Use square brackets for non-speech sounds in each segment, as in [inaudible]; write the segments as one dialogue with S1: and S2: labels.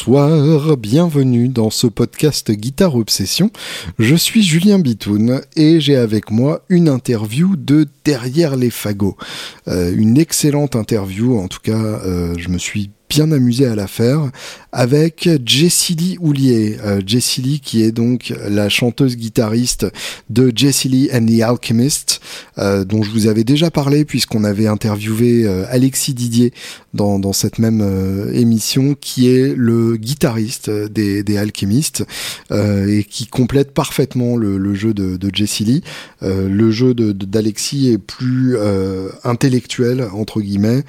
S1: Bonsoir, bienvenue dans ce podcast Guitare Obsession. Je suis Julien Bitoun et j'ai avec moi une interview de Derrière les fagots. Euh, une excellente interview, en tout cas euh, je me suis bien amusé à la faire avec Jessie Lee Houlier. Euh, Jessie Lee qui est donc la chanteuse guitariste de Jessie Lee and the Alchemist, euh, dont je vous avais déjà parlé puisqu'on avait interviewé euh, Alexis Didier dans, cette même euh, émission, qui est le guitariste des, des et qui complète parfaitement le, jeu de, de Jessie Lee. le jeu d'Alexis est plus intellectuel entre guillemets,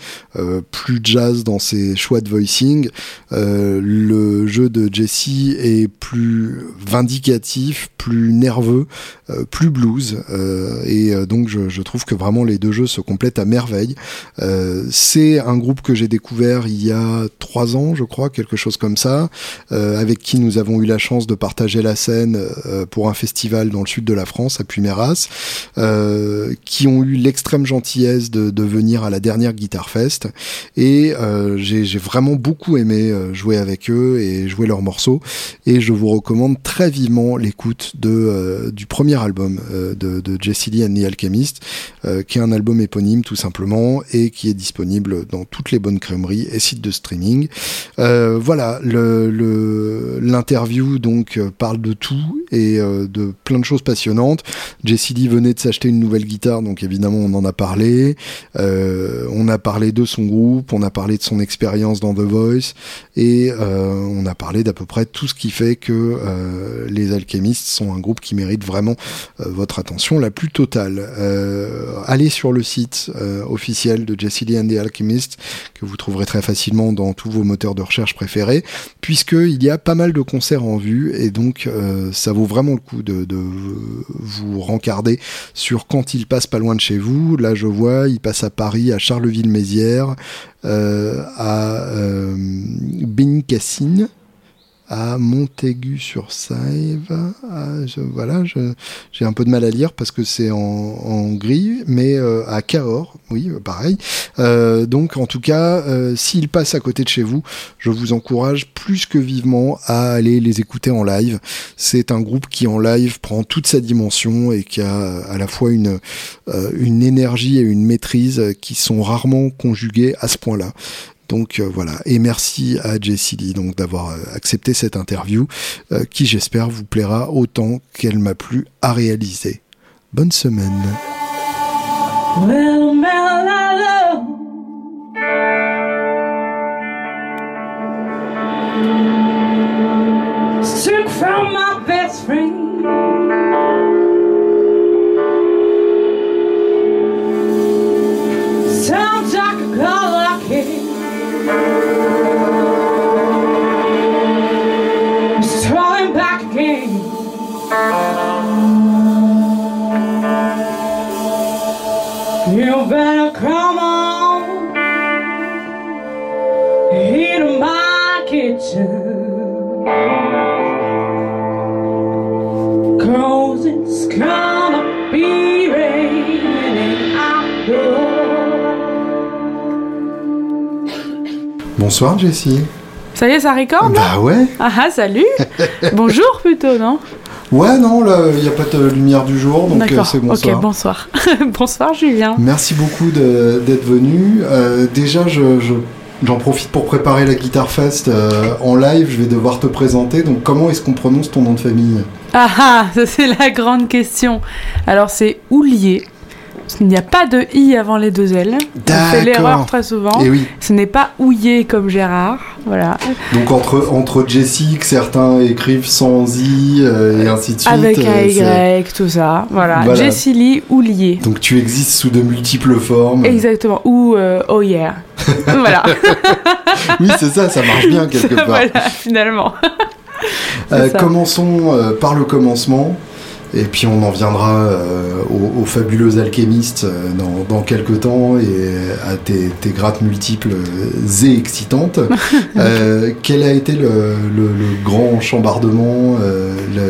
S1: plus jazz dans ses choix de voicing. Euh, le jeu de Jesse est plus vindicatif, plus nerveux, euh, plus blues. Euh, et donc je, trouve que vraiment les deux jeux se complètent à merveille. c'est un groupe que j'ai découvert il y a trois ans, je crois, quelque chose comme ça, avec qui nous avons eu la chance de partager la scène pour un festival dans le sud de la France, à Puy-Méras, qui ont eu l'extrême gentillesse de, de, venir à la dernière Guitar Fest. Et j'ai vraiment beaucoup aimé jouer avec eux et jouer leurs morceaux. Et je vous recommande très vivement l'écoute de euh, du premier album euh, de, de Jesse Lee and the Alchemist, euh, qui est un album éponyme tout simplement et qui est disponible dans toutes les bonnes crèmeries et sites de streaming. voilà, l'interview donc parle de tout et de plein de choses passionnantes. Jesse Lee venait de s'acheter une nouvelle guitare, donc évidemment on en a parlé. on a parlé de son groupe, on a parlé de son expérience dans The Voice et euh, on a parlé d'à peu près tout ce qui fait que euh, les alchimistes sont un groupe qui mérite vraiment euh, votre attention la plus totale. allez sur le site officiel de Jesse Lee and the Alchemist que vous trouverez très facilement dans tous vos moteurs de recherche préférés, puisqu'il y a pas mal de concerts en vue et donc ça vaut vraiment le coup de, vous rencarder sur quand il passe pas loin de chez vous. Là, je vois, il passe à Paris, à Charleville-Mézières, à euh, Cassine à Montaigu-sur-Sève. Voilà, j'ai un peu de mal à lire parce que c'est en, gris, mais euh, à Cahors, oui, pareil. Euh, donc, en tout cas, euh, s'ils passent à côté de chez vous, je vous encourage plus que vivement à aller les écouter en live. C'est un groupe qui en live prend toute sa dimension et qui a à la fois une, une énergie et une maîtrise qui sont rarement conjuguées à ce point-là. Donc euh, voilà, et merci à Jessie Lee donc d'avoir euh, accepté cette interview euh, qui j'espère vous plaira autant qu'elle m'a plu à réaliser. Bonne semaine. Bonsoir Jessie.
S2: Ça y est, ça recorde
S1: Bah ouais.
S2: Ah ah, salut. [laughs] Bonjour plutôt, non
S1: Ouais, non, il n'y a pas de lumière du jour, donc euh, c'est bonsoir.
S2: Ok, bonsoir. [laughs] bonsoir Julien.
S1: Merci beaucoup d'être venu. Euh, déjà, je, J'en profite pour préparer la Guitar Fest euh, en live. Je vais devoir te présenter. Donc, comment est-ce qu'on prononce ton nom de famille?
S2: Ah ah, [laughs] ça c'est la grande question. Alors, c'est Il n'y a pas de i avant les deux L. On fait l'erreur très souvent.
S1: Et eh oui.
S2: Ce n'est pas ouillé comme Gérard. Voilà.
S1: Donc entre, entre Jessie, que certains écrivent sans i euh, et ainsi de suite.
S2: Avec un euh, y, tout ça. Voilà. voilà. Jessie Lee Oulier.
S1: Donc tu existes sous de multiples formes.
S2: Exactement. Ou euh, oh yeah. [laughs] voilà.
S1: oui, c'est ça, ça marche bien [laughs] quelque part.
S2: Voilà, finalement.
S1: commençons par le commencement. Et puis on en viendra euh, aux, fabuleux alchimistes euh, dans, quelques temps et à tes, grattes multiples euh, et excitantes. [laughs] quel a été le, grand chambardement,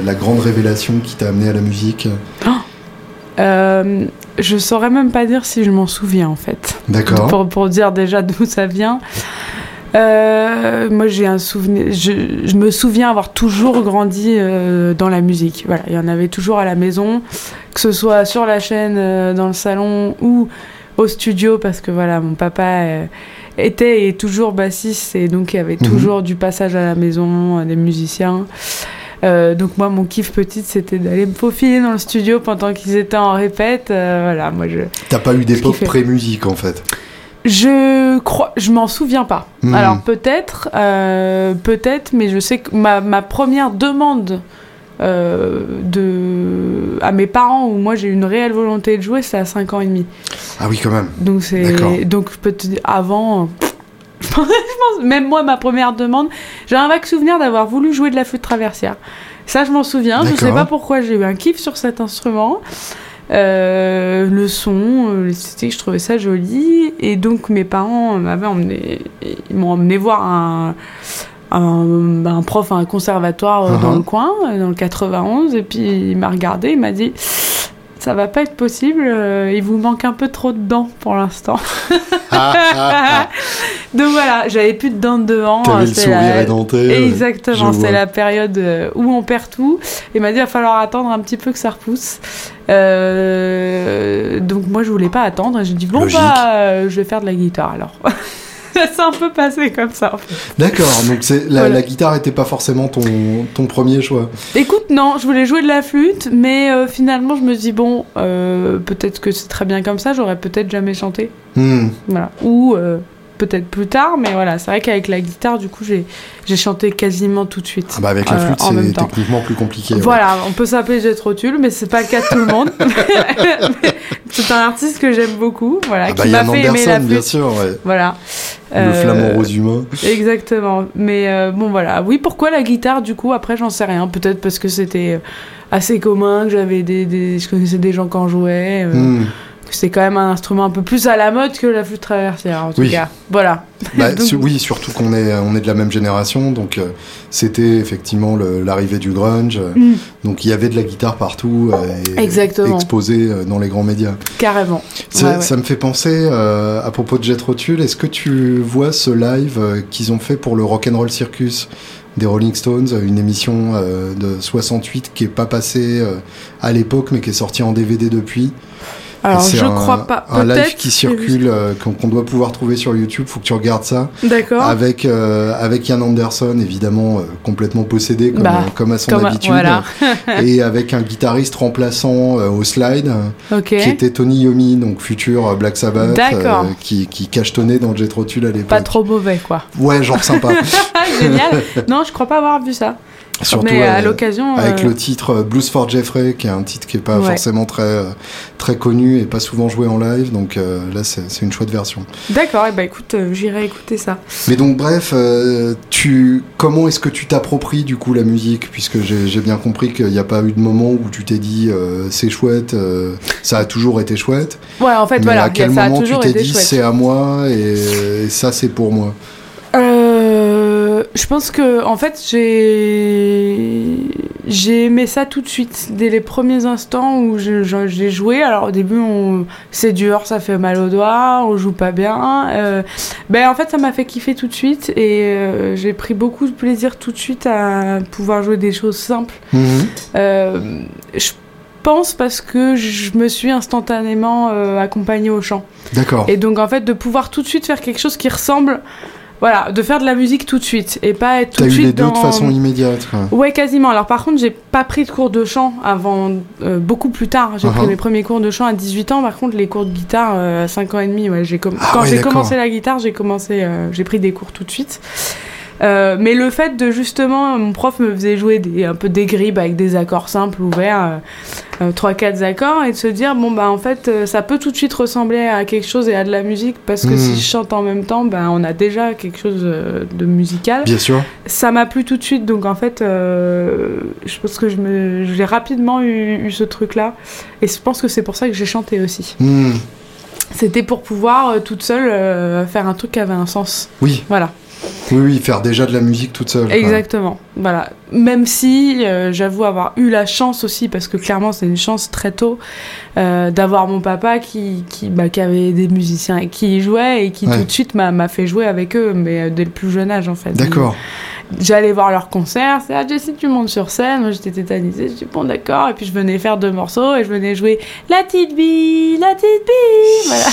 S1: la, grande révélation qui t'a amené à la musique?
S2: Oh Je saurais même pas dire si je m'en souviens en fait.
S1: D'accord.
S2: Pour, pour, dire déjà d'où ça vient. Euh, moi, j'ai un souvenir. Je, me souviens avoir toujours grandi euh, dans la musique. Voilà, il y en avait toujours à la maison, que ce soit sur la chaîne, euh, dans le salon ou au studio, parce que voilà, mon papa était et est toujours bassiste et donc il y avait mhm. toujours du passage à la maison, des musiciens. donc moi, mon kiff petite, c'était d'aller me faufiler dans le studio pendant qu'ils étaient en répète. voilà, moi je.
S1: T'as pas eu d'époque pré-musique en fait.
S2: Je crois, je m'en souviens pas. Hmm. Alors peut-être, euh, peut-être, mais je sais que ma, ma première demande euh, de à mes parents où moi j'ai une réelle volonté de jouer, c'est à 5 ans et demi.
S1: Ah oui, quand même.
S2: Donc c'est donc je peux te dire avant. [laughs] je pense, même moi ma première demande, j'ai un vague souvenir d'avoir voulu jouer de la flûte traversière. Ça je m'en souviens. Je sais pas pourquoi j'ai eu un kiff sur cet instrument. Euh, le son, euh, l'esthétique, je trouvais ça joli. Et donc mes parents m'avaient emmené, ils m'ont emmené voir un, un, prof à un conservatoire euh, dans uh-huh. le coin, dans le 91. Et puis il m'a regardé, il m'a dit ça va pas être possible, il vous manque un peu trop de dents pour l'instant. Ah, ah, ah. [laughs] Donc voilà, j'avais plus de dents devant.
S1: T'avais le sourire la... édenté.
S2: Exactement, c'est la période où on perd tout. Il m'a dit il va falloir attendre un petit peu que ça repousse. Euh, donc moi je voulais pas attendre. J'ai dit bon bah euh, je vais faire de la guitare alors. [laughs] ça s'est un peu passé comme ça.
S1: D'accord, donc c'est la, guitare était pas forcément ton, ton premier choix.
S2: Écoute, non, je voulais jouer de la flûte, mais euh, finalement je me dis bon, peut-être que c'est très bien comme ça, j'aurais peut-être jamais chanté. Hmm. Voilà. Ou peut-être plus tard, mais voilà, c'est vrai qu'avec la guitare, du coup, j'ai, chanté quasiment tout de suite.
S1: Ah bah avec la flûte, c'est techniquement plus compliqué.
S2: Voilà, on peut s'appeler Jet Rotule, mais c'est pas le cas de tout le monde. [laughs] [laughs] c'est un artiste que j'aime beaucoup, voilà, ah
S1: qui bah, m'a fait aimer la flûte. bien sûr, ouais.
S2: Voilà.
S1: Le euh, flamant rose humain.
S2: Exactement. Mais euh, bon, voilà. Oui, pourquoi la guitare, du coup, après, j'en sais rien. Peut-être parce que c'était assez commun, que j'avais des, des, je connaissais des gens qui en jouaient. Euh, hmm c'est quand même un instrument un peu plus à la mode que la flûte traversière, en tout cas. Voilà. [laughs]
S1: Bah, oui, surtout qu'on est, on est de la même génération, donc euh, c'était effectivement l'arrivée du grunge. Mm. Donc il y avait de la guitare partout, euh, exposée euh, dans les grands médias.
S2: Carrément.
S1: Ça me fait penser, à propos de Jet Rotule, est-ce que tu vois ce live qu'ils ont fait pour le Rock'n'Roll Circus des Rolling Stones, une émission de 68 qui est pas passée à l'époque mais qui est sortie en DVD depuis?
S2: Alors, je crois pas.
S1: Un live qui circule, euh, qu'on doit pouvoir trouver sur YouTube. Faut que tu regardes ça.
S2: D'accord.
S1: Avec euh, avec Ian Anderson, évidemment euh, complètement possédé comme, bah, comme à son habitude, [laughs] et avec un guitariste remplaçant au slide, qui était Tony Yomi, donc futur Black Sabbath, qui qui cachetonnait dans Jet Rotul à l'époque.
S2: Pas trop mauvais, quoi.
S1: Ouais, genre sympa. [laughs]
S2: Génial. [laughs] Non, je crois pas avoir vu ça. Surtout mais à l'occasion.
S1: Avec le titre Blues for Jeffrey, qui est un titre qui est pas forcément très très connu et pas souvent joué en live, donc euh, là c'est une chouette version.
S2: D'accord, et eh bah ben, écoute, euh, j'irai écouter ça.
S1: Mais donc bref, euh, tu comment est-ce que tu t'appropries du coup la musique, puisque j'ai bien compris qu'il n'y a pas eu de moment où tu t'es dit c'est chouette, ça a toujours été chouette.
S2: Ouais, en fait
S1: Mais
S2: voilà,
S1: à quel moment tu t'es dit c'est à moi et, ça c'est pour moi?
S2: Je pense que en fait j'ai j'ai aimé ça tout de suite, dès les premiers instants où j'ai joué. Alors au début, c'est dur, ça fait mal aux doigts, on joue pas bien. Euh, ben en fait, ça m'a fait kiffer tout de suite et euh, j'ai pris beaucoup de plaisir tout de suite à pouvoir jouer des choses simples. Mhm. Euh, je pense parce que je me suis instantanément accompagnée au chant.
S1: D'accord.
S2: Et donc en fait, de pouvoir tout de suite faire quelque chose qui ressemble voilà, de faire de la musique tout de suite et pas être tout de suite.
S1: eu les deux de façon immédiate.
S2: Ouais, quasiment. Alors par contre, j'ai pas pris de cours de chant avant euh, beaucoup plus tard. J'ai pris uh-huh. mes premiers cours de chant à 18 ans. Par contre, les cours de guitare euh, à 5 ans et demi. Ouais, j'ai ah quand j'ai commencé la guitare, j'ai commencé, euh, j'ai pris des cours tout de suite. Euh, mais le fait de justement, mon prof me faisait jouer des, un peu des gribes avec des accords simples ouverts, euh, 3-4 euh, accords, et de se dire, bon, bah en fait, euh, ça peut tout de suite ressembler à quelque chose et à de la musique, parce que si hmm. je chante en même temps, bah, on a déjà quelque chose de musical.
S1: Bien sûr.
S2: Ça m'a plu tout de suite, donc en fait, je pense que j'ai rapidement eu, ce truc-là, et je pense que c'est pour ça que j'ai chanté aussi.
S1: Hmm.
S2: C'était pour pouvoir toute seule faire un truc qui avait un sens.
S1: Oui.
S2: Voilà.
S1: Oui, oui, faire déjà de la musique toute seule.
S2: Exactement. Voilà. Même si euh, j'avoue avoir eu la chance aussi, parce que clairement c'est une chance très tôt, euh, d'avoir mon papa qui, qui, bah, qui, avait des musiciens et qui jouait et qui tout de suite m'a fait jouer avec eux, mais dès le plus jeune âge en fait.
S1: D'accord.
S2: J'allais voir leur concert, c'est ah Jessie tu montes sur scène, moi j'étais tétanisée, je dis bon d'accord, et puis je venais faire deux morceaux et je venais jouer la petite bille, la petite bille, [laughs] voilà,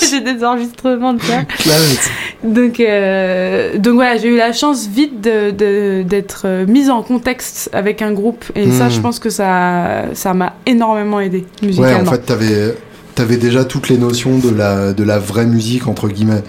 S2: [laughs] j'ai des enregistrements de ça. [laughs] donc, euh, donc voilà, j'ai eu la chance vite d'être de, mise en contexte avec un groupe et ça je hmm. pense que ça ça m'a énormément aidé musicalement.
S1: Ouais, en fait t'avais avais déjà toutes les notions de la, de la vraie musique, entre guillemets.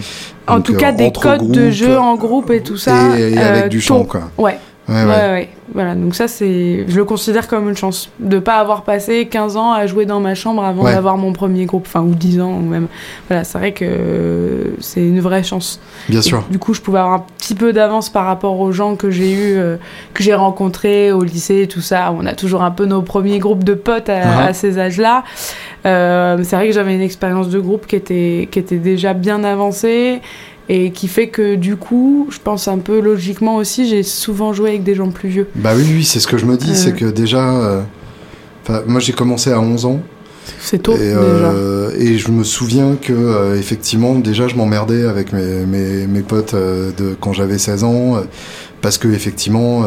S2: En tout cas, des codes de jeu en groupe et tout ça.
S1: Et, avec euh, du chant, quoi.
S2: Ouais. Ouais, ouais. Voilà, donc ça, c'est, je le considère comme une chance de pas avoir passé 15 ans à jouer dans ma chambre avant d'avoir mon premier groupe, enfin, ou 10 ans, ou même. Voilà, c'est vrai que c'est une vraie chance.
S1: Bien sûr.
S2: Du coup, je pouvais avoir un petit peu d'avance par rapport aux gens que j'ai eu, euh, que j'ai rencontrés au lycée tout ça. On a toujours un peu nos premiers groupes de potes à, uh-huh. ces âges-là. Euh, c'est vrai que j'avais une expérience de groupe qui était, qui était déjà bien avancée et qui fait que du coup, je pense un peu logiquement aussi, j'ai souvent joué avec des gens plus vieux.
S1: Bah oui, oui, c'est ce que je me dis, c'est euh. que déjà, euh, moi j'ai commencé à 11 ans.
S2: C'est tôt
S1: et, euh, et, je me souviens que effectivement déjà je m'emmerdais avec mes, mes, mes potes de quand j'avais 16 ans parce que effectivement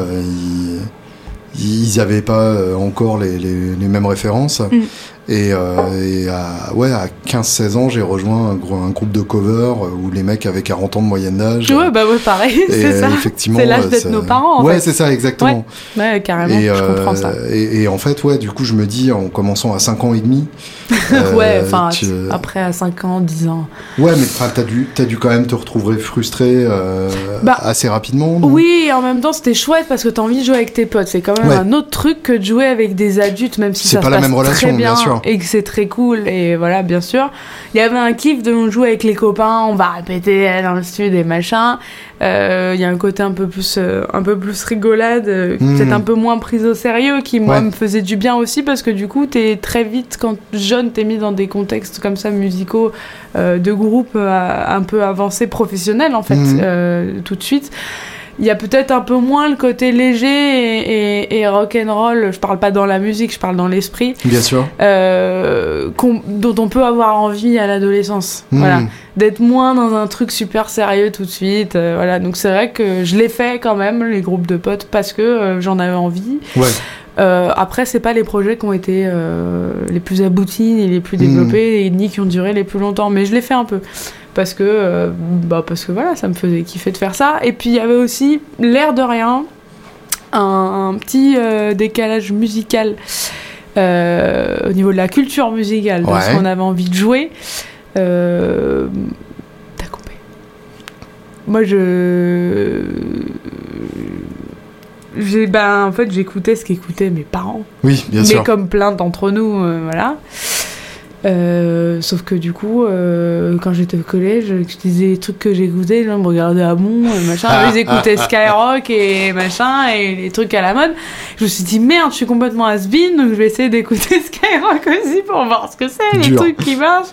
S1: ils n'avaient pas encore les, les, les mêmes références. Mm. Et, euh, à, ouais, à 15-16 ans, j'ai rejoint un, un, groupe de cover où les mecs avaient 40 ans de moyenne d'âge.
S2: Ouais, bah ouais, pareil, [laughs] c'est ça.
S1: Effectivement,
S2: c'est l'âge d'être nos parents. En
S1: ouais, c'est ça, exactement.
S2: Ouais, carrément, et, je comprends ça.
S1: Euh, et, et, en fait, ouais, du coup, je me dis, en commençant à 5 ans et demi. [laughs]
S2: ouais, euh, enfin, après à 5 ans, 10 ans.
S1: Ouais, mais t'as dû, as dû quand même te retrouver frustré euh, bah, assez rapidement.
S2: Oui, et en même temps, c'était chouette parce que t'as envie de jouer avec tes potes. C'est quand même un autre truc que de jouer avec des adultes, même si ça pas se la passe même relation, très bien. bien sûr et que c'est très cool. Et voilà, bien sûr. Il y avait un kiff de jouer avec les copains, on va répéter dans le studio et machin. Euh, il y a un côté un peu plus, euh, un peu plus rigolade, euh, hmm. peut-être un peu moins prise au sérieux, qui moi me faisait du bien aussi parce que du coup, t'es très vite, quand jeune, t'es mis dans des contextes comme ça musicaux de groupe un peu avancés professionnels en fait, hmm. tout de suite il y a peut-être un peu moins le côté léger et, et, rock and roll. Je parle pas dans la musique, je parle dans l'esprit.
S1: Bien sûr.
S2: Euh, dont on peut avoir envie à l'adolescence. Hmm. Voilà, d'être moins dans un truc super sérieux tout de suite. Euh, voilà, donc c'est vrai que je l'ai fait quand même les groupes de potes parce que euh, j'en avais envie.
S1: Ouais.
S2: Euh, après, c'est pas les projets qui ont été les plus aboutis, ni les plus développés, hmm. ni qui ont duré les plus longtemps, mais je l'ai fait un peu parce que, euh, bah parce que voilà, ça me faisait kiffer de faire ça. Et puis il y avait aussi, l'air de rien, un, petit euh, décalage musical euh, au niveau de la culture musicale, de ce qu'on avait envie de jouer. T'as coupé. Moi, je. J'ai, ben, en fait, j'écoutais ce qu'écoutaient mes parents.
S1: Oui, bien sûr.
S2: Mais comme plein d'entre nous, voilà. Euh, sauf que du coup, euh, quand j'étais au collège, je disais les trucs que j'écoutais, les gens me regardaient à bon, machin. Ils écoutaient Skyrock et machin, et les trucs à la mode. Je me suis dit, merde, je suis complètement has-been, donc je vais essayer d'écouter [laughs] Skyrock aussi pour voir ce que c'est, les trucs qui marchent.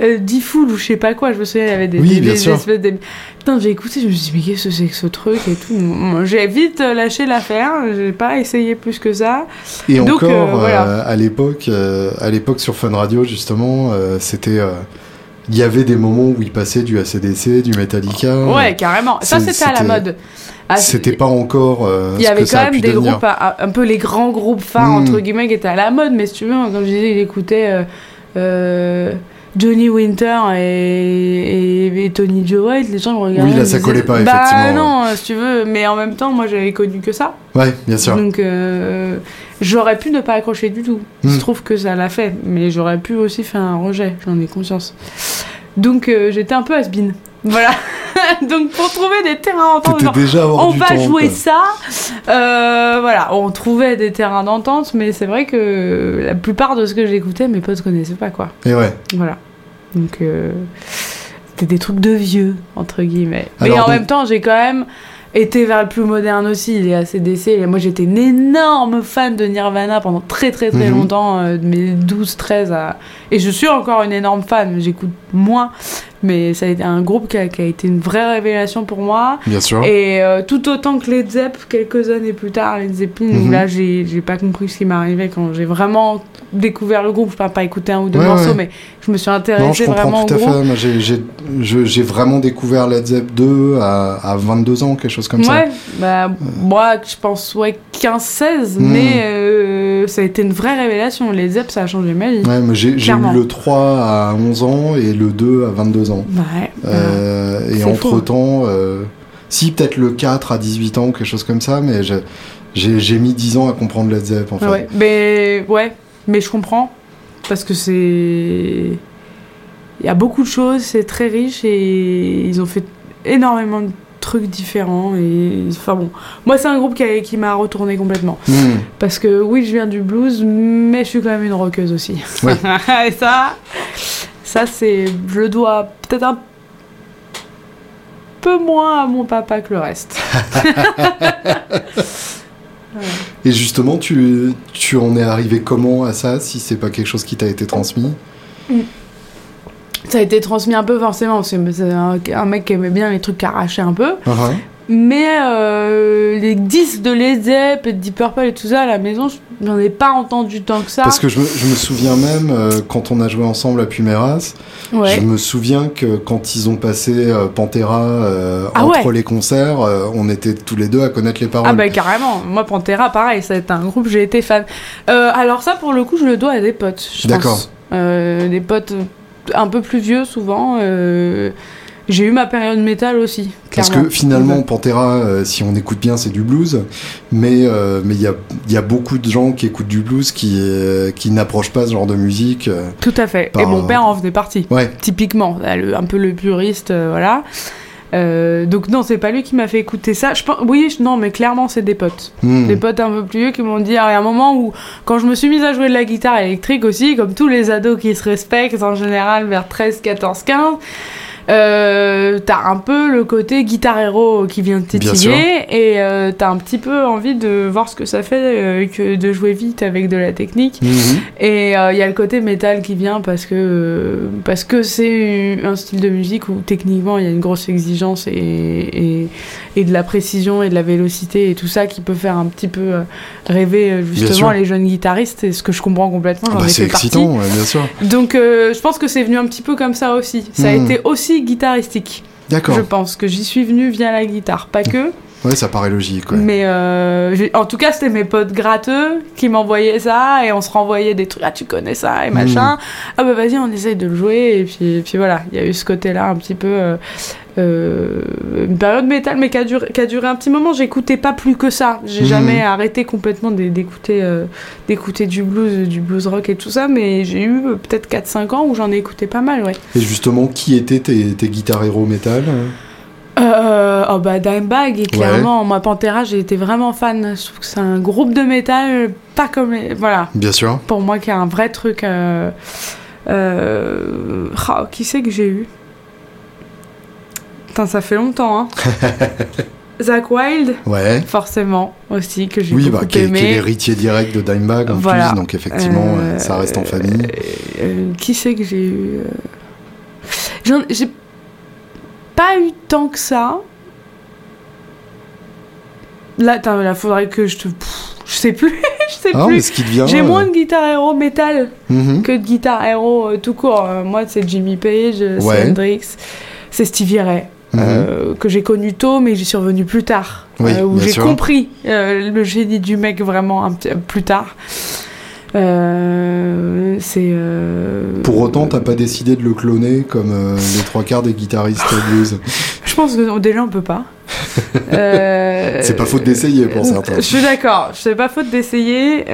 S2: Euh, D-Fool ou je sais pas quoi, je me souviens, il y avait des,
S1: oui, des, des espèces
S2: de... Putain, j'ai écouté, je me suis dit, mais qu'est-ce que c'est que ce truc et tout. J'ai vite lâché l'affaire, j'ai pas essayé plus que ça.
S1: Et encore, euh, à l'époque, euh, à l'époque sur Fun Radio, justement, c'était il y avait des moments où il passait du ACDC, du Metallica.
S2: Ouais, carrément. Ça, c'était à la mode.
S1: Ah, c'était pas encore.
S2: il y avait quand même des groupes, un peu les grands groupes phares, hmm. entre guillemets, qui étaient à la mode, mais si tu veux, comme je disais, il écoutait. Johnny Winter et, et, Tony Joe White, les gens me regardaient.
S1: Oui, là, ça collait pas,
S2: bah,
S1: effectivement.
S2: non, si tu veux, mais en même temps, moi, j'avais connu que ça.
S1: Ouais, bien sûr.
S2: Donc, euh, j'aurais pu ne pas accrocher du tout. Se hmm. trouve que ça l'a fait, mais j'aurais pu aussi faire un rejet, j'en ai conscience. Donc, euh, j'étais un peu has -been. Voilà. [laughs] Donc pour trouver des terrains d'entente, on va jouer ça. Euh, voilà, on trouvait des terrains d'entente, mais c'est vrai que la plupart de ce que j'écoutais, mes potes connaissaient pas quoi.
S1: Et ouais.
S2: Voilà. Donc euh, c'était des trucs de vieux entre guillemets. mais en même temps, j'ai quand même été vers le plus moderne aussi, il est assez décès. Moi, j'étais une énorme fan de Nirvana pendant très très très mhm. longtemps, euh, de mes 12-13 à... Et je suis encore une énorme fan, j'écoute moins. Mais ça a été un groupe qui a, été une vraie révélation pour moi.
S1: Bien sûr.
S2: Et euh, tout autant que Led Zepp, quelques années plus tard, Led Zeppelin, mm là, j'ai pas compris ce qui m'arrivait quand j'ai vraiment découvert le groupe. Je ne pas écouter un ou deux morceaux, mais je me suis intéressée vraiment
S1: au
S2: groupe.
S1: J'ai vraiment découvert Led Zepp 2 à, à, 22 ans, quelque chose comme
S2: ça. Bah, moi, je pense ouais, 15-16, mhm. mais euh, ça a été une vraie révélation. Led Zepp, ça a changé ma vie.
S1: j'ai eu le 3 à 11 ans et le 2 à 22 ans.
S2: Ouais.
S1: Euh, et entre-temps, euh, si peut-être le 4 à 18 ans, quelque chose comme ça, mais j'ai mis 10 ans à comprendre Led Zepp en fait.
S2: Ouais, mais, ouais, mais je comprends. Parce que c'est. Il y a beaucoup de choses, c'est très riche et ils ont fait énormément de trucs différents. Et enfin bon, moi c'est un groupe qui, qui m'a retourné complètement. Hmm. Parce que oui, je viens du blues, mais je suis quand même une rockeuse aussi. [laughs] et ça, ça c'est. Je le dois peut-être un peu moins à mon papa que le reste. [laughs]
S1: Et justement, tu, tu en es arrivé comment à ça, si c'est pas quelque chose qui t'a été transmis? Mm.
S2: Ça a été transmis un peu forcément, c'est un, un, mec qui aimait bien les trucs arrachés un peu. Uh-huh. Mais euh, les disques de Led Zepp et de Deep Purple et tout ça à la maison, j'en ai pas entendu tant que ça.
S1: Parce que je me, je me souviens même, euh, quand on a joué ensemble à Pumeras, je me souviens que quand ils ont passé euh, Pantera ah entre les concerts, on était tous les deux à connaître les paroles.
S2: Ah bah carrément, moi Pantera pareil, ça a été un groupe, j'ai été fan. alors ça pour le coup, je le dois à des potes, D'accord. des potes un peu plus vieux souvent. J'ai eu ma période métal aussi.
S1: Parce que finalement, Pantera, euh, si on écoute bien, c'est du blues. Mais euh, mais il y a, y a, beaucoup de gens qui écoutent du blues qui, euh, qui n'approchent pas ce genre de musique.
S2: Tout à fait. Et mon père en faisait partie. Ouais. Typiquement, un peu le puriste, voilà. donc non, c'est pas lui qui m'a fait écouter ça. Je pense, oui, non, mais clairement c'est des potes, hmm. des potes un peu plus vieux qui m'ont dit. à un moment où, quand je me suis mise à jouer de la guitare électrique aussi, comme tous les ados qui se respectent en général vers 13, 14, 15, euh, t'as un peu le côté guitare héros qui vient de tétiller et euh, t'as un petit peu envie de voir ce que ça fait euh, que de jouer vite avec de la technique. Mhm. Et il y a le côté métal qui vient parce que parce que c'est un style de musique où techniquement il y a une grosse exigence et, et, et, de la précision et de la vélocité et tout ça qui peut faire un petit peu rêver justement les jeunes guitaristes et ce que je comprends complètement.
S1: Ah bah, c'est excitant, bien sûr.
S2: Donc je pense que c'est venu un petit peu comme ça aussi. Ça a mhm. été aussi guitaristique.
S1: D'accord.
S2: Je pense que j'y suis venue via la guitare, pas que.
S1: Ouais, ça paraît logique.
S2: Mais euh, en tout cas, c'était mes potes gratteux qui m'envoyaient ça et on se renvoyait des trucs. Ah, tu connais ça et machin. Hmm. Ah, bah vas-y, on essaye de le jouer. Et puis, puis voilà, il y a eu ce côté-là un petit peu. Euh, une période métal, mais qui a, duré, qui a duré un petit moment. J'écoutais pas plus que ça. J'ai hmm. jamais arrêté complètement d'écouter d'écouter du blues, du blues rock et tout ça. Mais j'ai eu peut-être 4-5 ans où j'en ai écouté pas mal, ouais.
S1: Et justement, qui étaient tes, tes guitares héros métal
S2: euh, oh bah Dimebag, clairement, moi Pantera, j'ai été vraiment fan. Je trouve que c'est un groupe de métal, pas comme les... Voilà.
S1: Bien sûr.
S2: Pour moi, qui a un vrai truc. Euh... Euh... Oh, qui c'est que j'ai eu? Putain, ça fait longtemps, hein. [laughs] Zach Wild,
S1: ouais.
S2: forcément aussi que j'ai
S1: oui,
S2: beaucoup
S1: bah, qui,
S2: aimé.
S1: qui est l'héritier direct de Dimebag en plus, donc effectivement, euh, ça reste en famille.
S2: Euh, qui c'est que j'ai eu J'ai pas eu tant que ça. Là, il faudrait que je te. je sais plus. [laughs] je sais ah, plus. J'ai moins euh, de guitare héros métal mhm. que de guitare héros euh, tout court. Euh, moi, c'est Jimmy Page, c'est Hendrix, c'est Stevie Ray. Mhm. que j'ai connu tôt, mais j'y suis revenu plus tard. où j'ai compris le génie du mec vraiment un petit, plus tard. Euh, c'est. Euh,
S1: Pour autant, t'as pas décidé de le cloner comme euh, les trois quarts des guitaristes blues. [laughs]
S2: Je pense que déjà on peut pas. [laughs]
S1: c'est pas faute d'essayer pour certains. [laughs]
S2: Je suis d'accord, c'est pas faute d'essayer.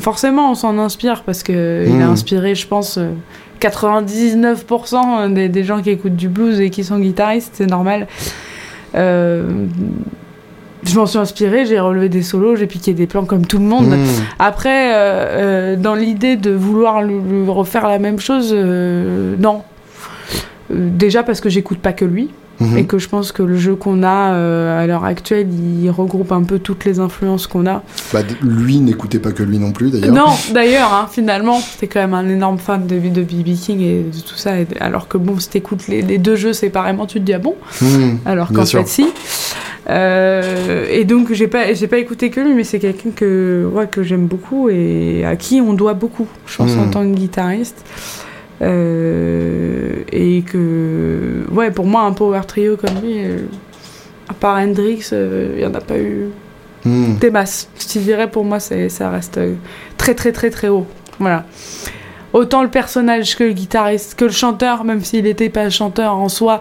S2: forcément, on s'en inspire parce que il a hmm. inspiré, je pense. 99% des, des, gens qui écoutent du blues et qui sont guitaristes, c'est normal. Euh, je m'en suis inspirée, j'ai relevé des solos, j'ai piqué des plans comme tout le monde. Hmm. Après, euh, euh, dans l'idée de vouloir lui, refaire la même chose, non. déjà parce que j'écoute pas que lui. Mhm. Et que je pense que le jeu qu'on a euh, à l'heure actuelle, il regroupe un peu toutes les influences qu'on a.
S1: Bah, lui n'écoutait pas que lui non plus d'ailleurs.
S2: Non, d'ailleurs, hein, finalement, c'était quand même un énorme fan de, de B.B. King et de tout ça. alors que bon, si t'écoutes les, les deux jeux séparément, tu te dis ah bon? Mhm, Alors qu'en fait, si. Euh, et donc, j'ai pas, j'ai pas écouté que lui, mais c'est quelqu'un que, ouais, que j'aime beaucoup et à qui on doit beaucoup, je pense, en mhm. tant que guitariste. Euh, et que, ouais, pour moi, un power trio comme lui, euh, à part Hendrix, il euh, n'y en a pas eu hmm. des masses. Je dirais, pour moi, ça reste très, très, très, très haut. Voilà. Autant le personnage que le guitariste, que le chanteur, même s'il n'était pas chanteur en soi,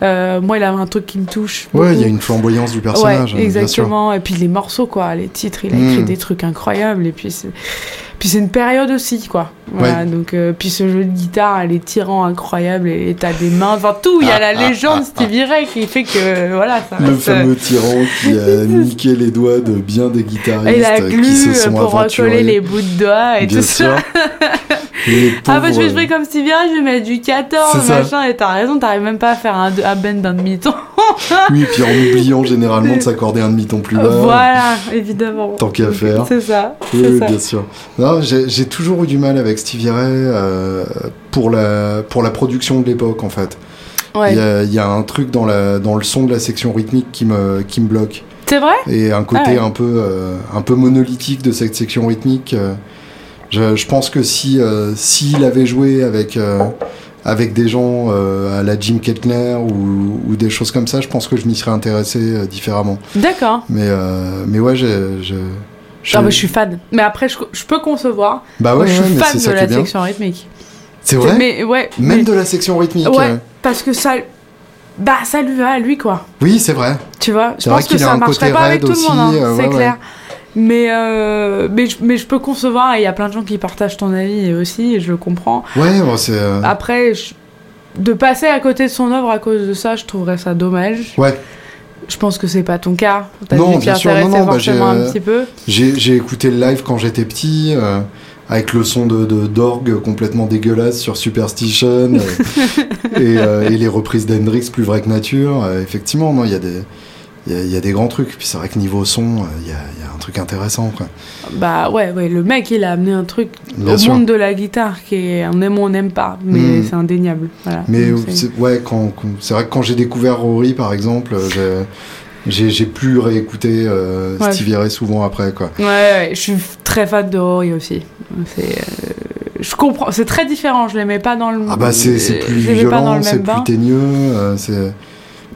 S2: moi, il avait un truc qui me touche.
S1: Ouais, il y a une flamboyance du personnage.
S2: Ouais, exactement. Et puis les morceaux, quoi, les titres, il a écrit hmm. des trucs incroyables. Et puis, puis c'est une période aussi, quoi. Voilà, donc, euh, puis ce jeu de guitare, les tirants incroyables, et t'as des mains, enfin tout, il y a la légende Stevie Ray qui fait que, voilà, ça
S1: Le fameux euh, tyran qui a [laughs] niqué les doigts de bien des guitaristes et la
S2: glue
S1: qui se sont
S2: pour recoller les bouts de doigts et tout ça. [laughs] ah bah je vais jouer comme Stevie Ray, je vais mettre du 14, machin, et t'as raison, t'arrives même pas à faire un, un bend d'un demi-ton. [laughs]
S1: oui, et puis en oubliant [laughs] généralement de s'accorder un demi-ton plus bas.
S2: Voilà, évidemment.
S1: Tant qu'à faire.
S2: C'est ça.
S1: Oui, bien sûr. Non, j'ai toujours eu du mal avec Stevie Ray euh, pour, la, pour la production de l'époque, en fait. Il y, a, un truc dans, la, dans le son de la section rythmique qui me, qui me bloque.
S2: C'est vrai?
S1: Et un côté ah un, peu, euh, un peu monolithique de cette section rythmique. Euh, je, je, pense que si s'il avait joué avec avec des gens à la Jim Kettner ou, ou, des choses comme ça, je pense que je m'y serais intéressé différemment.
S2: D'accord.
S1: Mais, mais ouais, je,
S2: je... je suis fan. Mais après, je, peux concevoir.
S1: Bah ouais,
S2: je
S1: suis
S2: fan de la section rythmique.
S1: C'est vrai
S2: mais, ouais,
S1: Même de la section rythmique
S2: Ouais, euh. parce que ça... Bah, ça lui va à lui, quoi.
S1: Oui, c'est vrai.
S2: Tu vois, je pense que ça marcherait pas avec tout le monde, hein, euh, c'est clair. Mais, euh, mais, je, mais je peux concevoir, et il y a plein de gens qui partagent ton avis aussi, et je le comprends.
S1: Ouais, bon, c'est...
S2: Après, de passer à côté de son œuvre à cause de ça, je trouverais ça dommage.
S1: Ouais.
S2: Je pense que c'est pas ton cas.
S1: non, bien sûr, non, non, bah, j'ai,
S2: un petit peu.
S1: J'ai, écouté le live quand j'étais petit, euh, avec le son de, d'orgue complètement dégueulasse sur Superstition euh, [laughs] euh, et, les reprises d'Hendrix plus vraies que nature. effectivement, non, il y a des il y, a des grands trucs. Puis c'est vrai que niveau son, il y, a, un truc intéressant. Quoi.
S2: Bah ouais, ouais, le mec, il a amené un truc au monde de la guitare qui est on aime ou on n'aime pas, mais hmm. c'est indéniable.
S1: mais c'est, ouais, quand, c'est vrai que quand j'ai découvert Rory, par exemple, j'ai, j'ai plus réécouté euh, Stevie Ray souvent après. Quoi.
S2: Ouais, ouais, je suis très fan de Rory aussi. C'est, euh, je comprends, c'est très différent, je l'aimais pas dans le.
S1: Ah bah c'est, c'est plus violent, c'est plus teigneux, euh,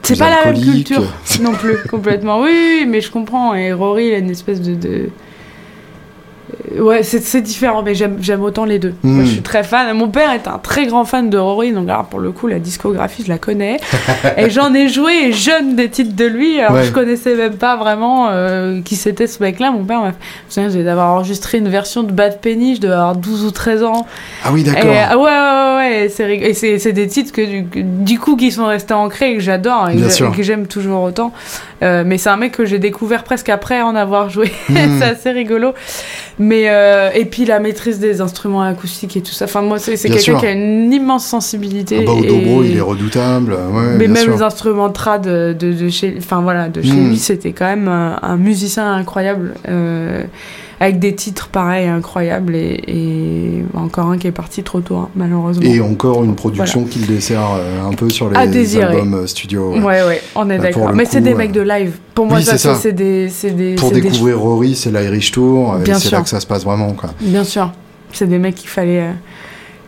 S1: c'est.
S2: Pas la même culture [laughs] non plus, complètement. Oui, mais je comprends. Et Rory, il a une espèce de euh, ouais, c'est différent, mais j'aime autant les deux. Moi, je hmm. suis très fan. Mon père est un très grand fan de Rory, donc alors pour le coup, la discographie, je la connais. [laughs] et j'en ai joué jeune des titres de lui. Alors je connaissais même pas vraiment euh, qui c'était ce mec-là. Mon père m'a fait. J'ai d'avoir enregistré une version de Bad Penny, je devais avoir 12 ou 13 ans.
S1: Ah oui, d'accord.
S2: Ah ouais, ouais, ouais. Et c'est des titres que du, coup qui sont restés ancrés et que j'adore et, que j'aime toujours autant. Euh, mais c'est un mec que j'ai découvert presque après en avoir joué. [laughs] Hmm. c'est assez rigolo. Mais euh, et puis la maîtrise des instruments acoustiques et tout ça. Enfin moi c'est quelqu'un qui a une immense sensibilité.
S1: Ah bah, au dobro il est redoutable. Ouais,
S2: mais même les instruments trad de, de, chez, enfin voilà de chez hmm. lui c'était quand même un, musicien incroyable. Euh, avec des titres pareils incroyables et, encore un qui est parti trop tôt, hein, malheureusement.
S1: Et encore une production qui le dessert euh, un peu sur les albums euh, studio.
S2: Ouais, ouais, on est bah, d'accord. Mais c'est des mecs de live. Pour moi, ça, c'est des, des,
S1: Pour découvrir Rory, c'est l'Irish Tour, et c'est là que ça se passe vraiment. Quoi.
S2: Bien sûr. C'est des mecs qu'il fallait. Euh,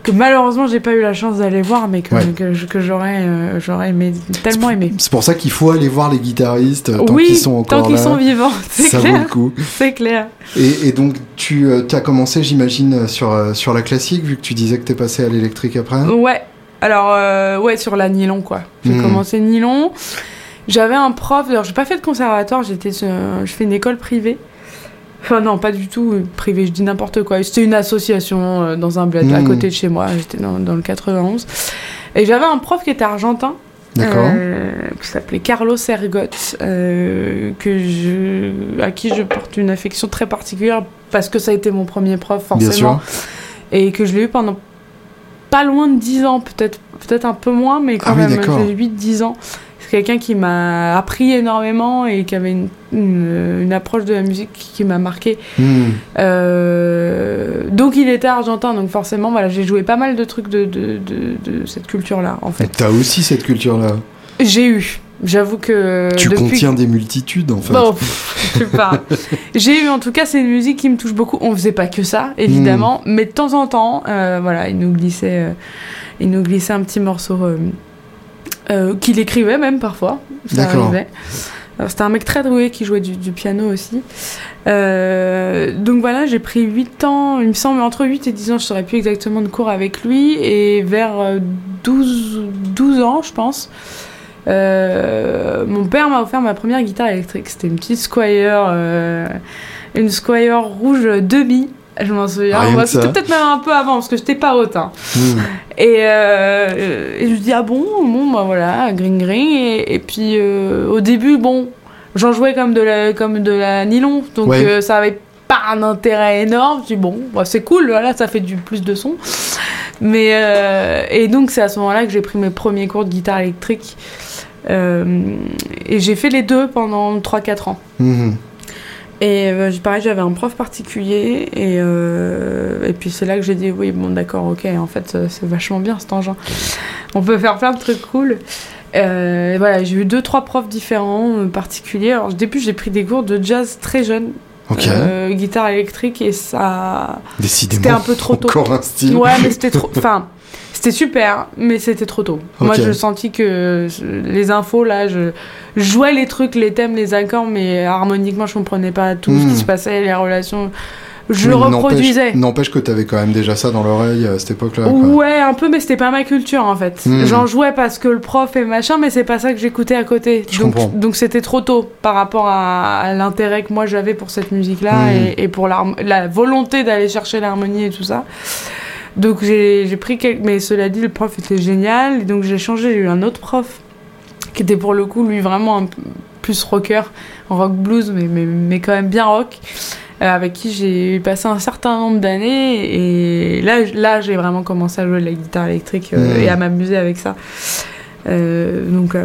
S2: que malheureusement j'ai pas eu la chance d'aller voir, mais que, que, j'aurais euh, j'aurais aimé, tellement aimé.
S1: C'est pour ça qu'il faut aller voir les guitaristes euh, tant qu'ils sont encore
S2: tant qu'ils sont vivants, [laughs] ça
S1: vaut le coup.
S2: C'est clair.
S1: Et, et, donc tu euh, as commencé, j'imagine, sur, sur la classique, vu que tu disais que t'es passé à l'électrique après
S2: Ouais, alors ouais, sur la nylon quoi. J'ai hmm. commencé nylon. J'avais un prof, alors j'ai pas fait de conservatoire, j'étais, je fais une école privée. Enfin non, pas du tout privé, je dis n'importe quoi. C'était une association euh, dans un bled à hmm. côté de chez moi, j'étais dans, dans, le 91. Et j'avais un prof qui était argentin. Euh, qui s'appelait Carlos Ergot, euh, que je, à qui je porte une affection très particulière parce que ça a été mon premier prof, forcément. Et que je l'ai eu pendant pas loin de 10 ans, peut-être peut-être un peu moins, mais quand ah même, 8-10 ans. C'est quelqu'un qui m'a appris énormément et qui avait une, une, approche de la musique qui, m'a marqué. Hmm. Euh, donc il était argentin, donc forcément, voilà, j'ai joué pas mal de trucs de, de, de, cette culture-là, en fait.
S1: T'as aussi cette culture-là?
S2: J'ai eu. J'avoue que.
S1: Tu contiens des multitudes en fait.
S2: Bon, je sais pas. J'ai eu en tout cas, c'est une musique qui me touche beaucoup. On faisait pas que ça, évidemment, hmm. mais de temps en temps, euh, voilà, il nous glissait, euh, il nous glissait un petit morceau euh, qu'il écrivait même parfois. C'était un mec très doué qui jouait du, piano aussi. donc voilà, j'ai pris 8 ans, il me semble, entre 8 et 10 ans, je ne saurais plus exactement de cours avec lui. Et vers 12, 12 ans, je pense, euh, mon père m'a offert ma première guitare électrique. C'était une petite Squire, euh, une Squire rouge demi. Je m'en souviens. C'était peut-être même un peu avant parce que j'étais pas haute. Hein. Hmm. Et, euh, et, je dis ah bon, bon bah voilà, green green. Et, puis au début bon, j'en jouais comme de la comme de la nylon, donc ça avait pas un intérêt énorme. Je dis bon, bah, c'est cool, voilà, ça fait du plus de son. Mais et donc c'est à ce moment-là que j'ai pris mes premiers cours de guitare électrique. Euh, et j'ai fait les deux pendant 3-4 ans. Mhm. Et euh, pareil, j'avais un prof particulier. Et, euh, et puis c'est là que j'ai dit oui, bon, d'accord, ok, en fait, c'est vachement bien cet engin. On peut faire plein de trucs cool. voilà, j'ai eu deux, trois profs différents, particuliers. Alors, au début, j'ai pris des cours de jazz très jeune. guitare électrique et ça.
S1: C'était un peu trop tôt. Encore un style.
S2: Ouais, mais c'était trop. [laughs] Enfin, c'était super, mais c'était trop tôt. Moi, je sentis que les infos, là, je, jouais les trucs, les thèmes, les accords, mais harmoniquement, je comprenais pas tout ce qui hmm. se passait, les relations je reproduisais.
S1: N'empêche que tu avais quand même déjà ça dans l'oreille à cette époque-là.
S2: Ouais, un peu, mais c'était pas ma culture en fait. Hmm. J'en jouais parce que le prof et machin, mais c'est pas ça que j'écoutais à côté. donc, donc c'était trop tôt par rapport à, l'intérêt que moi j'avais pour cette musique-là hmm. et, et, pour la volonté d'aller chercher l'harmonie et tout ça. Donc j'ai pris quelques... Mais cela dit, le prof était génial. Et donc j'ai changé, j'ai eu un autre prof qui était pour le coup, lui, vraiment un plus rocker, rock blues, mais, mais, mais quand même bien rock, euh, avec qui j'ai passé un certain nombre d'années. Et là, là j'ai vraiment commencé à jouer de la guitare électrique euh, et à m'amuser avec ça. Euh, donc,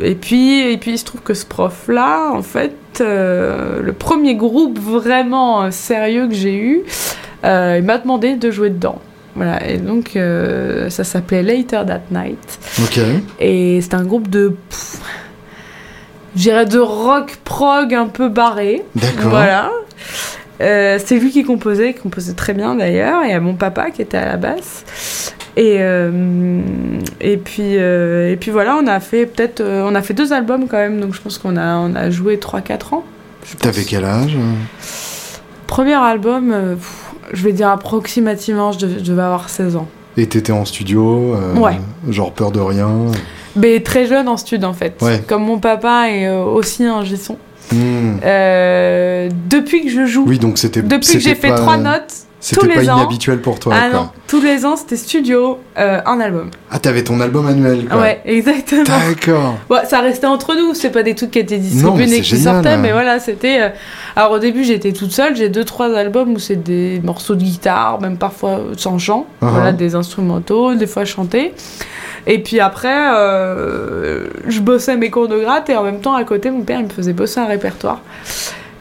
S2: et, puis, et puis, il se trouve que ce prof-là, en fait, le premier groupe vraiment sérieux que j'ai eu, il m'a demandé de jouer dedans. Voilà, et donc euh, ça s'appelait Later That Night.
S1: Ok.
S2: Et c'est un groupe de. J'irais de rock prog un peu barré.
S1: D'accord.
S2: Voilà. Euh, c'est lui qui composait, qui composait très bien d'ailleurs, et à mon papa qui était à la basse. Et, et, puis, et puis voilà, on a fait peut-être. on a fait deux albums quand même, donc je pense qu'on a, on a joué 3-4 ans.
S1: T'avais quel âge?
S2: Premier album je vais dire approximativement, je devais, avoir 16 ans.
S1: Et t'étais en studio euh,
S2: Ouais.
S1: Genre peur de rien
S2: Mais très jeune en studio en fait. Comme mon papa est euh, aussi un gesson.
S1: Hmm.
S2: Euh, depuis que je joue.
S1: Oui, donc c'était.
S2: Depuis que j'ai fait trois notes.
S1: C'était
S2: pas
S1: inhabituel pour toi.
S2: Ah non, tous les ans c'était studio, un album.
S1: Ah, t'avais ton album annuel quoi.
S2: Ouais, exactement.
S1: D'accord.
S2: Ouais, ça restait entre nous, c'est pas des trucs qui étaient distribués et qui sortaient, mais voilà, c'était. Alors au début j'étais toute seule, j'ai deux trois albums où c'est des morceaux de guitare, même parfois sans chant, uh-huh. voilà, des instrumentaux, des fois chantés. Et puis après, euh, je bossais mes cours de gratte et en même temps à côté mon père il me faisait bosser un répertoire.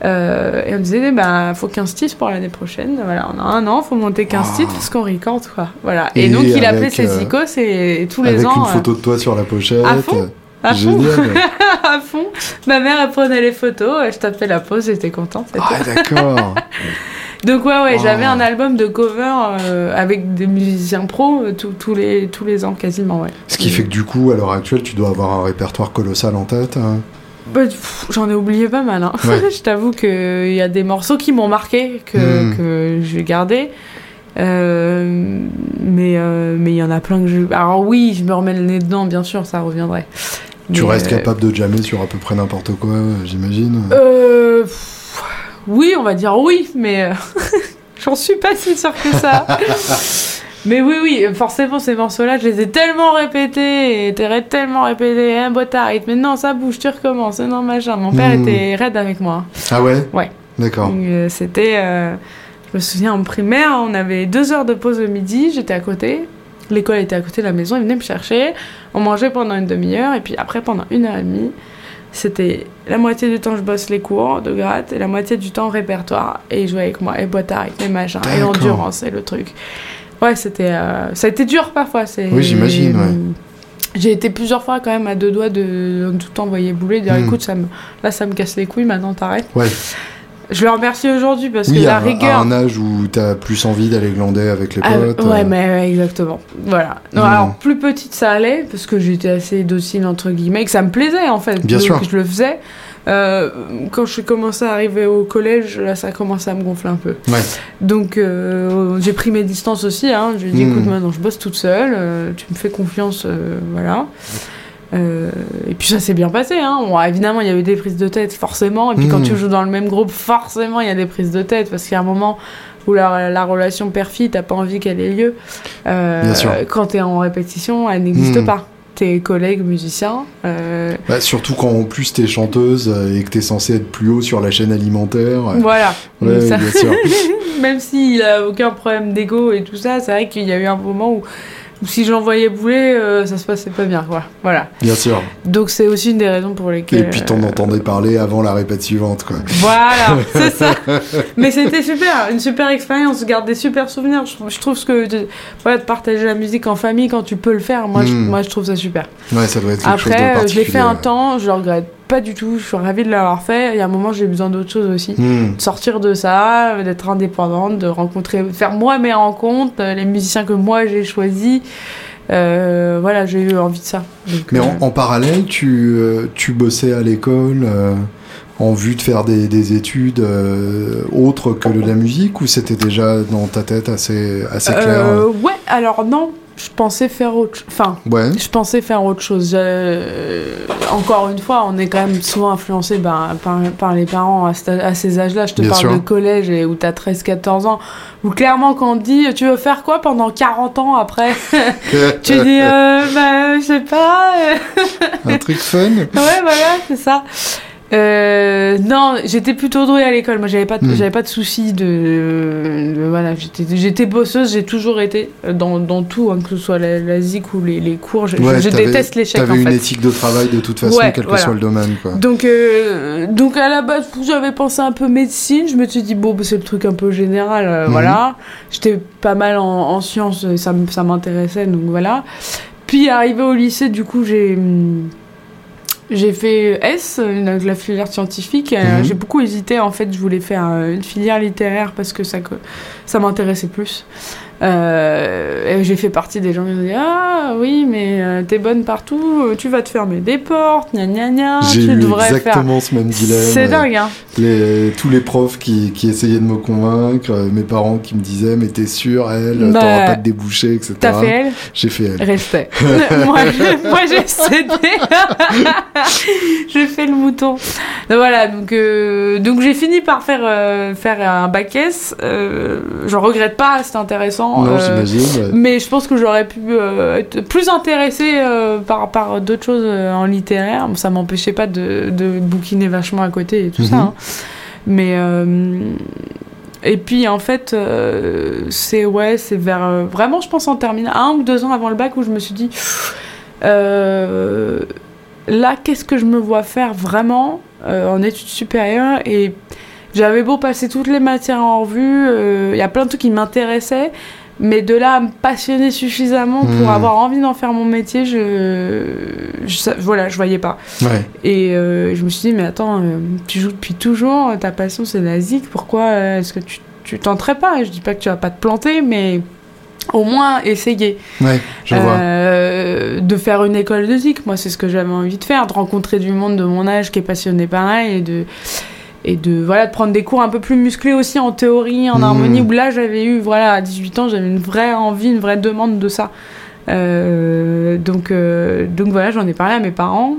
S2: Euh, et on disait, bah, faut 15 titres pour l'année prochaine. Voilà, on a un an, faut monter 15 ah. titres parce qu'on record, quoi. Voilà. Et, donc, il appelait ses euh, icos et, tous les ans.
S1: Avec une photo de toi sur la pochette.
S2: À fond. À Génial. [laughs] à fond. Ma mère, elle prenait les photos, je tapais la pause, j'étais contente.
S1: Ah, d'accord. [laughs]
S2: Donc ouais, ouais, j'avais un album de cover euh, avec des musiciens pros euh, tous les, tous les ans quasiment, ouais.
S1: Ce qui fait que du coup, à l'heure actuelle, tu dois avoir un répertoire colossal en tête. Hein.
S2: Bah, J'en ai oublié pas mal. Hein. [laughs] je t'avoue qu'il y a des morceaux qui m'ont marqué, que, hmm. que je vais garder. Euh, mais mais il y en a plein que je. Alors oui, je me remets le nez dedans, bien sûr, ça reviendrait.
S1: Tu restes euh, capable de jammer sur à peu près n'importe quoi, j'imagine
S2: euh, Oui, on va dire oui, mais euh, [laughs] j'en suis pas si sûre que ça. [laughs] mais oui, oui, forcément, ces morceaux-là, je les ai tellement répétés, et tellement répétés, un hein, boîte à rythme, mais non, ça bouge, tu recommences, non, machin. Mon père hmm. était raide avec moi.
S1: Ah ouais?
S2: Ouais.
S1: D'accord.
S2: C'était. je me souviens en primaire, on avait deux heures de pause le midi, j'étais à côté. L'école était à côté de la maison, ils venaient me chercher. On mangeait pendant une demi-heure, et puis après, pendant une heure et demie, c'était la moitié du temps je bosse les cours de gratte et la moitié du temps répertoire et jouaient avec moi et boîte à rythme et machin et l'endurance et le truc ouais c'était euh, ça a été dur parfois c'est
S1: oui j'imagine ouais.
S2: j'ai été plusieurs fois quand même à deux doigts de, tout envoyer bouler de dire hmm. écoute ça me, là ça me casse les couilles maintenant t'arrêtes
S1: ouais
S2: je le remercie aujourd'hui parce que la rigueur.
S1: À un âge où t'as plus envie d'aller glander avec les ah, potes.
S2: ouais, euh. mais exactement. Voilà. Non, hmm. Alors, plus petite, ça allait parce que j'étais assez docile, entre guillemets, et que ça me plaisait en fait.
S1: Bien sûr.
S2: Que je le faisais. Euh, quand je commençais à arriver au collège, là, ça commençait à me gonfler un peu.
S1: Ouais.
S2: Donc, euh, j'ai pris mes distances aussi. Hein. Je lui ai dit, hmm. écoute, maintenant, je bosse toute seule. tu me fais confiance, voilà. Euh, et puis ça s'est bien passé. Hein. évidemment, il y a eu des prises de tête, forcément. Et puis quand hmm. tu joues dans le même groupe, forcément, il y a des prises de tête. Parce qu'il y a un moment où la, la relation père-fille, t'as pas envie qu'elle ait lieu. Euh, quand t'es en répétition, elle n'existe hmm. pas. Tes collègues musiciens. Euh,
S1: bah, surtout quand en plus t'es chanteuse et que t'es censé être plus haut sur la chaîne alimentaire.
S2: Voilà.
S1: bien sûr. [laughs]
S2: Même s'il a aucun problème d'ego et tout ça, c'est vrai qu'il y a eu un moment où si j'envoyais bouler, euh, ça se passait pas bien, quoi. Voilà.
S1: Bien sûr.
S2: Donc c'est aussi une des raisons pour lesquelles.
S1: Et puis t'en euh, entendais parler avant la répète suivante, quoi.
S2: Voilà, [laughs] c'est ça. Mais c'était super, une super expérience, je garde des super souvenirs. Je, trouve que de, voilà, de partager la musique en famille quand tu peux le faire, moi, je, hmm. moi je trouve ça super.
S1: Ouais, ça doit être quelque
S2: Après,
S1: chose de
S2: particulier. je l'ai fait un temps, je le regrette pas du tout. Je suis ravie de l'avoir fait. Il y a un moment, j'ai besoin d'autre chose aussi.
S1: Hmm.
S2: De sortir de ça, d'être indépendante, de rencontrer, faire moi mes rencontres, les musiciens que moi j'ai choisis. Euh, voilà, j'ai eu envie de ça.
S1: Mais en, euh, parallèle, tu, euh, tu bossais à l'école en vue de faire des, des études autres que de la musique ou c'était déjà dans ta tête assez, assez clair
S2: Ouais, alors non, je pensais faire autre enfin je pensais faire autre chose. Encore une fois on est quand même souvent influencé ben, par, par, les parents à, ces âges-là. Je te parle de collège et où tu as 13 14 ans. Où clairement quand on te dit tu veux faire quoi pendant 40 ans après [laughs] [laughs] tu dis euh, bah, je sais pas.
S1: Un truc fun. [laughs] Ouais
S2: voilà c'est ça euh, non, j'étais plutôt douée à l'école. Moi, j'avais pas, de, hmm. j'avais pas de soucis de, voilà, j'étais, j'étais bosseuse. J'ai toujours été dans, dans tout, hein, que ce soit la, la ZIC ou les, les cours. Je, je déteste l'échec.
S1: T'avais une éthique de travail de toute façon, quel que soit le domaine. Quoi.
S2: Donc, euh, donc à la base, j'avais pensé un peu médecine. Je me suis dit bon, bah, c'est le truc un peu général, euh, mhm. voilà. J'étais pas mal en, en sciences, ça, ça m'intéressait, donc voilà. Puis arrivé au lycée, du coup, j'ai hum, j'ai fait S, la filière scientifique. Mhm. J'ai beaucoup hésité. En fait, je voulais faire euh, une filière littéraire parce que ça, ça m'intéressait plus. Euh, j'ai fait partie des gens qui ont dit Ah oui, mais euh, t'es bonne partout, tu vas te fermer des portes, gna gna gna.
S1: J'ai eu exactement ce même dilemme.
S2: C'est dingue, hein.
S1: Les, tous les profs qui, qui, essayaient de me convaincre, mes parents qui me disaient Mais t'es sûr, elle, bah, t'auras pas de débouché, etc.
S2: T'as fait elle
S1: J'ai fait elle.
S2: Respect. [laughs] moi, j'ai cédé. j'ai fait le mouton. voilà, donc, donc j'ai fini par faire, faire un bac S. J'en regrette pas, c'était intéressant.
S1: Euh,
S2: mais je pense que j'aurais pu euh, être plus intéressée euh, par, par d'autres choses en littéraire. Ça m'empêchait pas de, de bouquiner vachement à côté et tout ça. Mhm. Hein. Mais. Et puis en fait, c'est ouais, c'est vers vraiment, je pense en terminale, un ou deux ans avant le bac où je me suis dit, là, qu'est-ce que je me vois faire vraiment en études supérieures et j'avais beau passer toutes les matières en revue, il y a plein de trucs qui m'intéressaient, mais de là à me passionner suffisamment pour hmm. avoir envie d'en faire mon métier, je, je, voilà, je voyais pas. Et euh, je me suis dit, mais attends, euh, tu joues depuis toujours, ta passion c'est la zik, pourquoi euh, est-ce que tu, tu tenterais pas? Je dis pas que tu vas pas te planter, mais au moins essayer
S1: ouais, je vois.
S2: de faire une école de zik. Moi, c'est ce que j'avais envie de faire, de rencontrer du monde de mon âge qui est passionné pareil et de et de voilà de prendre des cours un peu plus musclés aussi en théorie en mmh. harmonie où là j'avais eu voilà à 18 ans j'avais une vraie envie une vraie demande de ça. Euh, donc euh, donc voilà j'en ai parlé à mes parents.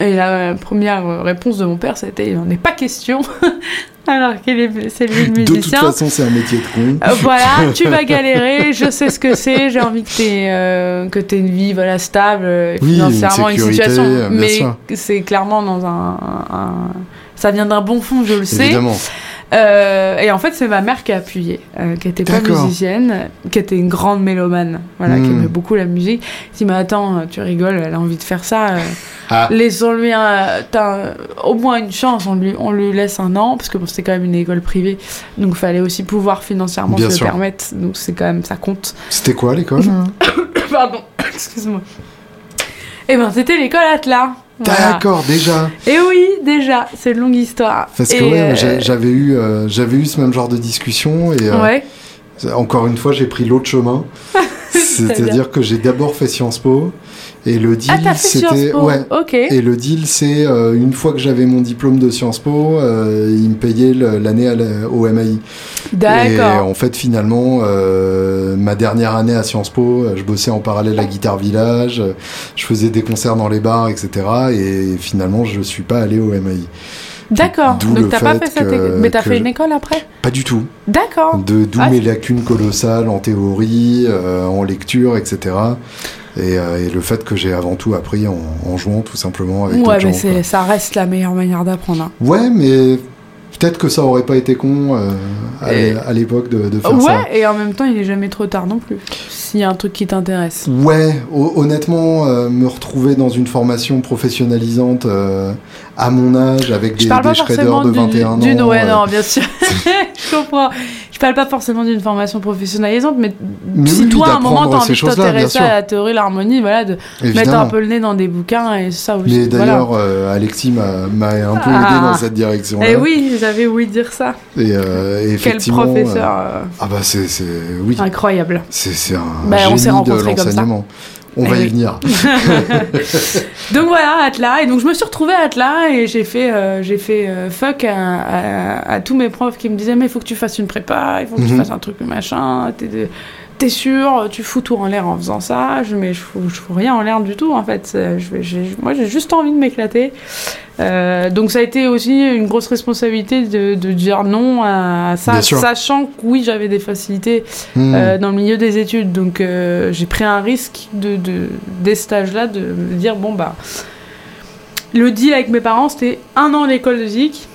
S2: Et la première réponse de mon père c'était il n'en est pas question. [laughs] Alors qu'il est c'est lui le musicien
S1: de toute façon c'est un métier de con.
S2: Euh, voilà [laughs] tu vas galérer je sais ce que c'est j'ai envie que tu aies que aies une vie voilà stable financièrement une, situation. mais c'est clairement dans un ça vient d'un bon fond, je le sais.
S1: Évidemment.
S2: Euh, et en fait, c'est ma mère qui a appuyé, euh, qui était pas musicienne, qui était une grande mélomane, voilà, qui hmm. aimait beaucoup la musique. Elle dit, mais attends, tu rigoles, elle a envie de faire ça. Euh, [laughs] ah. Laissons-lui au moins une chance, on lui, on lui laisse un an, parce que bon, c'était quand même une école privée, donc il fallait aussi pouvoir financièrement se le permettre, donc c'est quand même, ça compte.
S1: C'était quoi l'école? [coughs]
S2: Pardon, [coughs] excuse-moi. Eh ben, c'était l'école Atlas.
S1: D'accord, déjà.
S2: Et oui, déjà, c'est une longue histoire.
S1: Parce que
S2: euh,
S1: j'avais eu, euh, j'avais eu ce même genre de discussion et euh, encore une fois, j'ai pris l'autre chemin. [laughs] C'est-à-dire que j'ai d'abord fait Sciences Po et le deal,
S2: ah, c'était
S1: ouais. Et le deal, c'est euh, une fois que j'avais mon diplôme de Sciences Po, euh, ils me payaient l'année au MAI.
S2: D'accord. Et
S1: en fait, finalement, euh, ma dernière année à Sciences Po, je bossais en parallèle à Guitare Village, je faisais des concerts dans les bars, etc. Et finalement, je suis pas allé au MAI.
S2: D'accord. Donc t'as pas fait cette école. Mais t'as fait une école après?
S1: Pas du tout.
S2: D'accord.
S1: D'où ah, mes lacunes colossales en théorie, en lecture, etc. Euh, et, le fait que j'ai avant tout appris en, jouant tout simplement avec
S2: ouais, mais ça reste la meilleure manière d'apprendre. Hein.
S1: Ouais, mais peut-être que ça aurait pas été con euh, à l'époque de, de, faire
S2: ça. Ouais, et en même temps, il est jamais trop tard non plus. S'il y a un truc qui t'intéresse.
S1: Ouais, honnêtement, euh, me retrouver dans une formation professionnalisante à mon âge avec des, des shredders de 21 ans.
S2: D'une, ouais, non, bien sûr. [laughs] [laughs] je comprends je parle pas forcément d'une formation professionnalisante, mais, si toi, à un moment, t'as envie de t'intéresser à la théorie, l'harmonie, voilà, de mettre un peu le nez dans des bouquins et ça aussi.
S1: Mais d'ailleurs, euh, Alexis m'a un peu aidé dans ah. cette direction-là.
S2: Et eh oui, j'avais ouï dire ça.
S1: Et, euh,
S2: Quel professeur. Euh,
S1: ah bah c'est, oui.
S2: Incroyable.
S1: C'est un bah, génie de l'enseignement. On va y venir. [laughs] [laughs]
S2: donc voilà, Atlas. Et donc je me suis retrouvée à Atlas et j'ai fait, euh, j'ai fait euh, fuck à, tous mes profs qui me disaient mais il faut que tu fasses une prépa, il faut que tu mhm. fasses un truc machin t'es sûr, tu fous tout en l'air en faisant ça, je, mais je fous, je fous rien en l'air du tout en fait. Je, moi j'ai juste envie de m'éclater. Euh, donc ça a été aussi une grosse responsabilité de, dire non à ça, sachant que oui j'avais des facilités hmm. euh, dans le milieu des études. Donc euh, j'ai pris un risque de, de, des stages-là de me dire bon bah... Le deal avec mes parents c'était un an d'école de zik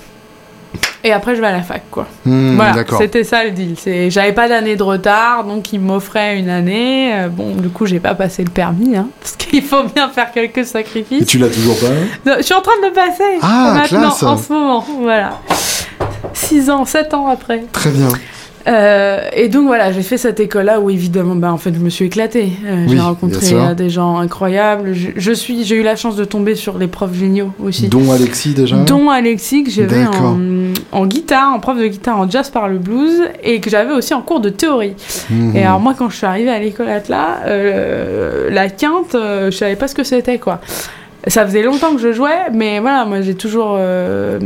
S2: et après, je vais à la fac, quoi.
S1: Hmm,
S2: voilà, c'était ça le deal. J'avais pas d'année de retard, donc ils m'offraient une année. Euh, bon, du coup, j'ai pas passé le permis, hein, parce qu'il faut bien faire quelques sacrifices.
S1: Et tu l'as toujours pas
S2: Je suis en train de le passer.
S1: Ah,
S2: maintenant, en ce moment. Voilà. 6 ans, 7 ans après.
S1: Très bien.
S2: Euh, et donc voilà, j'ai fait cette école-là où évidemment, bah, en fait, je me suis éclatée. Euh, j'ai rencontré euh, des gens incroyables. Je, suis, j'ai eu la chance de tomber sur les profs géniaux aussi.
S1: Dont Alexis déjà.
S2: Dont Alexis que j'avais en, guitare, en prof de guitare en jazz par le blues, et que j'avais aussi en cours de théorie. Mhm. Et alors moi, quand je suis arrivée à l'école Atlas, la quinte, je savais pas ce que c'était quoi. Ça faisait longtemps que je jouais, mais voilà, moi j'ai toujours. Euh,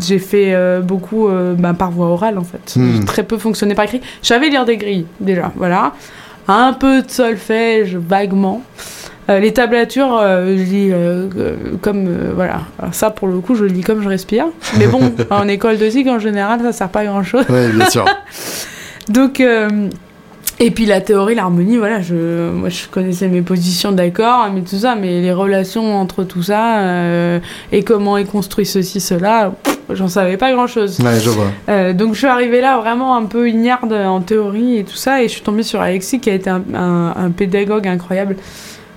S2: j'ai fait euh, beaucoup euh, ben, par voie orale en fait. Hmm. J'ai très peu fonctionné par écrit. Je savais lire des grilles déjà, voilà. Un peu de solfège, vaguement. les tablatures, je lis comme. voilà. ça pour le coup, je lis comme je respire. Mais bon, [laughs] en école de zig en général, ça sert pas à grand chose.
S1: Oui, bien sûr. [laughs]
S2: Donc. Et puis la théorie, l'harmonie, voilà, je, moi je connaissais mes positions d'accord, mais tout ça, mais les relations entre tout ça euh, et comment est construit ceci, cela, j'en savais pas grand chose.
S1: Ouais, je vois.
S2: Euh, donc je suis arrivée là vraiment un peu ignarde en théorie et tout ça, et je suis tombée sur Alexis qui a été un, un, pédagogue incroyable.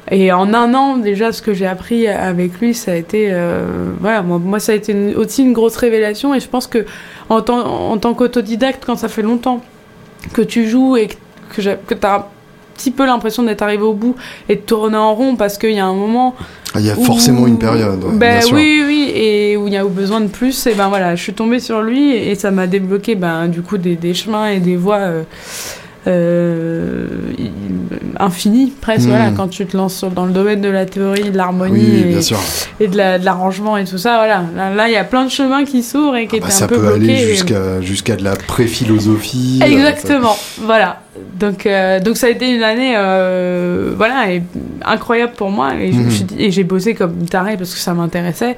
S2: Et en un an, déjà, ce que j'ai appris avec lui, ça a été. Euh, voilà, moi, moi, ça a été aussi une grosse révélation. Et je pense que, en, tant, en tant qu'autodidacte, quand ça fait longtemps que tu joues et que que, que tu as un petit peu l'impression d'être arrivé au bout et de tourner en rond parce qu'il y a un moment.
S1: Ah, il y a forcément une période.
S2: ben oui, oui, et où il y a besoin de plus. Et ben voilà, je suis tombée sur lui et ça m'a débloqué ben, du coup des, des, chemins et des voies. Euh, infini presque voilà hmm. quand tu te lances dans le domaine de la théorie de l'harmonie et, de l'arrangement et tout ça voilà. Là il y a plein de chemins qui s'ouvrent et qui ah bah, étaient un peu bloqués ça peut aller
S1: jusqu'à jusqu'à de la pré-philosophie
S2: euh, exactement voilà. Donc euh, donc ça a été une année voilà incroyable pour moi hmm. et j'ai bossé comme taré parce que ça m'intéressait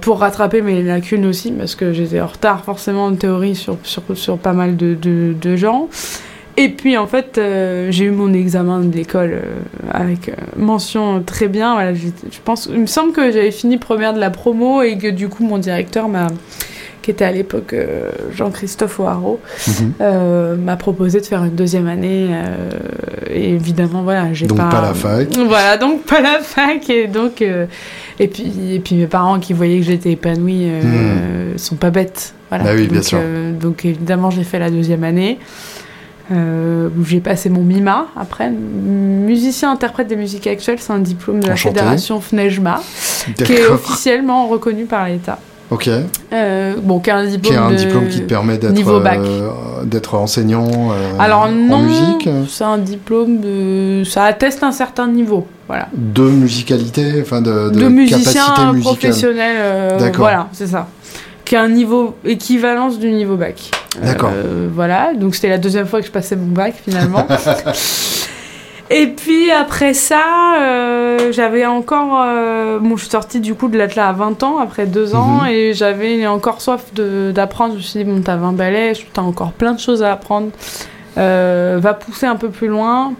S2: pour rattraper mes lacunes aussi parce que j'étais en retard forcément en théorie sur sur, sur pas mal de, de, de gens et puis en fait, euh, j'ai eu mon examen de l'école euh, avec euh, mention très bien. Voilà, je pense, il me semble que j'avais fini première de la promo et que du coup mon directeur m'a qui était à l'époque Jean-Christophe O'Haraud, mhm. m'a proposé de faire une deuxième année. et évidemment, voilà, j'ai
S1: pas. Donc pas la fac.
S2: Voilà, donc pas la fac. Et donc. et, puis, et puis mes parents qui voyaient que j'étais épanouie mhm. sont pas bêtes. Voilà.
S1: Bah oui,
S2: donc,
S1: bien sûr.
S2: donc évidemment, j'ai fait la deuxième annne euh, où j'ai passé mon MIMA après. Musicien interprète des musiques actuelles, c'est un diplôme de la fédération FNEJMA, qui est officiellement reconnu par l'État.
S1: Ok.
S2: Euh, bon, qui est un diplôme,
S1: qui un diplôme qui te permet d'être euh, d'être enseignant euh,
S2: Alors non,
S1: en musique.
S2: C'est un diplôme de, ça atteste un certain niveau, voilà.
S1: De musicalité, enfin de,
S2: de, de musicien professionnel. D'accord. Voilà, c'est ça qui a un niveau équivalence du niveau bac.
S1: D'accord.
S2: Euh, voilà, donc c'était la deuxième fois que je passais mon bac finalement. [laughs] Et puis après ça, euh, j'avais encore. Euh, bon, je suis sortie du coup de l'Atlas à 20 ans, après deux ans, mhm. et j'avais encore soif d'apprendre. Je me suis dit, bon, t'as 20 balais, t'as encore plein de choses à apprendre. va pousser un peu plus loin.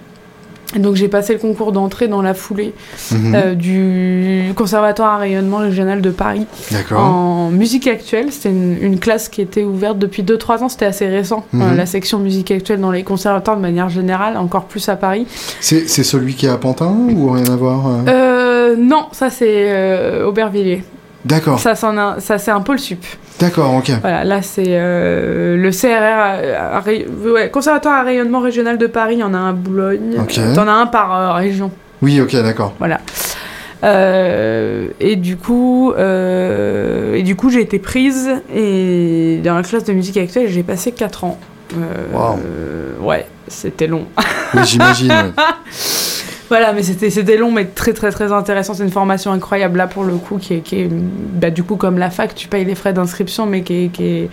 S2: Donc j'ai passé le concours d'entrée dans la foulée mhm. euh, du Conservatoire à rayonnement régional de Paris en musique actuelle. C'était une, classe qui était ouverte depuis 2-3 ans, c'était assez récent, mhm. euh, la section musique actuelle dans les conservatoires de manière générale, encore plus à Paris.
S1: C'est celui qui est à Pantin ou rien à voir
S2: euh? Non, ça c'est Aubervilliers.
S1: D'accord.
S2: Ça, ça c'est un pôle sup.
S1: D'accord, ok.
S2: Voilà, là c'est euh, le CRR, Conservatoire à rayonnement régional de Paris, il y en a un à Boulogne. Okay. T'en as un par euh, région.
S1: Oui, ok, d'accord.
S2: Voilà. Euh, et du coup, et du coup, j'ai été prise et dans la classe de musique actuelle, j'ai passé 4 ans.
S1: Wow.
S2: ouais, c'était long.
S1: Oui, j'imagine. [laughs]
S2: Voilà, mais c'était long, mais très très très intéressant. C'est une formation incroyable là pour le coup, qui est, qui est bah, du coup comme la fac, tu payes les frais d'inscription, mais qui est, qui est,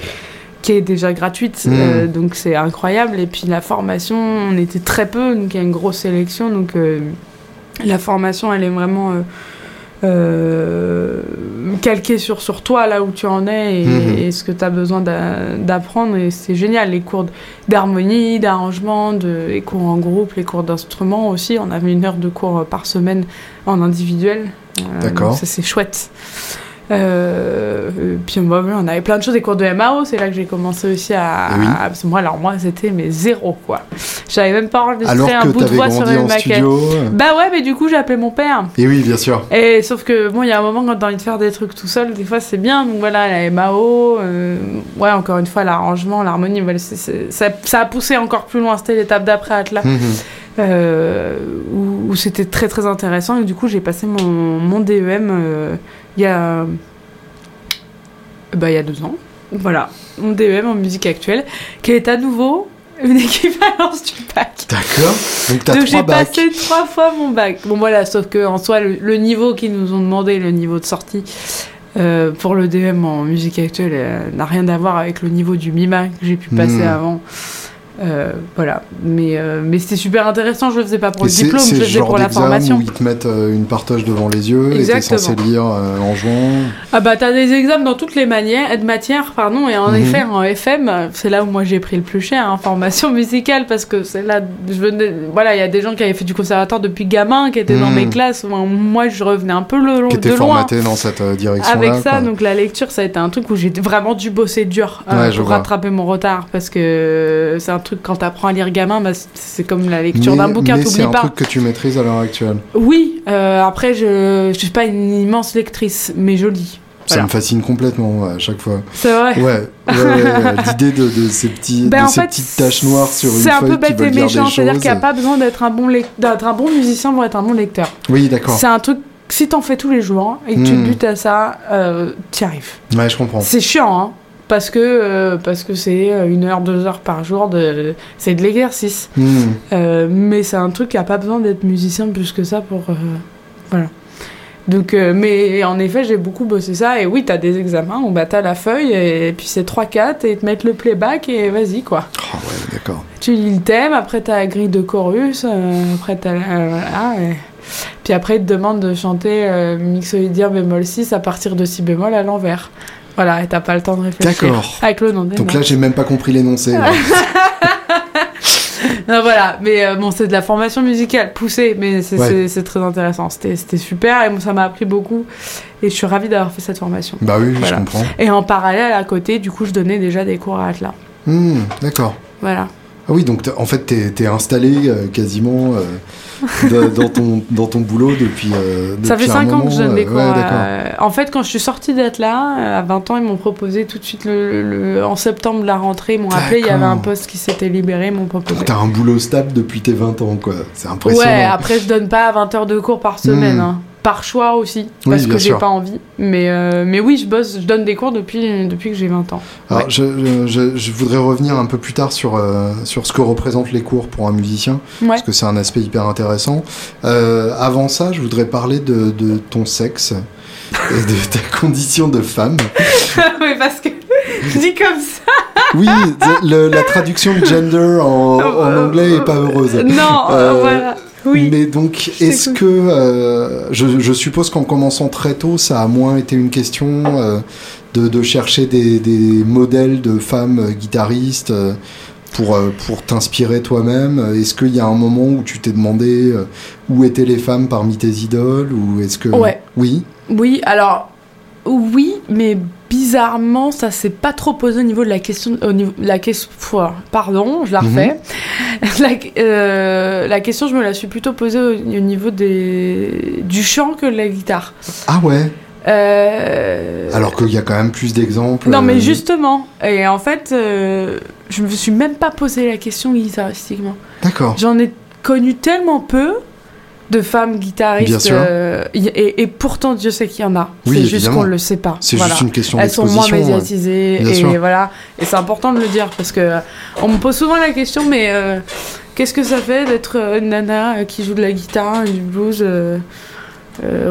S2: qui est déjà gratuite. Hmm. Euh, donc c'est incroyable. Et puis la formation, on était très peu, donc il y a une grosse sélection. Donc euh, la formation, elle est vraiment euh, euh, calqué sur, sur toi, là où tu en es et, mhm. ce que tu as besoin d'apprendre. Et c'est génial, les cours d'harmonie, d'arrangement, de, les cours en groupe, les cours d'instruments aussi. On avait une heure de cours par semaine en individuel.
S1: Euh, D'accord.
S2: Ça, c'est chouette. Euh, puis on avait plein de choses, des cours de MAO, c'est là que j'ai commencé aussi à, Parce que moi, alors moi, c'était mais zéro quoi. J'avais même pas enregistré un bout de voix sur une maquette. Bah ouais, mais du coup, j'ai appelé mon père.
S1: Et oui, bien sûr.
S2: Et sauf que bon, il y a un moment quand t'as envie de faire des trucs tout seul, des fois c'est bien. Donc voilà, la MAO, euh, ouais, encore une fois, l'arrangement, l'harmonie, ça, ça, a poussé encore plus loin. C'était l'étape d'après Atlas. Mhm. Euh, où, c'était très très intéressant et du coup j'ai passé mon, mon DEM il y a. Bah, il y a deux ans. Voilà, mon DEM en musique actuelle, qui est à nouveau une [laughs] équivalence du bac.
S1: D'accord. Donc,
S2: Donc j'ai passé trois fois mon bac. Bon, voilà, sauf que en soi, le, niveau qu'ils nous ont demandé, le niveau de sortie. Euh, pour le DEM en musique actuelle euh, n'a rien à voir avec le niveau du MIMA que j'ai pu passer hmm. avant. Euh, voilà, mais, euh, mais c'était super intéressant. Je le faisais pas pour le diplôme, je le faisais pour la formation.
S1: Où ils te mettent euh, une partage devant les yeux Exactement. et t'es censé lire en jouant.
S2: Ah bah t'as des examens dans toutes les manières, matières, pardon, et en mhm. effet en FM, c'est là où moi j'ai pris le plus cher en formation [laughs] musicale parce que c'est là, je venais, voilà, il y a des gens qui avaient fait du conservatoire depuis gamin, qui étaient dans mhm. mes classes. Moi je revenais un peu le long,
S1: qui
S2: de loin.
S1: formaté dans cette direction.
S2: Avec ça, donc la lecture, ça a été un truc où j'ai vraiment dû bosser dur pour rattraper mon retard parce que c'est un truc, quand tu apprends à lire gamin, bah, c'est comme la lecture d'un bouquin, t'oublies pas.
S1: c'est un truc que tu maîtrises à l'heure actuelle.
S2: Oui, euh, après, je ne suis pas une immense lectrice, mais je lis.
S1: Ça me fascine complètement à chaque fois.
S2: C'est vrai.
S1: Ouais, [laughs] l'idée de, de, ces, petits, ben, de ces petites taches noires sur une feuille.
S2: C'est un peu bête et méchant, c'est-à-dire qu'il n'y a pas besoin d'être un, bon un bon musicien pour être un bon lecteur.
S1: Oui, d'accord.
S2: C'est un truc si t'en fais tous les jours et que tu hmm. butes à ça, euh, t'y arrives.
S1: Ouais, je comprends.
S2: C'est chiant, hein parce que euh, parce que c'est euh, une heure deux heures par jour de c'est de l'exercice. Hmm. euh, mais c'est un truc qui a pas besoin d'être musicien plus que ça pour voilà. Donc mais en effet j'ai beaucoup bossé ça. Et oui t'as des examens où bah t'as la feuille et, puis c'est 3-4 et te mettent le playback et vas-y quoi.
S1: Oh ouais d'accord.
S2: Tu lis le thème après t'as la grille de chorus après t'as voilà puis après ils te demandent de chanter mixolydienne bémol 6 à partir de si bémol à l'envers voilà, et t'as pas le temps de réfléchir.
S1: D'accord. [laughs]
S2: Avec le nom
S1: Donc là, j'ai même pas compris l'énoncé.
S2: non, [laughs] non, voilà, mais bon, c'est de la formation musicale poussée, mais c'est très intéressant. C'était super et ça m'a appris beaucoup. Et je suis ravie d'avoir fait cette formation.
S1: Bah oui, je comprends.
S2: Et en parallèle, à côté, du coup, je donnais déjà des cours à Atlas.
S1: Hmm, d'accord.
S2: Voilà.
S1: Ah oui, donc en fait, tu es, installé euh, quasiment euh, dans, ton, dans ton boulot depuis. Euh,
S2: ça fait 5 ans que je donne des cours. en fait, quand je suis sortie d'être là, à 20 ans, ils m'ont proposé tout de suite, le, en septembre de la rentrée, ils m'ont appelé, il y avait un poste qui s'était libéré, ils m'ont proposé.
S1: T'as un boulot stable depuis tes 20 ans, quoi. C'est impressionnant.
S2: Ouais, après, je donne pas 20 heures de cours par semaine. Hmm. Hein par choix aussi, parce que j'ai pas envie. Mais, euh, mais oui, je bosse, je donne des cours depuis, depuis que j'ai 20 ans.
S1: Alors, je, je, voudrais revenir un peu plus tard sur, euh, sur ce que représentent les cours pour un musicien, parce que c'est un aspect hyper intéressant. Euh, avant ça, je voudrais parler de, de ton sexe et de ta [laughs] condition de femme. [laughs]
S2: oui, parce que [laughs] je dis comme ça.
S1: oui, la traduction de gender en, en anglais est pas heureuse.
S2: Non, voilà.
S1: Mais donc, est-ce que, euh, je, suppose qu'en commençant très tôt, ça a moins été une question euh, de, chercher des, modèles de femmes guitaristes euh, pour, pour t'inspirer toi-même? Est-ce qu'il y a un moment où tu t'es demandé où étaient les femmes parmi tes idoles ou est-ce que
S2: ouais.
S1: oui.
S2: Oui alors oui mais bizarrement, ça s'est pas trop posé au niveau de la question. Au niveau, la question pardon, je la mhm. [laughs] refais. Euh, la, question, je me la suis plutôt posée au, niveau des, du chant que de la guitare.
S1: Ah ouais euh, Alors qu'il y a quand même plus d'exemples.
S2: Non, mais euh, justement. Et en fait, je me suis même pas posé la question guitaristiquement.
S1: D'accord.
S2: J'en ai connu tellement peu de femmes guitaristes. Euh, et, pourtant, Dieu sait qu'il y en a. c'est juste qu'on ne le sait pas.
S1: C'est juste une question
S2: Elles sont moins médiatisées. Et voilà. Et c'est important de le dire parce que on me pose souvent la question, mais euh, qu'est-ce que ça fait d'être une nana qui joue de la guitare, du blues euh,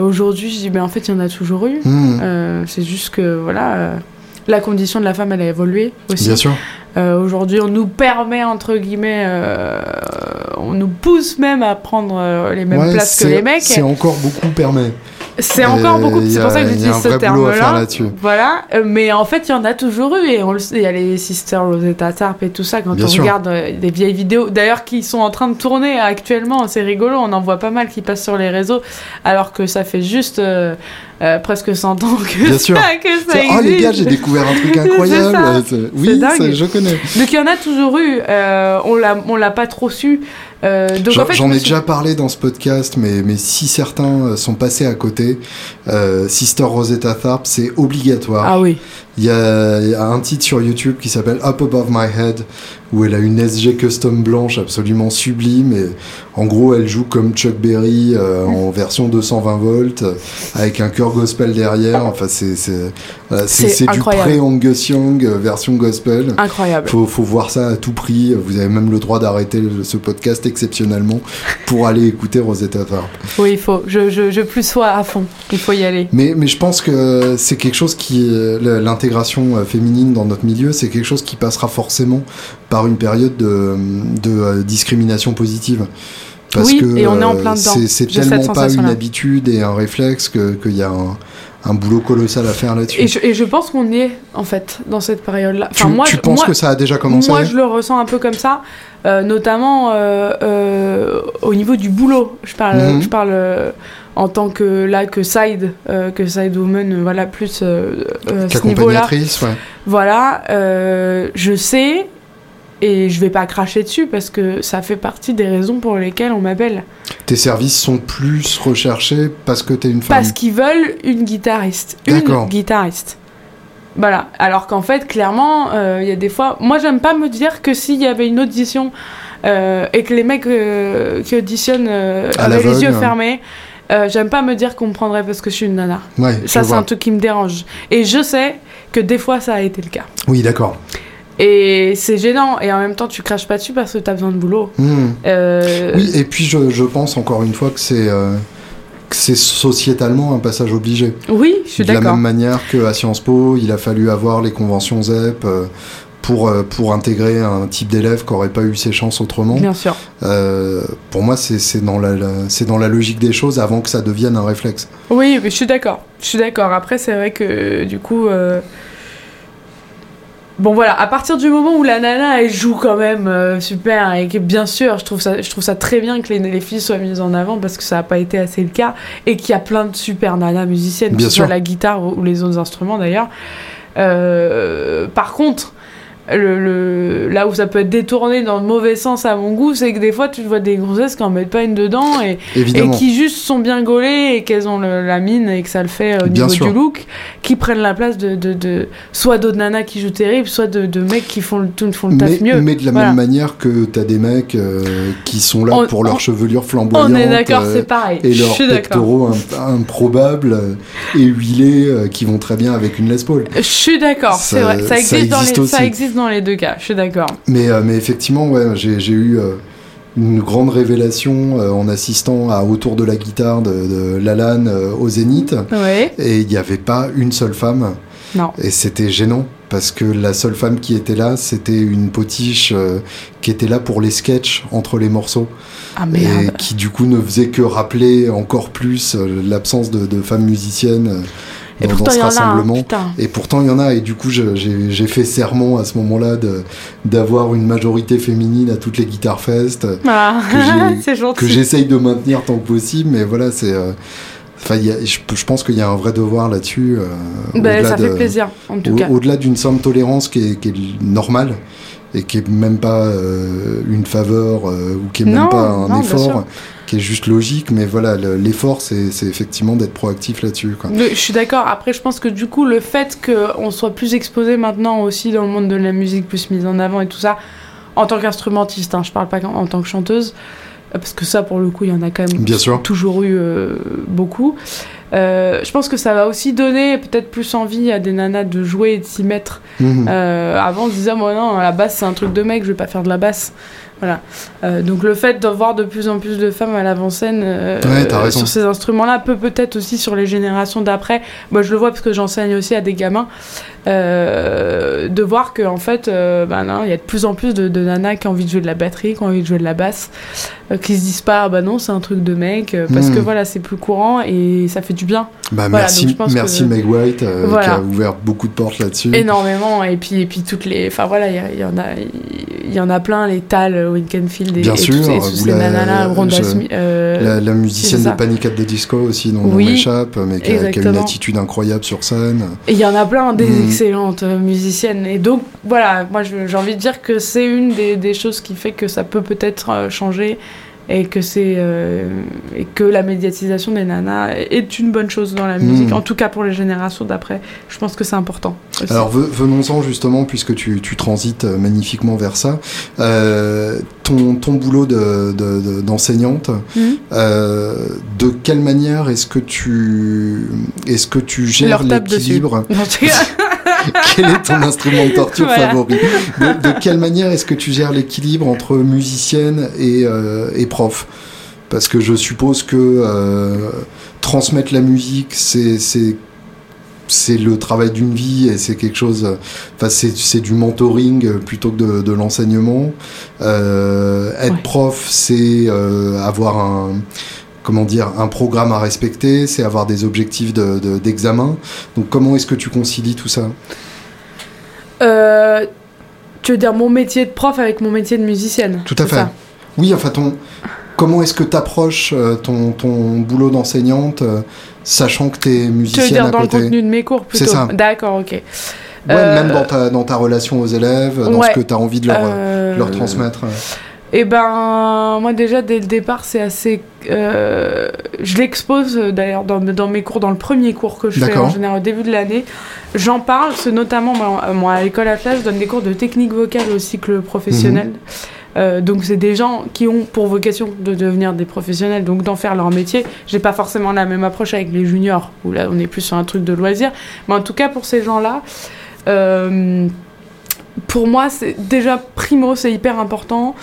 S2: Aujourd'hui, je dis, mais en fait, il y en a toujours eu. Hmm. c'est juste que, voilà, la condition de la femme, elle a évolué aussi.
S1: Bien sûr.
S2: Euh, aujourd'hui, on nous permet, entre guillemets, euh, on nous pousse même à prendre euh, les mêmes places que les mecs.
S1: C'est encore beaucoup permet.
S2: C'est encore beaucoup, c'est pour ça que j'utilise ce terme-là. Voilà, mais en fait, il y en a toujours eu, et on le sait, il y a les Sisters Rosetta Tarp et tout ça, quand on regarde des vieilles vidéos, d'ailleurs, qui sont en train de tourner actuellement, c'est rigolo, on en voit pas mal qui passent sur les réseaux, alors que ça fait juste euh, presque 100 ans que, Bien sûr. que ça
S1: Oh les gars, j'ai découvert un truc [laughs] incroyable. oui, ça, je connais.
S2: Donc il y en a toujours eu. Euh, on l'a pas trop su.
S1: Euh, j'en ai déjà parlé dans ce podcast, mais, mais si certains sont passés à côté, Sister Rosetta Tharpe, c'est obligatoire.
S2: Ah oui.
S1: Il y, a, un titre sur YouTube qui s'appelle Up Above My Head, où elle a une SG custom blanche absolument sublime. Et en gros, elle joue comme Chuck Berry euh, en version 220 volts, avec un chœur gospel derrière. Enfin, c'est c'est du pré-Angus Young euh, version gospel.
S2: Incroyable.
S1: Faut, faut voir ça à tout prix. Vous avez même le droit d'arrêter ce podcast exceptionnellement pour [laughs] aller écouter Rosetta Tharpe.
S2: Oui, il faut. Je, je, je plus sois à fond. Il faut y aller.
S1: Mais, mais je pense que c'est quelque chose qui. Euh, l'intégration féminine dans notre milieu, c'est quelque chose qui passera forcément par une période de, de discrimination positive.
S2: Parce oui, que et on est en plein dedans.
S1: C'est tellement pas une habitude et un réflexe qu'il y a un, un, boulot colossal à faire là-dessus.
S2: Et je, et je pense qu'on est, en fait, dans cette période-là.
S1: Enfin, tu, moi, tu penses que ça a déjà commencé
S2: Moi, je le ressens un peu comme ça, euh, notamment euh, euh, au niveau du boulot. Je parle, mhm. je parle en tant que, là, que side, que side woman, voilà, plus ce niveau-là.
S1: Ouais.
S2: Voilà, je sais et je vais pas cracher dessus parce que ça fait partie des raisons pour lesquelles on m'appelle.
S1: Tes services sont plus recherchés parce que tu es une femme
S2: Parce qu'ils veulent une guitariste. Une guitariste. Voilà. Alors qu'en fait, clairement, euh, il y a des fois. Moi, j'aime pas me dire que s'il y avait une audition euh, et que les mecs euh, qui auditionnent avaient les yeux fermés. J'aime pas me dire qu'on me prendrait parce que je suis une nana.
S1: Ouais,
S2: ça, c'est un truc qui me dérange. Et je sais que des fois, ça a été le cas.
S1: Oui, d'accord.
S2: Et c'est gênant. Et en même temps, tu craches pas dessus parce que tu as besoin de boulot.
S1: Hmm. Euh, oui, et puis je, je, pense encore une fois que c'est. Euh, c'est sociétalement un passage obligé.
S2: Oui, je suis
S1: d'accord. De la même manière qu'à Sciences Po, il a fallu avoir les conventions ZEP euh, pour, pour intégrer un type d'élève qui n'aurait pas eu ses chances autrement.
S2: Bien sûr.
S1: pour moi, c'est dans, la, c'est dans la logique des choses avant que ça devienne un réflexe.
S2: Oui, mais je suis d'accord. Je suis d'accord. Après, c'est vrai que du coup Bon voilà, à partir du moment où la nana elle joue quand même euh, super et que bien sûr je trouve ça, je trouve ça très bien que les, les filles soient mises en avant parce que ça n'a pas été assez le cas et qu'il y a plein de super nanas musiciennes, que ce soit la guitare ou, les autres instruments d'ailleurs. Euh, par contre, le, là où ça peut être détourné dans le mauvais sens à mon goût, c'est que des fois tu vois des grossesses qui en mettent pas une dedans et, et qui juste sont bien gaulées et qu'elles ont la mine et que ça le fait au niveau du look, qui prennent la place de, de, de soit d'autres nanas qui jouent terrible, soit de, de, mecs qui font le, font le taf
S1: mais,
S2: mieux.
S1: Mais de la même manière que tu as des mecs euh, qui sont là pour leur chevelure flamboyante.
S2: On est d'accord, c'est pareil.
S1: Et leurs pectoraux improbables et huilés qui vont très bien avec une Les Paul.
S2: Je suis d'accord, c'est vrai. Ça existe, dans les, ça existe dans les deux cas, je suis d'accord.
S1: Mais, euh, mais effectivement, ouais, j'ai eu euh, une grande révélation euh, en assistant à Autour de la guitare de, de Lalanne au Zénith. Et il n'y avait pas une seule femme.
S2: Non.
S1: Et c'était gênant parce que la seule femme qui était là, c'était une potiche qui était là pour les sketchs entre les morceaux.
S2: Ah, et
S1: qui du coup ne faisait que rappeler encore plus l'absence de, de, femmes musiciennes et dans, ce rassemblement. et pourtant, il y en a. Et du coup, j'ai fait serment à ce moment-là d'avoir une majorité féminine à toutes les guitar fest
S2: ah, [laughs]
S1: que j'essaye de maintenir tant que possible. Mais voilà, c'est. Euh, enfin, je, pense qu'il y a un vrai devoir là-dessus.
S2: Euh, ben, ça fait plaisir, en tout cas.
S1: Au-delà d'une somme tolérance qui est, qui est normale et qui est même pas euh, une faveur ou qui est même pas un effort qui est juste logique, mais voilà, l'effort, c'est effectivement d'être proactif là-dessus.
S2: Je suis d'accord. Après, je pense que du coup, le fait qu'on soit plus exposé maintenant aussi dans le monde de la musique, plus mise en avant et tout ça, en tant qu'instrumentiste, hein, je parle pas en tant que chanteuse, parce que ça, pour le coup, il y en a quand même
S1: Bien sûr.
S2: toujours eu euh, beaucoup. Euh, je pense que ça va aussi donner peut-être plus envie à des nanas de jouer et de s'y mettre. Mhm. Euh, avant, on se disait, moi non, la basse, c'est un truc de mec, je vais pas faire de la basse. Voilà. Euh, donc le fait de voir de plus en plus de femmes à l'avant-scène sur ces instruments-là peut peut-être aussi sur les générations d'après. Moi je le vois parce que j'enseigne aussi à des gamins. Euh, de voir qu'en en fait, bah il y a de plus en plus de, nanas qui ont envie de jouer de la batterie, qui ont envie de jouer de la basse, qui se disent pas, ah bah non, c'est un truc de mec, parce que hmm. voilà, c'est plus courant et ça fait du bien.
S1: Bah, merci, merci Meg White qui a ouvert beaucoup de portes là-dessus.
S2: Énormément, et puis, et puis toutes les. Enfin voilà, il y, en a, il y en a plein, les Tal, Winkenfield et,
S1: Bien sûr,
S2: tous, ces nanas-là,
S1: euh, la, musicienne de Panic at the Disco aussi, dont oui, on échappe, mais qui a, une attitude incroyable sur scène.
S2: Et il y en a plein des mm. Excellentes euh, musiciennes. Et donc, voilà, moi j'ai envie de dire que c'est une des, des, choses qui fait que ça peut peut-être euh, changer et que c'est euh, et que la médiatisation des nanas est une bonne chose dans la musique hmm. en tout cas pour les générations d'après je pense que c'est important
S1: alors venons-en justement puisque tu, tu, transites magnifiquement vers ça euh, ton, ton boulot d'enseignante de, hmm. euh, de quelle manière est-ce que tu est-ce que tu gères l'équilibre [laughs] [laughs] quel est ton instrument de torture favori de, quelle manière est-ce que tu gères l'équilibre entre musicienne et, euh, et prof? Parce que je suppose que euh, transmettre la musique, c'est c'est le travail d'une vie et c'est quelque chose. Enfin, c'est du mentoring plutôt que de, l'enseignement. Euh, être prof, c'est avoir un comment dire, un programme à respecter, c'est avoir des objectifs d'examen. De, Donc comment est-ce que tu concilies tout ça?
S2: Euh, Tu veux dire mon métier de prof avec mon métier de musicienne
S1: Tout à fait. Oui, enfin, ton, comment est-ce que tu approches euh, ton, ton boulot d'enseignante, euh, sachant que tu es musicienne Tu veux dire
S2: dans le contenu de mes cours plutôt?
S1: C'est ça.
S2: D'accord, ok.
S1: même dans ta, dans ta relation aux élèves, dans ce que tu as envie de leur, leur transmettre.
S2: Eh ben, moi déjà dès le départ, c'est assez. Euh, je l'expose euh, d'ailleurs dans, dans, mes cours, dans le premier cours que je fais en général au début de l'année. J'en parle, c'est notamment moi, à l'école à Flash, je donne des cours de technique vocale au cycle professionnel. Mhm. Euh, donc c'est des gens qui ont pour vocation de devenir des professionnels, donc d'en faire leur métier. J'ai pas forcément la même approche avec les juniors, où là on est plus sur un truc de loisir. Mais en tout cas pour ces gens-là, pour moi c'est déjà primo, c'est hyper important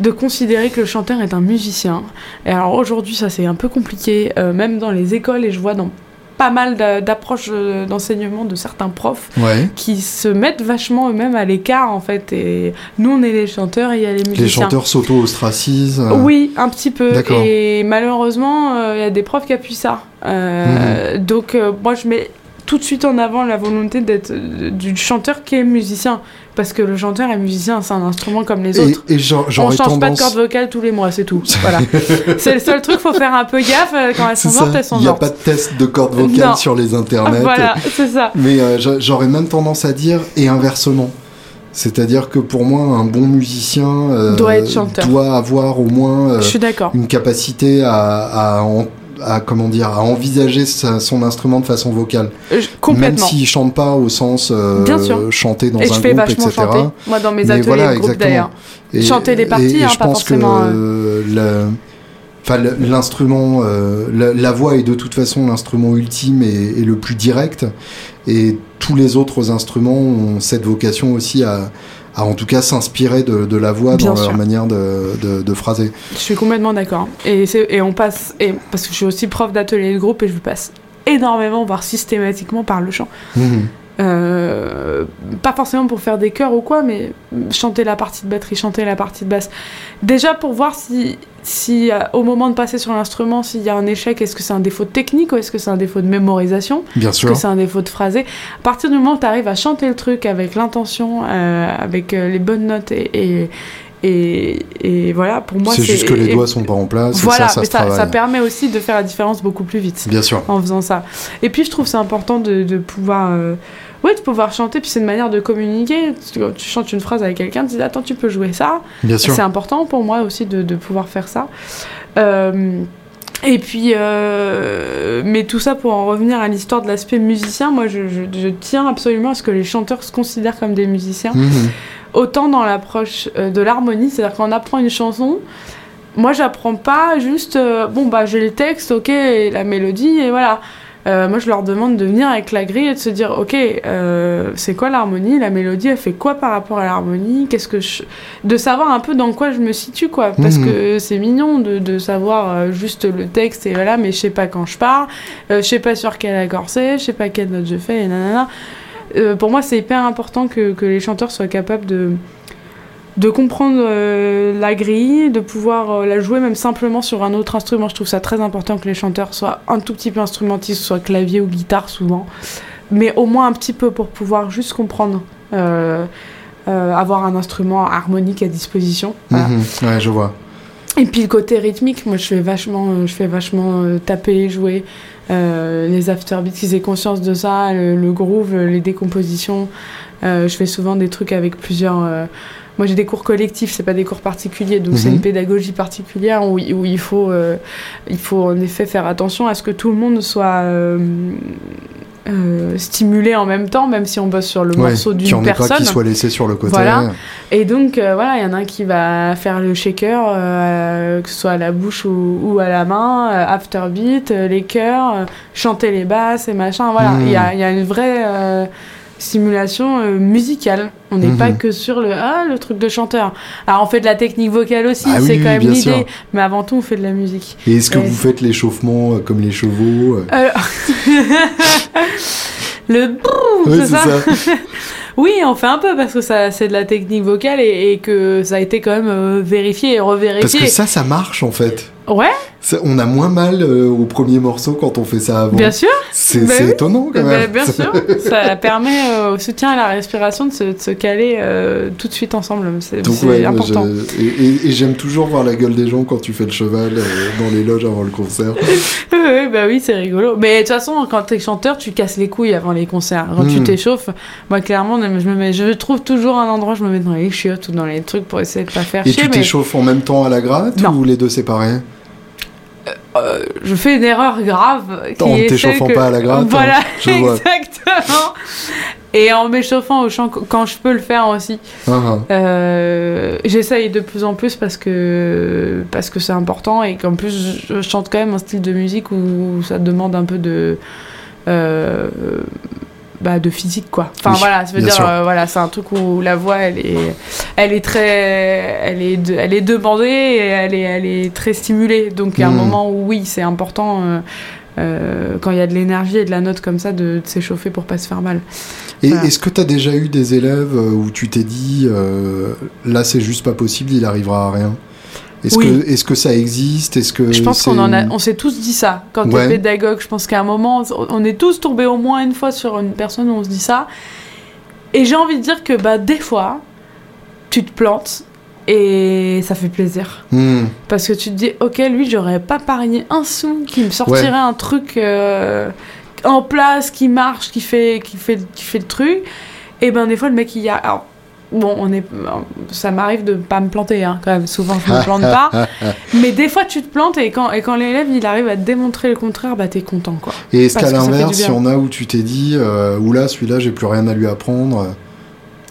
S2: de considérer que le chanteur est un musicien. Et alors aujourd'hui, ça c'est un peu compliqué, euh, même dans les écoles, et je vois dans pas mal d'approches euh, d'enseignement de certains profs qui se mettent vachement eux-mêmes à l'écart en fait et nous on est les chanteurs et il y a les musiciens.
S1: Les chanteurs s'auto-ostracisent
S2: Oui, un petit peu et malheureusement euh, il y a des profs qui appuient ça. Mhm. Donc moi je mets tout de suite en avant la volonté d'être du chanteur qui est musicien. Parce que le chanteur est musicien, c'est un instrument comme les autres.
S1: Et, et On
S2: change pas de corde vocale tous les mois, c'est tout. [laughs] voilà. c'est le seul truc, faut faire un peu gaffe euh, quand elles sont mortes, elles sont
S1: mortes. Il n'y a pas de test de corde vocale sur les internets.
S2: Voilà, c'est ça.
S1: Mais euh, j'aurais même tendance à dire et inversement. C'est-à-dire que pour moi, un bon musicien euh,
S2: doit, être chanteur.
S1: doit avoir au moins une capacité à, à, à comment dire à envisager son instrument de façon vocale.
S2: Euh, complètement.
S1: Même s'il chante pas au sens euh, chanter dans
S2: et
S1: un
S2: je
S1: groupe, etc.
S2: Chanter. Moi, dans mes ateliers voilà, groupe d'ailleurs. Chanter des parties, hein,
S1: je
S2: pas
S1: pense
S2: forcément.
S1: Que, euh, Enfin, l'instrument, euh, la, voix est de toute façon l'instrument ultime et, et, le plus direct, et tous les autres instruments ont cette vocation aussi à, à en tout cas s'inspirer de, de, la voix dans leur manière de, de, de, phraser.
S2: Je suis complètement d'accord. Et, et on passe, et, parce que je suis aussi prof d'atelier de groupe et je passe énormément, voire systématiquement par le chant. Mhm. Euh, pas forcément pour faire des chœurs ou quoi, mais chanter la partie de batterie, chanter la partie de basse. Déjà pour voir si, si euh, au moment de passer sur l'instrument, s'il y a un échec, est-ce que c'est un défaut de technique ou est-ce que c'est un défaut de mémorisation?
S1: Bien
S2: sûr. Est-ce que c'est un défaut de phrasé? À partir du moment où tu arrives à chanter le truc avec l'intention, euh, avec les bonnes notes et, et, et, voilà, pour moi,
S1: c'est juste que les doigts sont pas en place.
S2: Voilà,
S1: ça,
S2: mais
S1: ça,
S2: ça, permet aussi de faire la différence beaucoup plus vite.
S1: Bien sûr.
S2: En faisant ça. Et puis, je trouve c'est important de, de pouvoir ouais, de pouvoir chanter, puis c'est une manière de communiquer. Quand tu chantes une phrase avec quelqu'un, tu dis Attends, tu peux jouer ça.
S1: Bien sûr.
S2: C'est important pour moi aussi de, de pouvoir faire ça. Euh, et puis, euh, mais tout ça pour en revenir à l'histoire de l'aspect musicien, moi je, je, tiens absolument à ce que les chanteurs se considèrent comme des musiciens. Mhm. Autant dans l'approche euh, de l'harmonie, c'est-à-dire quand on apprend une chanson, moi j'apprends pas juste, bon bah j'ai le texte, ok, et la mélodie, et voilà. Euh, moi je leur demande de venir avec la grille et de se dire ok euh, c'est quoi l'harmonie? La mélodie elle fait quoi par rapport à l'harmonie? Qu'est-ce que je... de savoir un peu dans quoi je me situe quoi. Parce mhm. que c'est mignon de, de savoir euh, juste le texte et voilà mais je sais pas quand je pars je sais pas sur quel accord c'est je sais pas quelle note je fais et nanana. Pour moi c'est hyper important que, que les chanteurs soient capables de de comprendre euh, la grille, de pouvoir euh, la jouer même simplement sur un autre instrument. Je trouve ça très important que les chanteurs soient un tout petit peu instrumentistes, soit clavier ou guitare souvent, mais au moins un petit peu pour pouvoir juste comprendre. Euh, avoir un instrument harmonique à disposition.
S1: Mhm. ouais, je vois.
S2: Et puis le côté rythmique, moi je fais vachement, je fais vachement taper, jouer les afterbeats, qu'ils aient conscience de ça, le, le groove, les décompositions. je fais souvent des trucs avec plusieurs moi, j'ai des cours collectifs, c'est pas des cours particuliers, donc c'est une mhm. pédagogie particulière où, où il, faut, euh, il faut en effet faire attention à ce que tout le monde soit euh, euh, stimulé en même temps, même si on bosse sur le morceau d'une personne. Pas
S1: qui soit laissé sur le côté.
S2: Voilà. Et donc, voilà, il y en a un qui va faire le shaker, que ce soit à la bouche ou, à la main, afterbeat, les chœurs, chanter les basses et machin. Voilà, il y, a, mhm. y, a, une vraie simulation euh, musicale. On n'est pas mhm. que sur le ah le truc de chanteur. Alors on fait de la technique vocale aussi, ah c'est quand même l'idée. Mais avant tout, on fait de la musique.
S1: Et est-ce que vous faites l'échauffement euh, comme les chevaux
S2: euh? [laughs] Le c'est ça. [laughs] oui, on fait un peu parce que ça c'est de la technique vocale et, et, que ça a été quand même vérifié et revérifié.
S1: Parce que ça, ça marche en fait.
S2: Ouais.
S1: On a moins mal euh, au premier morceau quand on fait ça avant.
S2: Bien sûr.
S1: C'est bah étonnant quand
S2: bah,
S1: même.
S2: bien sûr. [laughs] ça permet euh, au soutien à la respiration de se, caler euh, tout de suite ensemble. C'est important.
S1: Et, j'aime toujours voir la gueule des gens quand tu fais le cheval dans les loges avant le concert. [laughs]
S2: oui, bah oui, c'est rigolo. Mais de toute façon, quand t'es chanteur, tu casses les couilles avant les concerts. Quand tu hmm. t'échauffes, moi clairement, je me mets, je trouve toujours un endroit, je me mets dans les chiottes ou dans les trucs pour essayer de pas faire
S1: et
S2: chier.
S1: Et tu t'échauffes en même temps à la gratte ou les deux séparés
S2: euh, je fais une erreur grave.
S1: Qui en t'échauffant pas à la gratte.
S2: Voilà, exactement. Et en m'échauffant au chant quand je peux le faire aussi. Uh J'essaye de plus en plus parce que parce que c'est important et qu'en plus je chante quand même un style de musique où ça demande un peu de euh, bah, de physique quoi. Enfin voilà, ça veut dire euh, voilà, c'est un truc où la voix elle est elle est très elle est elle est demandée et elle est elle est très stimulée. Donc il y a un hmm. moment où oui, c'est important euh, euh, quand il y a de l'énergie et de la note comme ça de, s'échauffer pour pas se faire mal.
S1: Et est-ce que tu as déjà eu des élèves où tu t'es dit là c'est juste pas possible, il arrivera à rien? Est-ce que, est que ça existe? Est-ce que
S2: je pense qu'on en a, on s'est tous dit ça quand on est pédagogue. Je pense qu'à un moment, on est tous tombés au moins une fois sur une personne où on se dit ça. Et j'ai envie de dire que bah des fois, tu te plantes et ça fait plaisir. Hmm. Parce que tu te dis, ok, lui, j'aurais pas parié un sou qui me sortirait un truc euh, en place, qui marche, qui fait, qui fait, qui fait le truc. Et ben des fois, le mec, il y a... Alors, bon, on est, ça m'arrive de pas me planter, hein, quand même. Souvent, je me plante pas. [laughs] mais des fois, tu te plantes et quand, et quand l'élève, il arrive à te démontrer le contraire, bah t'es content, quoi.
S1: Et est-ce qu'à l'inverse, si on a où tu t'es dit, euh, oula, celui-là, j'ai plus rien à lui apprendre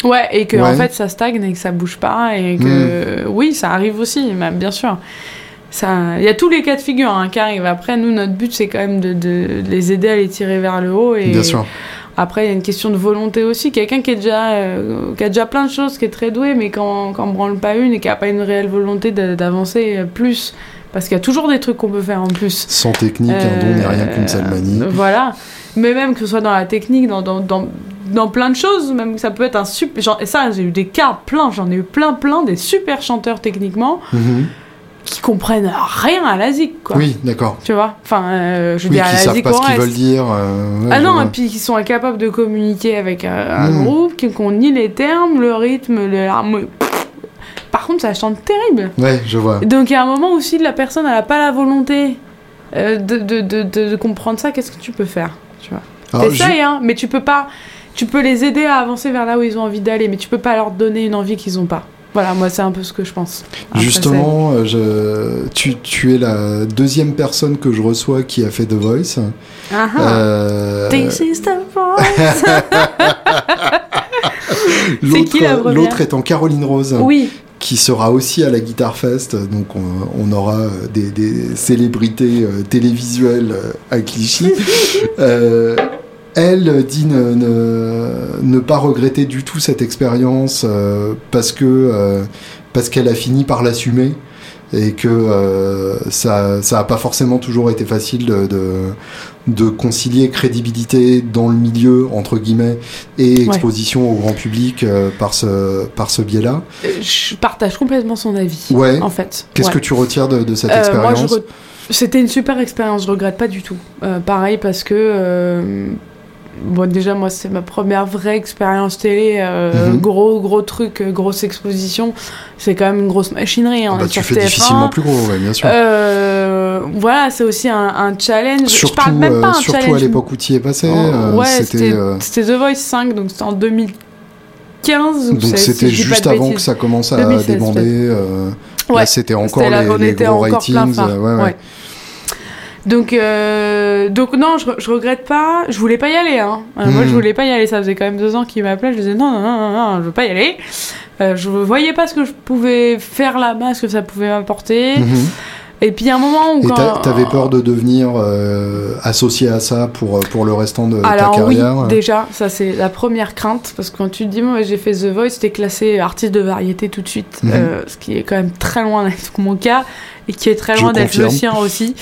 S2: Ouais, et que en fait ça stagne et que ça bouge pas et que hmm. oui, ça arrive aussi, même bien sûr. Ça, il y a tous les cas de figure hein, qui arrivent. Après, nous, notre but c'est quand même de, de, les aider à les tirer vers le haut et.
S1: Bien sûr.
S2: Après, il y a une question de volonté aussi. Quelqu'un qui, est déjà, euh, qui a déjà plein de choses, qui est très doué, mais quand on branle pas une et qui a pas une réelle volonté d'avancer plus, parce qu'il y a toujours des trucs qu'on peut faire en plus.
S1: Sans technique, un don n'est rien qu'une seule manie.
S2: Voilà. Mais même que ce soit dans la technique, dans, dans, dans dans plein de choses, même ça peut être un super. Genre, et ça, j'ai eu des cas plein, j'en ai eu plein, plein, des super chanteurs techniquement. Mhm. Qui comprennent rien à la zik, quoi.
S1: Oui, d'accord.
S2: Tu vois Enfin, euh, je veux
S1: oui,
S2: dire,
S1: à la savent pas ce qu'ils veulent dire.
S2: Euh, ah non, et puis qui sont incapables de communiquer avec un, mhm. groupe, qui ont ni les termes, le rythme, le... Par contre, ça chante terrible.
S1: Ouais, je vois.
S2: Donc, il y a un moment où si la personne n'a pas la volonté euh, de, de, de, de, comprendre ça, qu'est-ce que tu peux faire Tu vois? T'essayes, hein, mais tu peux pas tu peux les aider à avancer vers là où ils ont envie d'aller, mais tu peux pas leur donner une envie qu'ils ont pas. Voilà, moi c'est un peu ce que je pense.
S1: Justement, euh, je... tu, tu, es la deuxième personne que je reçois qui a fait The Voice.
S2: Ah. euh... This is the [laughs] voice. [laughs]
S1: L'autre étant Caroline Rose.
S2: Oui.
S1: Qui sera aussi à la Guitar Fest, donc on, aura des, des célébrités euh, télévisuelles à Clichy. [laughs] euh, elle dit ne, pas regretter du tout cette expérience euh, parce que euh, parce qu'elle a fini par l'assumer et que euh, ça ça a pas forcément toujours été facile de, de, concilier crédibilité dans le milieu entre guillemets et exposition au grand public par ce par ce biais-là.
S2: Je partage complètement son avis.
S1: Ouais.
S2: En fait.
S1: Qu'est-ce que tu retires de, cette expérience?
S2: C'était une super expérience, je regrette pas du tout. pareil parce que Bon, déjà, moi, c'est ma première vraie expérience télé. Euh, mhm. Gros, gros truc, euh, grosse exposition. C'est quand même une grosse machinerie. Hein,
S1: ah bah, tu fais difficilement plus gros, bien sûr.
S2: Euh, voilà, c'est aussi un, challenge.
S1: Surtout,
S2: Je parle même pas un
S1: surtout à l'époque où tu y es passé.
S2: Oh, ouais, c'était The Voice 5, donc c'était en 2015.
S1: Donc c'était juste avant que ça commence à débander. Ouais, c'était encore les, gros ratings. ouais. ouais.
S2: Donc, euh, donc non, je, je, regrette pas. Je voulais pas y aller. Hein. Euh, moi, je hmm. voulais pas y aller. Ça faisait quand même deux ans qu'il m'appelait. Je disais non, non, non, non, je veux pas y aller. Euh, je voyais pas ce que je pouvais faire là-bas, ce que ça pouvait m'apporter. Hmm. Et puis un moment où.
S1: Et quand... t'avais peur de devenir euh, associé à ça pour, pour le restant de ta carrière
S2: oui, déjà, ça c'est la première crainte. Parce que quand tu te dis, moi j'ai fait The Voice, t'es classé artiste de variété tout de suite. Hmm. Ce qui est quand même très loin d'être mon cas. Et qui est très loin d'être le sien aussi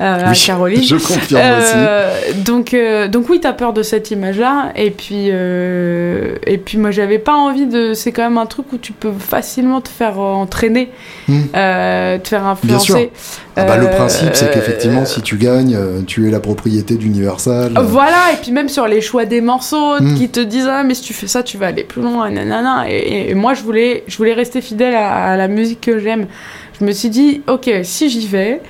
S2: euh, Caroline.
S1: Je confirme euh,
S2: aussi. Donc, euh, donc oui, t'as peur de cette image-là. Et puis, euh, et puis moi, j'avais pas envie de. C'est quand même un truc où tu peux facilement te faire entraîner, hmm. te faire influencer. Bien sûr.
S1: Ah bah, le principe, c'est qu'effectivement, si tu gagnes, tu es la propriété d'Universal.
S2: Voilà. Et puis même sur les choix des morceaux, hmm. qui te disent ah mais si tu fais ça, tu vas aller plus loin. Nanana. Et, et, moi, je voulais, je voulais rester fidèle à, à la musique que j'aime. Je me suis dit ok, si j'y vais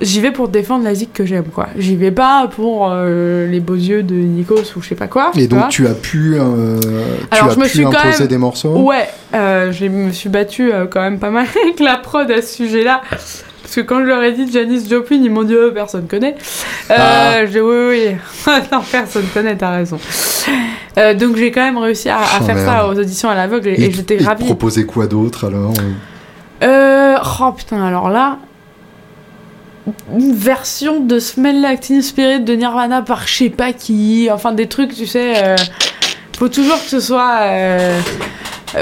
S2: j'y vais pour défendre la zik que j'aime quoi. J'y vais pas pour euh, les beaux yeux de Nikos ou je sais pas quoi.
S1: Et donc tu as pu, euh, Alors, je me suis imposer des morceaux.
S2: Ouais, euh, je me suis battu quand même pas mal [laughs] avec la prod à ce sujet-là. Parce que quand je leur ai dit Janis Joplin, ils m'ont dit oh, personne connaît. Ah. J'ai oui oui, [laughs] non personne connaît, t'as raison. donc j'ai quand même réussi à, oh, faire ça aux auditions à l'aveugle et, j'étais ravie.
S1: Proposer quoi d'autre alors?
S2: Oh putain alors là version de Smell Like Teen Spirit de Nirvana par je sais pas qui, enfin des trucs, tu sais. Euh, faut toujours que ce soit. Euh,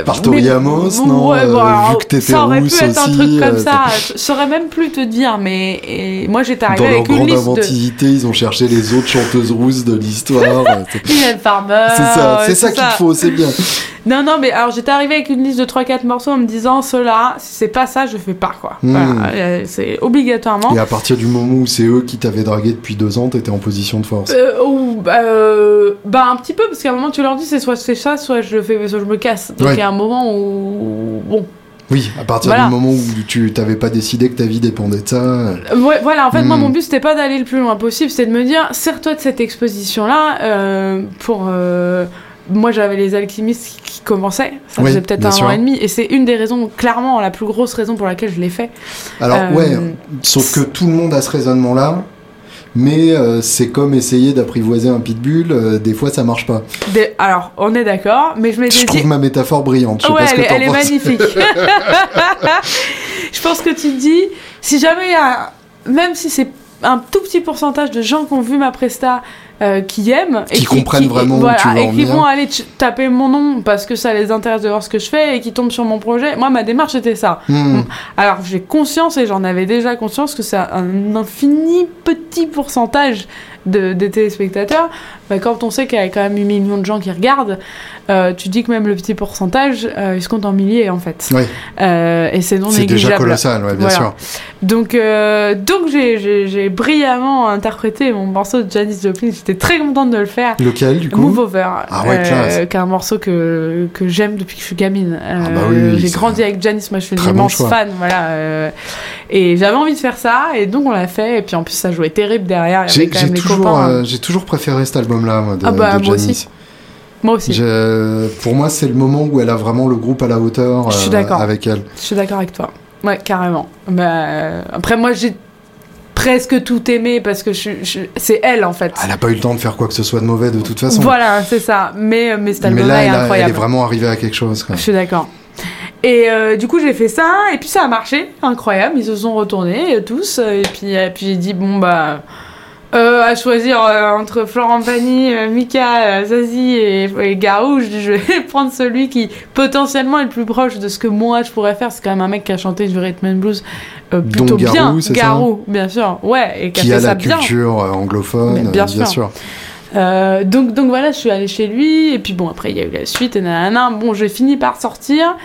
S1: Par Tori Amos, non
S2: ouais, bon, alors,
S1: Vu que t'étais
S2: Ça aurait pu être un
S1: aussi,
S2: truc comme
S1: euh,
S2: ça. Je saurais même plus te dire, mais et moi j'étais
S1: Dans
S2: arrivée
S1: leur
S2: avec une
S1: grande
S2: liste de.
S1: inventivité, ils ont cherché les autres chanteuses rousses de l'histoire. [laughs]
S2: Mylène Farmer.
S1: c'est ça, c'est ça qu'il faut, c'est bien. [laughs]
S2: Non, non, mais alors j'étais arrivée avec une liste de 3-4 morceaux en me disant ceux-là, si c'est pas ça, je fais pas quoi.
S1: Hmm.
S2: Voilà, euh, c'est obligatoirement.
S1: Et à partir du moment où c'est eux qui t'avaient dragué depuis deux ans, t'étais en position de force.
S2: Euh, ou, bah, euh, bah, un petit peu, parce qu'à un moment tu leur dis c'est soit c'est ça, soit je le fais, soit je me casse. Donc
S1: Ouais.
S2: Il y a un moment où. Bon.
S1: Oui, à partir
S2: Voilà.
S1: du moment où tu t'avais pas décidé que ta vie dépendait de ça. euh,
S2: Ouais, voilà, en fait, moi
S1: Hmm.
S2: mon but c'était pas d'aller le plus loin possible, c'était de me dire sers-toi de cette exposition-là euh, pour. euh, Moi j'avais les alchimistes qui commençaient, ça
S1: Oui,
S2: faisait peut-être un
S1: sûr.
S2: an et demi, et c'est une des raisons, clairement, la plus grosse raison pour laquelle je l'ai fait.
S1: Alors
S2: Euh,
S1: ouais, sauf que tout le monde a ce raisonnement-là. Mais euh, c'est comme essayer d'apprivoiser un pitbull, euh, des fois ça marche pas.
S2: Alors, on est d'accord, mais je m'étais
S1: Je trouve ma métaphore brillante, je sais
S2: Ouais,
S1: pas ce
S2: elle,
S1: que
S2: est- elle magnifique. [laughs] [laughs] je pense que tu te dis, si jamais il y a, même si c'est un tout petit pourcentage de gens qui ont vu ma presta, euh, qui aiment et
S1: Qui comprennent vraiment où
S2: voilà,
S1: tu
S2: et qui vont aller taper mon nom parce que ça les intéresse de voir ce que je fais et qui tombent sur mon projet. Moi, ma démarche était ça.
S1: Hmm.
S2: Alors j'ai conscience et j'en avais déjà conscience que c'est un infini petit pourcentage de, des téléspectateurs. Bah, quand on sait qu'il y a quand même 8 millions de gens qui regardent, euh, tu dis que même le petit pourcentage, euh, il se compte en milliers en fait.
S1: Ouais,
S2: Euh, et c'est non
S1: c'est déjà
S2: négligeable.
S1: colossal, ouais, bien
S2: Voilà.
S1: sûr.
S2: Donc, euh, donc j'ai- brillamment interprété mon morceau de Janis Joplin. J'étais très contente de le faire.
S1: Lequel, du coup?
S2: Move Over,
S1: Ah ouais, classe.
S2: qui est un morceau que, que j'aime depuis que je suis gamine.
S1: Ah bah
S2: Euh,
S1: oui, oui,
S2: j'ai grandi avec Janice, moi je suis une
S1: bon
S2: immense fan, voilà. Euh, et j'avais envie de faire ça, et donc on l'a fait. Et puis en plus ça jouait terrible derrière,
S1: J'ai toujours,
S2: copains.
S1: euh, j'ai toujours préféré cet album-là, moi, de,
S2: Ah bah,
S1: de
S2: moi aussi. Moi aussi,
S1: Je- Pour moi, c'est le moment où elle a vraiment le groupe à la hauteur
S2: Je suis
S1: euh,
S2: d'accord.
S1: avec elle.
S2: je suis d'accord avec toi. Ouais, carrément. Bah, euh, après moi j'ai presque tout aimé parce que je, je- c'est elle en fait.
S1: Elle a pas eu le temps de faire quoi que ce soit de mauvais de toute façon.
S2: Voilà, c'est ça. Mais, mais cet album-là
S1: là,
S2: est
S1: a- elle
S2: incroyable.
S1: est vraiment arrivée à quelque chose. quoi.
S2: Je suis d'accord. Et euh, du coup, j'ai fait ça, et puis ça a marché, incroyable. Ils se sont retournés euh, tous, euh, et puis, et puis j'ai dit bon bah. euh, à choisir euh, entre Florent Pagny, Mika, Zazie et, et Garou, je, je vais [laughs] prendre celui qui potentiellement est le plus proche de ce que moi je pourrais faire. C'est quand même un mec qui a chanté du rhythm and blues plutôt
S1: Garou,
S2: bien. Garou, bien sûr, ouais, et qui,
S1: Qui
S2: a
S1: a
S2: fait ça
S1: la
S2: bien.
S1: culture anglophone,
S2: bien
S1: bien
S2: sûr.
S1: sûr.
S2: Euh, donc, donc voilà, je suis allée chez lui, et puis bon, après il y a eu la suite, et nanana. Bon, j'ai fini par sortir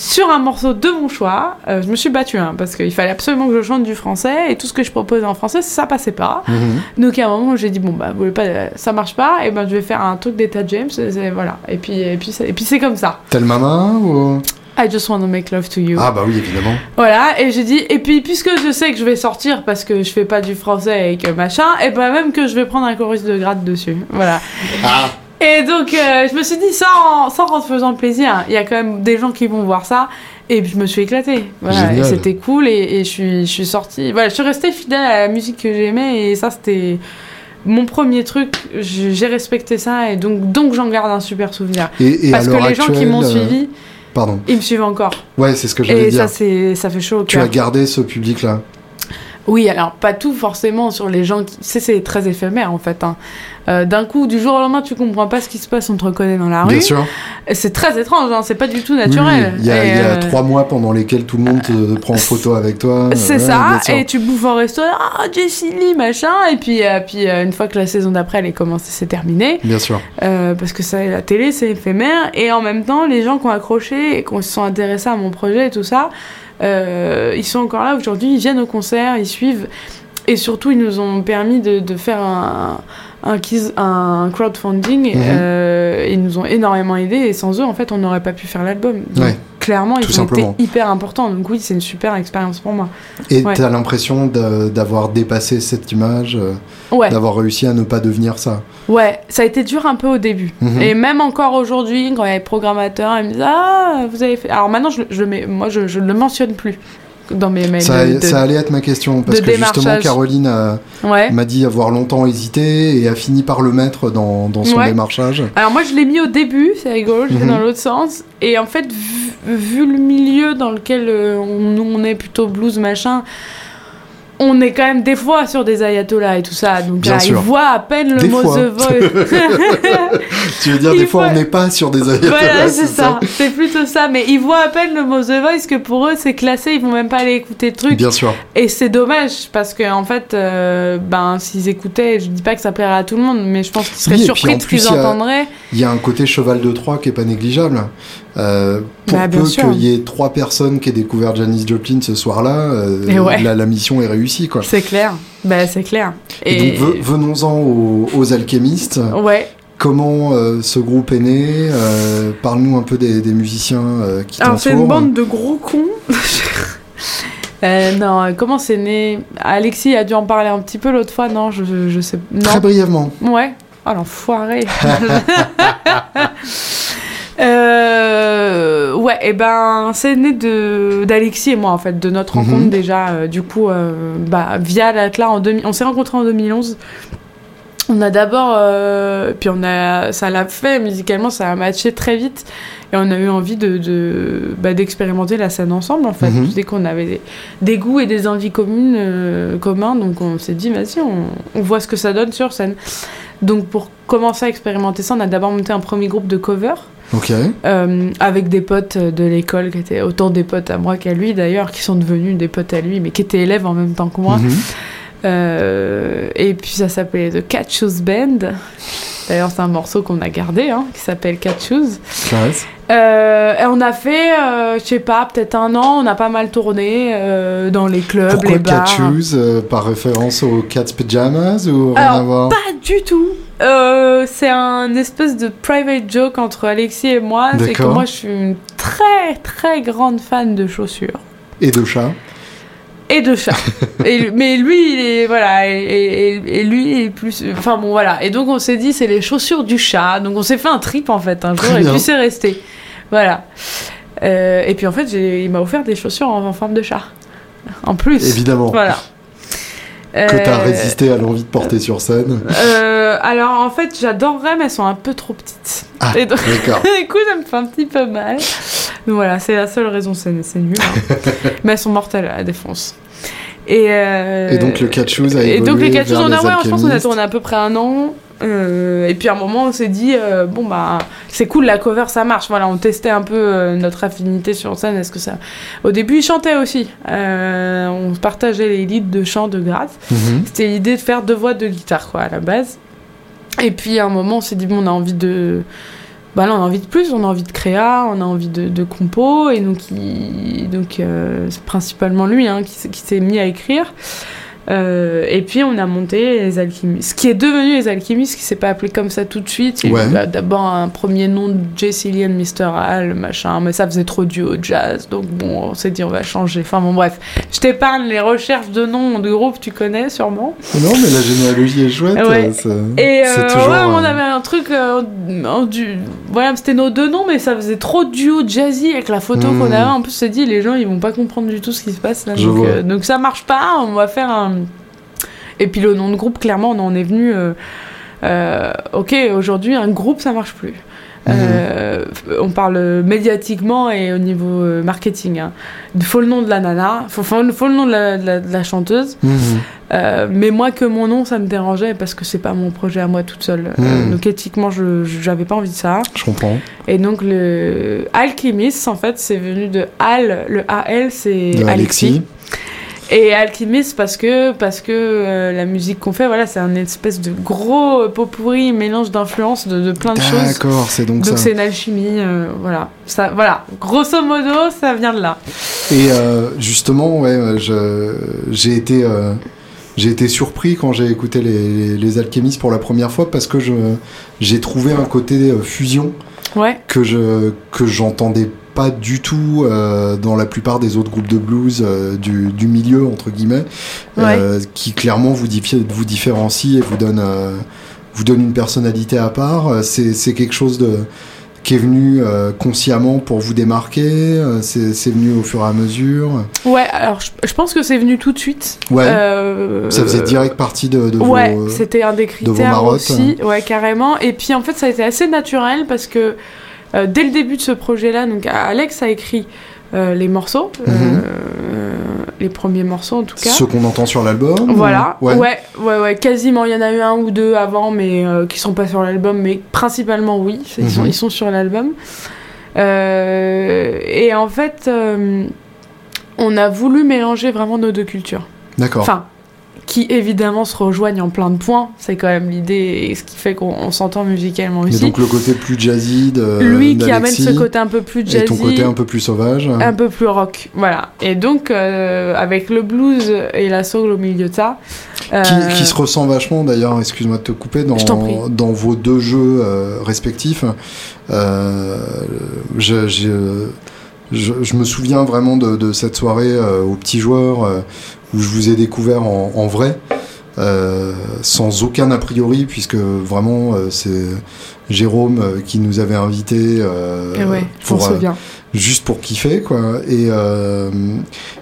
S2: sur un morceau de mon choix. Euh, je me suis battue, hein, parce qu'il fallait absolument que je chante du français, et tout ce que je proposais en français, ça passait pas.
S1: Mhm.
S2: Donc à un moment, j'ai dit, bon, bah, vous voulez pas, ça marche pas, et ben je vais faire un truc d'État James, et voilà. Et puis, et puis, c'est- et puis c'est comme ça.
S1: Tel maman ou...
S2: I just want to make love to you.
S1: Ah bah oui, évidemment.
S2: Voilà, et j'ai dit, et puis puisque je sais que je vais sortir parce que je fais pas du français et que machin, et ben même que je vais prendre un chorus de grade dessus. Voilà.
S1: Ah
S2: Et donc, euh, je me suis dit, sans, sans en te faisant plaisir, il y a quand même des gens qui vont voir ça. Et puis, je me suis éclatée. Voilà, et c'était cool. Et, et je, suis, je suis sortie. Voilà, je suis restée fidèle à la musique que j'aimais. Et ça, c'était mon premier truc. J'ai respecté ça. Et donc, donc j'en garde un super souvenir.
S1: Et, et
S2: Parce que les gens qui m'ont
S1: euh,
S2: suivi,
S1: Pardon.
S2: ils me suivent encore.
S1: Ouais, c'est ce que j'allais
S2: Et
S1: dire.
S2: ça, c'est, ça fait chaud au
S1: Tu as gardé ce public-là.
S2: Oui, alors pas tout forcément sur les gens qui. C'est, très éphémère en fait. hein. Euh, d'un coup, du jour au lendemain, tu comprends pas ce qui se passe, on te reconnaît dans la rue.
S1: Bien sûr.
S2: C'est très étrange, hein, c'est pas du tout naturel.
S1: oui. Il y a,
S2: Et,
S1: il y a
S2: euh,
S1: trois mois pendant lesquels tout le monde te prend en photo avec toi.
S2: C'est
S1: Ouais,
S2: ça, et tu bouffes en resto, ah Jessie Lee, machin, et puis, euh, puis euh, une fois que la saison d'après elle est commencée, c'est terminé,
S1: Bien sûr.
S2: euh, parce que ça, la télé c'est éphémère, et en même temps, les gens qui ont accroché et qui se sont intéressés à mon projet et tout ça, euh, ils sont encore là aujourd'hui, ils viennent au concert, ils suivent, et surtout ils nous ont permis de, de faire un, un, quiz- un crowdfunding, euh, ils nous ont énormément aidés, et sans eux, en fait, on n'aurait pas pu faire l'album.
S1: Ouais.
S2: Clairement, ils ont hyper importants, donc oui, c'est une super expérience pour moi.
S1: Et
S2: Ouais.
S1: tu as l'impression d'avoir dépassé cette image, euh,
S2: Ouais.
S1: d'avoir réussi à ne pas devenir ça?
S2: Ouais, ça a été dur un peu au début.
S1: Mhm.
S2: Et même encore aujourd'hui, quand il y a les programmateurs, ils me disent Ah, vous avez fait. Alors maintenant, je, je mets, moi, je, je ne le mentionne plus dans mes mails.
S1: Ça,
S2: de- de-
S1: ça allait être ma question, parce que justement. Caroline
S2: Ouais.
S1: m'a dit avoir longtemps hésité et a fini par le mettre dans, dans son
S2: Ouais.
S1: démarchage.
S2: Alors moi, je l'ai mis au début, c'est rigolo, je
S1: Mhm.
S2: dans l'autre sens. Et en fait, vu, vu le milieu dans lequel euh, on, on est plutôt blues, machin, on est quand même des fois sur des ayatollahs et tout ça, donc là, ils voient à peine le mot The Voice. [laughs]
S1: tu veux dire, des fois, on n'est pas sur des ayatollahs.
S2: Voilà, c'est ça, c'est plutôt ça, mais ils voient à peine le mot The Voice que pour eux, c'est classé, ils vont même pas aller écouter le truc.
S1: Bien sûr.
S2: Et c'est dommage, parce qu'en en fait, euh, ben, s'ils écoutaient, je dis pas que ça plairait à tout le monde, mais je pense qu'ils seraient surpris de ce qu'ils entendraient.
S1: Il y a un côté cheval de Troie qui est pas négligeable. Euh, pour bah, peu qu'il y ait trois personnes qui aient découvert Janis Joplin ce soir-là, euh, la, mission est réussie. quoi.
S2: C'est clair, bah, c'est clair.
S1: Et, donc venons-en aux, alchimistes.
S2: Ouais.
S1: Comment euh, ce groupe est né Parle-nous un peu des, musiciens qui t'entourent.
S2: c'est une bande de gros cons. [laughs] non, comment c'est né? Alexis a dû en parler un petit peu l'autre fois, non? Je, je, sais.
S1: Très brièvement.
S2: Ouais. Oh l'enfoiré [laughs] [laughs] Euh, ouais, et ben c'est né de d'Alexis et moi en fait, de notre mhm. rencontre déjà. Euh, du coup, euh, bah, via l'Atlas en 2000, on s'est rencontrés en 2011. On a d'abord, puis on a, ça l'a fait musicalement, ça a matché très vite et on a eu envie de, de bah, d'expérimenter la scène ensemble en fait. Mm qu'on avait des, goûts et des envies communes communs, donc on s'est dit vas-y, on, on voit ce que ça donne sur scène. Donc pour commencer à expérimenter ça, on a d'abord monté un premier groupe de cover. Euh, avec des potes de l'école qui étaient autant des potes à moi qu'à lui d'ailleurs, qui sont devenus des potes à lui, mais qui étaient élèves en même temps que moi. Mhm. Euh, et puis ça s'appelait The Cat Shoes Band. D'ailleurs, c'est un morceau qu'on a gardé, hein, qui s'appelle Cat Shoes. Euh, et on a fait, je sais pas, peut-être un an, on a pas mal tourné dans les clubs,
S1: Pourquoi
S2: les bars.
S1: Cat Shoes Par référence aux Cat Pyjamas ou
S2: rien à voir? Pas du tout. Euh, c'est un espèce de private joke entre Alexis et moi. C'est que moi, je suis une très très grande fan de chaussures.
S1: Et de chats?
S2: Et de chats. mais lui, il est voilà, et, lui il est plus. Enfin bon, voilà. Et donc on s'est dit, c'est les chaussures du chat. Donc on s'est fait un trip en fait un jour, et puis c'est resté. Voilà. Euh, et puis en fait, il m'a offert des chaussures en, en forme de chat. En plus.
S1: Évidemment.
S2: Voilà
S1: que euh, résisté à l'envie de porter sur scène
S2: euh, Alors en fait, j'adorerais, mais elles sont un peu trop petites.
S1: Ah, d'accord. [laughs]
S2: du coup, ça me fait un petit peu mal. Donc voilà, c'est la seule raison, c'est nul. Hein. [laughs] mais elles sont mortelles à la défense. Et, euh,
S1: et donc le catch a évolué
S2: Et donc le catch on a, ouais, je pense qu'on a tourné à peu près un an. Euh, et puis à un moment, on s'est dit, euh, bon, bah, c'est cool, la cover, ça marche. Voilà, on testait un peu euh, notre affinité sur scène. Est-ce que ça. Au début, il chantait aussi. on partageait les leads de chant de grâce. Mhm. C'était l'idée de faire deux voix de guitare, quoi, à la base. Et puis à un moment, on s'est dit, bon, on a envie de. Bah là, on a envie de plus, on a envie de créa, on a envie de, de compo. Et donc, donc c'est principalement lui hein, qui, qui s'est mis à écrire. Euh, et puis on a monté les alchimistes. Ce qui est devenu les alchimistes, qui s'est pas appelé comme ça tout de suite. Il y a d'abord un premier nom de Jesse Lee Mr. Hall, machin, mais ça faisait trop duo jazz. Donc bon, on s'est dit on va changer. Enfin bon, bref. Je t'épargne les recherches de noms de groupe, tu connais sûrement.
S1: Non, mais la généalogie est chouette.
S2: et euh, toujours, ouais, on avait un truc. Euh, du... Voilà, c'était nos deux noms, mais ça faisait trop duo jazzy avec la photo qu'on hmm. avait. En plus, c'est dit, les gens ils vont pas comprendre du tout ce qui se passe là. Donc, donc ça marche pas. On va faire un et puis le nom de groupe, clairement, on en est venu. Euh, euh, ok, aujourd'hui, un groupe, ça marche plus. Mhm. Euh, on parle médiatiquement et au niveau marketing. Hein. Il faut le nom de la nana, il faut, faut, le nom de la, chanteuse. Mhm. mais moi, que mon nom, ça me dérangeait parce que c'est pas mon projet à moi toute seule. Mhm. donc éthiquement, je j'avais pas envie de ça.
S1: Je comprends.
S2: Et donc le Alchemist, en fait, c'est venu de Al. Le AL, c'est Alexis. Alexis. Et Alchemist parce que parce que euh, la musique qu'on fait voilà c'est un espèce de gros pot pourri mélange d'influences de, de, plein de choses.
S1: D'accord c'est donc,
S2: donc c'est une alchimie euh, voilà. Ça voilà. Grosso modo ça vient de là.
S1: Et euh, justement ouais j'ai été j'ai été surpris quand j'ai écouté les, les, alchimistes pour la première fois parce que je j'ai trouvé un côté fusion
S2: ouais.
S1: que je que j'entendais pas du tout euh, dans la plupart des autres groupes de blues euh, du, du, milieu entre guillemets, euh, qui clairement vous, vous différencie et vous donne vous donne une personnalité à part. C'est quelque chose de qui est venu consciemment pour vous démarquer C'est venu au fur et à mesure
S2: Ouais, alors je, pense que c'est venu tout de suite.
S1: Ouais. ça faisait direct partie de, de
S2: ouais, c'était un des critères aussi. Ouais, carrément. Et puis en fait, ça a été assez naturel parce que euh, dès le début de ce projet-là, donc Alex a écrit euh, les morceaux. Mhm. Euh, les premiers morceaux en tout cas.
S1: Ceux qu'on entend sur l'album
S2: Voilà, ouais. ouais. ouais, quasiment. Il y en a eu un ou deux avant, mais qui sont pas sur l'album, mais principalement oui, ils, sont, mhm. ils sont, sur l'album. Et en fait, on a voulu mélanger vraiment nos deux cultures.
S1: D'accord.
S2: Enfin, qui évidemment se rejoignent en plein de points. C'est quand même l'idée et ce qui fait qu'on s'entend musicalement aussi.
S1: Et donc le côté plus jazzy de
S2: lui qui amène ce côté un peu plus jazzy, et
S1: ton côté un peu plus sauvage,
S2: un peu plus rock, voilà. Et donc euh, avec le blues et la soul au milieu de ça,
S1: euh, qui, se ressent vachement d'ailleurs. Excuse-moi de te couper dans dans vos deux jeux euh, respectifs. je, je, me souviens vraiment de, de cette soirée au petit joueur où je vous ai découvert en, vrai, euh, sans aucun a priori, puisque vraiment euh, c'est Jérôme euh, qui nous avait invités juste pour kiffer, quoi. Et,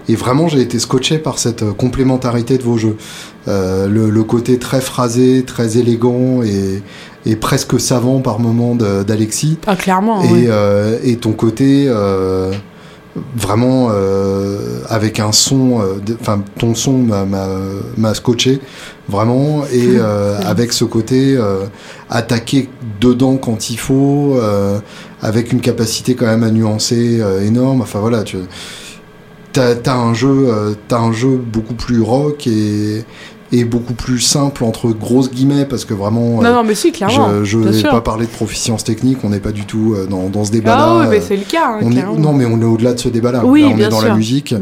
S1: et vraiment, j'ai été scotché par cette complémentarité de vos jeux. Le, côté très phrasé, très élégant et, et presque savant par moments d'Alexis.
S2: Ah, clairement.
S1: Et, et ton côté vraiment euh, avec un son, euh, enfin ton son m'a scotché vraiment et [laughs] euh, avec ce côté attaquer dedans quand il faut, avec une capacité quand même à nuancer énorme. Enfin voilà, tu as, as, un jeu, as un jeu beaucoup plus rock et est beaucoup plus simple entre grosses guillemets parce que vraiment
S2: non, non mais si clairement
S1: je ne vais pas parler de proficience technique on n'est pas du tout euh, dans, dans ce débat là
S2: ah oui mais c'est le cas
S1: hein, non mais on est au-delà de ce débat là,
S2: oui,
S1: on est dans
S2: la
S1: musique.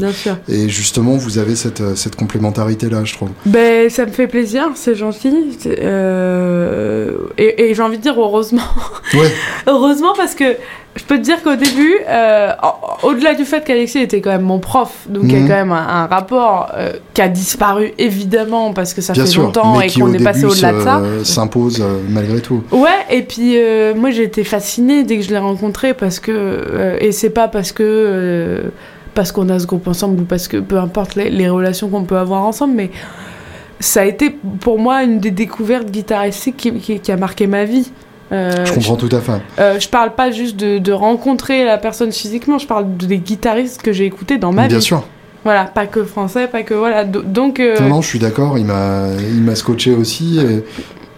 S1: Et justement vous avez cette, euh, cette complémentarité là je trouve.
S2: Ben ça me fait plaisir c'est gentil. Euh, et, et j'ai envie de dire heureusement.
S1: Ouais. [laughs]
S2: heureusement parce que je peux te dire qu'au début, euh, au-delà du fait qu'Alexis était quand même mon prof, donc il y a mhm. quand même un, rapport euh, qui a disparu évidemment parce que ça fait longtemps et qu'on est passé au-delà de ça.
S1: S'impose euh, malgré tout.
S2: Ouais, et puis moi j'ai été fascinée dès que je l'ai rencontré parce que et c'est pas parce que parce qu'on a ce groupe ensemble ou parce que peu importe les, relations qu'on peut avoir ensemble, mais ça a été pour moi une des découvertes guitaristiques qui a marqué ma vie.
S1: Euh, je comprends tout à fait.
S2: Euh, je parle pas juste de, rencontrer la personne physiquement, je parle des guitaristes que j'ai écoutés dans ma
S1: vie.
S2: Bien
S1: sûr.
S2: Voilà, pas que français, pas que voilà. Donc. Euh,
S1: non, non, je suis d'accord. Il m'a, il m'a scotché aussi.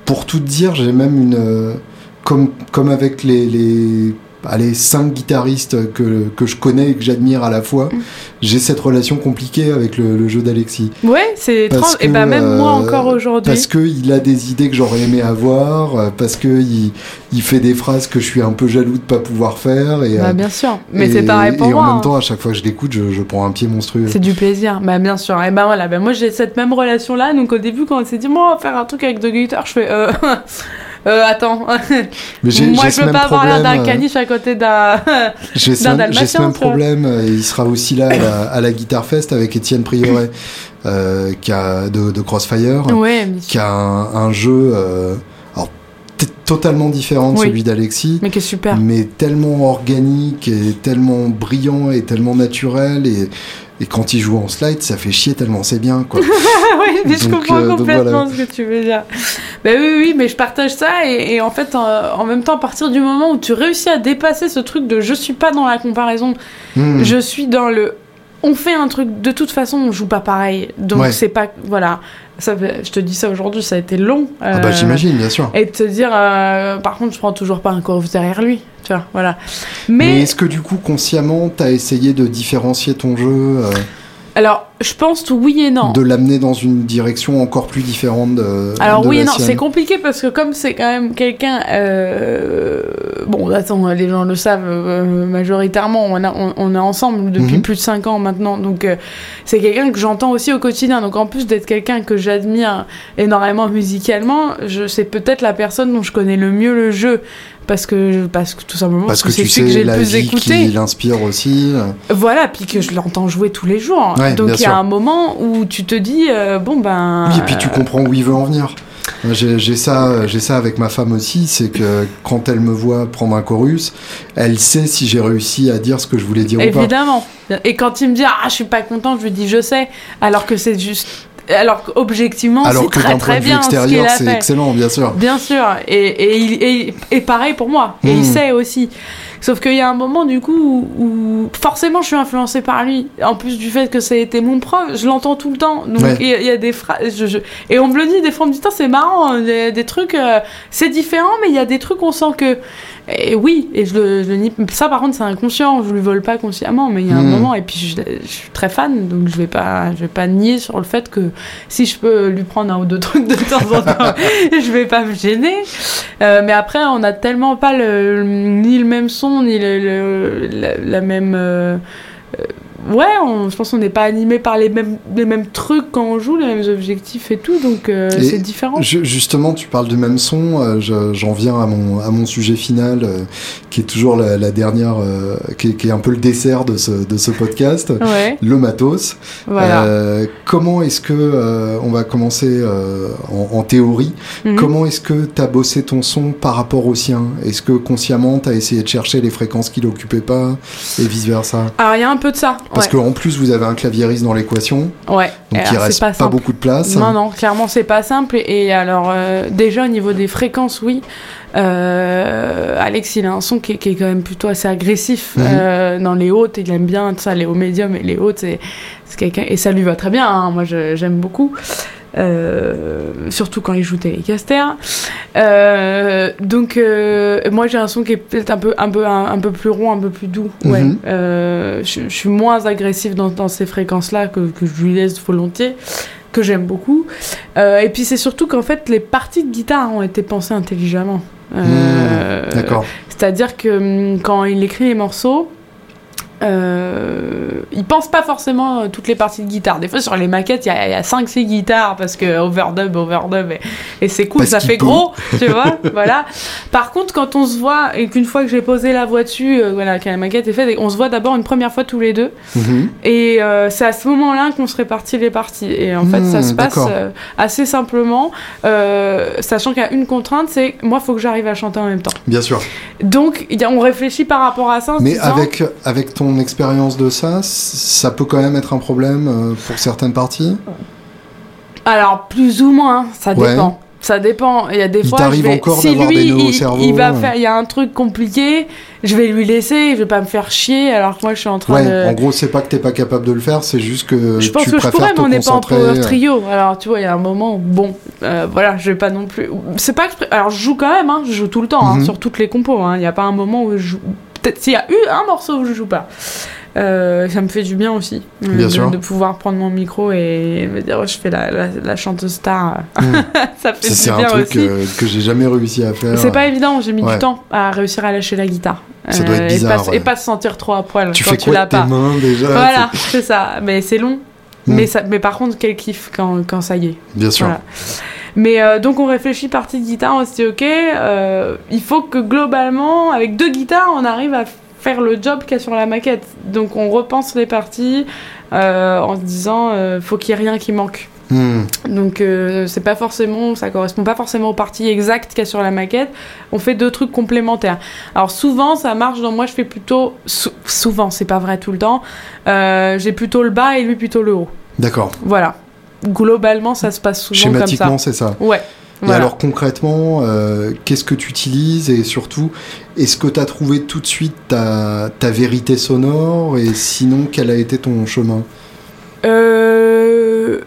S1: pour tout dire, j'ai même une, comme, comme avec les, les allez, cinq guitaristes que, que je connais et que j'admire à la fois, mm. j'ai cette relation compliquée avec le, jeu d'Alexis.
S2: Ouais, c'est étrange. Et bah, même moi euh, encore aujourd'hui.
S1: Parce qu'il a des idées que j'aurais aimé avoir, euh, parce qu'il il fait des phrases que je suis un peu jaloux de pas pouvoir faire. Et,
S2: bah, bien sûr. Mais c'est pareil pour
S1: moi.
S2: Et
S1: en même temps, à chaque fois que je l'écoute, je, je, prends un pied monstrueux.
S2: C'est du plaisir. Bah, bien sûr. Et ben voilà, bah, moi j'ai cette même relation-là. Donc au début, quand on s'est dit, moi, on va faire un truc avec The Guitar, je fais. Euh... [laughs] Euh, attends. [laughs] Moi, je veux pas avoir d'un euh, caniche à côté d'un. [laughs]
S1: J'ai ce même problème. Euh, il sera aussi là à la, Guitar Fest avec Étienne Prioret, qui a de, Crossfire, qui a un, jeu. totalement différent de celui d'Alexis.
S2: Mais qui est super.
S1: Mais tellement organique et tellement brillant et tellement naturel et et quand il joue en slide, ça fait chier tellement c'est bien, quoi. [laughs]
S2: oui, mais je comprends euh, complètement ce que tu veux dire. Ben oui, oui, mais je partage ça. Et, en fait, en, même temps, à partir du moment où tu réussis à dépasser ce truc de je suis pas dans la comparaison, hmm. je suis dans le on fait un truc, de toute façon, on joue pas pareil. Donc c'est pas. Voilà. Ça, je te dis ça aujourd'hui, ça a été long.
S1: ah bah j'imagine, bien sûr.
S2: Et de te dire, euh, par contre, je prends toujours pas un chorus derrière lui. Tu vois, voilà.
S1: Mais, Mais est-ce que du coup, consciemment, t'as essayé de différencier ton jeu euh?
S2: Alors, je pense oui et non.
S1: De l'amener dans une direction encore plus différente de.
S2: Alors oui et non, c'est compliqué parce que comme c'est quand même quelqu'un. Euh... Bon, attends, les gens le savent euh, majoritairement. On, a, on, est ensemble depuis mhm. plus de 5 ans maintenant, donc euh, c'est quelqu'un que j'entends aussi au quotidien. Donc en plus d'être quelqu'un que j'admire énormément musicalement, je c'est peut-être la personne dont je connais le mieux le jeu parce que parce que tout simplement
S1: parce, que, c'est celui que j'ai le plus écouté. Il inspire aussi.
S2: Voilà, puis que je l'entends jouer tous les jours. Donc il y a un moment où tu te dis euh, bon ben.
S1: Oui, et puis tu comprends où il veut en venir. J'ai ça, j'ai ça avec ma femme aussi, c'est que quand elle me voit prendre un chorus, elle sait si j'ai réussi à dire ce que je voulais dire
S2: Évidemment.
S1: ou
S2: pas. Évidemment. Et quand il me dit ah je suis pas content, je lui dis je sais, alors que c'est juste alors objectivement c'est très très bien extérieur
S1: c'est excellent bien sûr.
S2: Bien sûr. Et, et, et, pareil pour moi. Et il hmm. sait aussi Sauf qu'il y a un moment, du coup, où, forcément je suis influencée par lui. En plus du fait que ça a été mon prof, je l'entends tout le temps. Donc il y, a des phrases. Et on me le dit des fois, on me dit, c'est marrant, des, des trucs, euh, c'est différent, mais il y a des trucs, on sent que et oui, et je le, je nie. Ça, par contre, c'est inconscient. Je lui vole pas consciemment, mais il y a un hmm. moment. Et puis, je, suis très fan, donc je vais pas, je vais pas nier sur le fait que si je peux lui prendre un ou deux trucs de temps en temps, [laughs] je vais pas me gêner. Euh, mais après, on a tellement pas le, ni le même son, ni le, la, même. Ouais, je pense qu'on n'est pas animé par les mêmes, les mêmes trucs quand on joue, les mêmes objectifs et tout, donc euh, c'est différent.
S1: justement, tu parles du même son, euh, j'en viens à mon, à mon sujet final, euh, qui est toujours la, dernière, qui est, un peu le dessert de ce, de ce podcast, le matos. comment est-ce que, on va commencer en, théorie, mhm. comment est-ce que tu as bossé ton son par rapport au sien? Est-ce que consciemment, tu as essayé de chercher les fréquences qu'il n'occupait pas et vice-versa?
S2: Alors, il y a un peu de ça.
S1: Parce qu'en plus, vous avez un claviériste dans l'équation.
S2: Ouais.
S1: Donc il reste pas, beaucoup de place.
S2: Non, non, clairement, c'est pas simple. Et, alors, euh, déjà, au niveau des fréquences, oui. Euh, Alex, il a un son qui est, quand même plutôt assez agressif mhm. euh, dans les hautes. Il aime bien ça, les hauts médiums et les hautes. C'est, quelqu'un et ça lui va très bien. Hein. Moi, j'aime beaucoup. Euh, surtout quand il joue Telecaster. Euh, donc euh, moi j'ai un son qui est peut-être un peu un peu un, peu plus rond, un peu plus doux. Ouais. Mhm. je, suis moins agressif dans, dans ces fréquences-là que, que, je lui laisse volontiers, que j'aime beaucoup. et puis c'est surtout qu'en fait les parties de guitare ont été pensées intelligemment.
S1: Mhm. D'accord.
S2: C'est-à-dire que hum, quand il écrit les morceaux, euh, il pense pas forcément euh, toutes les parties de guitare. Des fois, sur les maquettes, il y a, 5-6 guitares parce que overdub, overdub, et, c'est cool, ça fait gros, tu [laughs] vois. voilà. Par contre, quand on se voit, et qu'une fois que j'ai posé la voix dessus, euh, voilà, que la maquette est faite, on se voit d'abord une première fois tous les deux. Mhm. Et euh, c'est à ce moment-là qu'on se répartit les parties. Et en fait, ça hmm, se passe assez simplement, sachant qu'il y a une contrainte, c'est moi, il faut que j'arrive à chanter en même temps.
S1: Bien sûr.
S2: Donc, on réfléchit par rapport à ça.
S1: Mais avec, avec ton expérience de ça, ça peut quand même être un problème euh, pour certaines parties?
S2: Alors, plus ou moins, ça dépend. Ça dépend. Il y a des il fois,
S1: je encore si lui, des il,
S2: cerveau, il va faire, il y a un truc compliqué, je vais lui laisser, je vais pas me faire chier, alors que moi je suis en train
S1: ouais, En gros, c'est pas que t'es pas capable de le faire, c'est juste que
S2: je pense
S1: tu
S2: que je pourrais, mais on n'est pas en power trio. Alors tu vois, il y a un moment, bon, euh, voilà, je vais pas non plus. C'est pas que je... alors je joue quand même, hein, je joue tout le temps hein, mhm. sur toutes les compos. Hein. Il n'y a pas un moment où je joue. Peut-être s'il y a eu un morceau où je joue pas. Euh, ça me fait du bien aussi
S1: de,
S2: de, pouvoir prendre mon micro et me dire oh, je fais la, la, chanteuse star. Hmm. [laughs] ça fait
S1: du bien aussi c'est un truc que j'ai jamais réussi à faire.
S2: C'est pas évident j'ai mis du temps à réussir à lâcher la guitare.
S1: Ça doit être euh, bizarre,
S2: et, pas, se sentir trop à poil
S1: tu
S2: quand
S1: fais
S2: tu
S1: l'as pas. mains, déjà,
S2: voilà c'est ça. Mais c'est long. Hmm. mais, ça, mais par contre quel kiff quand, quand ça y est.
S1: Bien sûr
S2: Mais euh, donc on réfléchit partie de guitare, on se dit ok, il faut que globalement, avec deux guitares, on arrive à faire le job qu'il y a sur la maquette. Donc on repense les parties euh, en se disant euh, faut qu'il y ait rien qui manque. Hmm. Donc euh, c'est pas forcément, ça correspond pas forcément aux parties exactes qu'il y a sur la maquette. On fait deux trucs complémentaires. Alors souvent ça marche. Donc moi je fais plutôt souvent, c'est pas vrai tout le temps. J'ai plutôt le bas et lui plutôt le haut.
S1: D'accord.
S2: Voilà. Globalement ça se passe souvent comme ça.
S1: Schématiquement c'est ça.
S2: Ouais.
S1: Et alors concrètement, euh, qu'est-ce que tu utilises et surtout, est-ce que tu as trouvé tout de suite ta, ta, vérité sonore et sinon, quel a été ton chemin?
S2: Euh...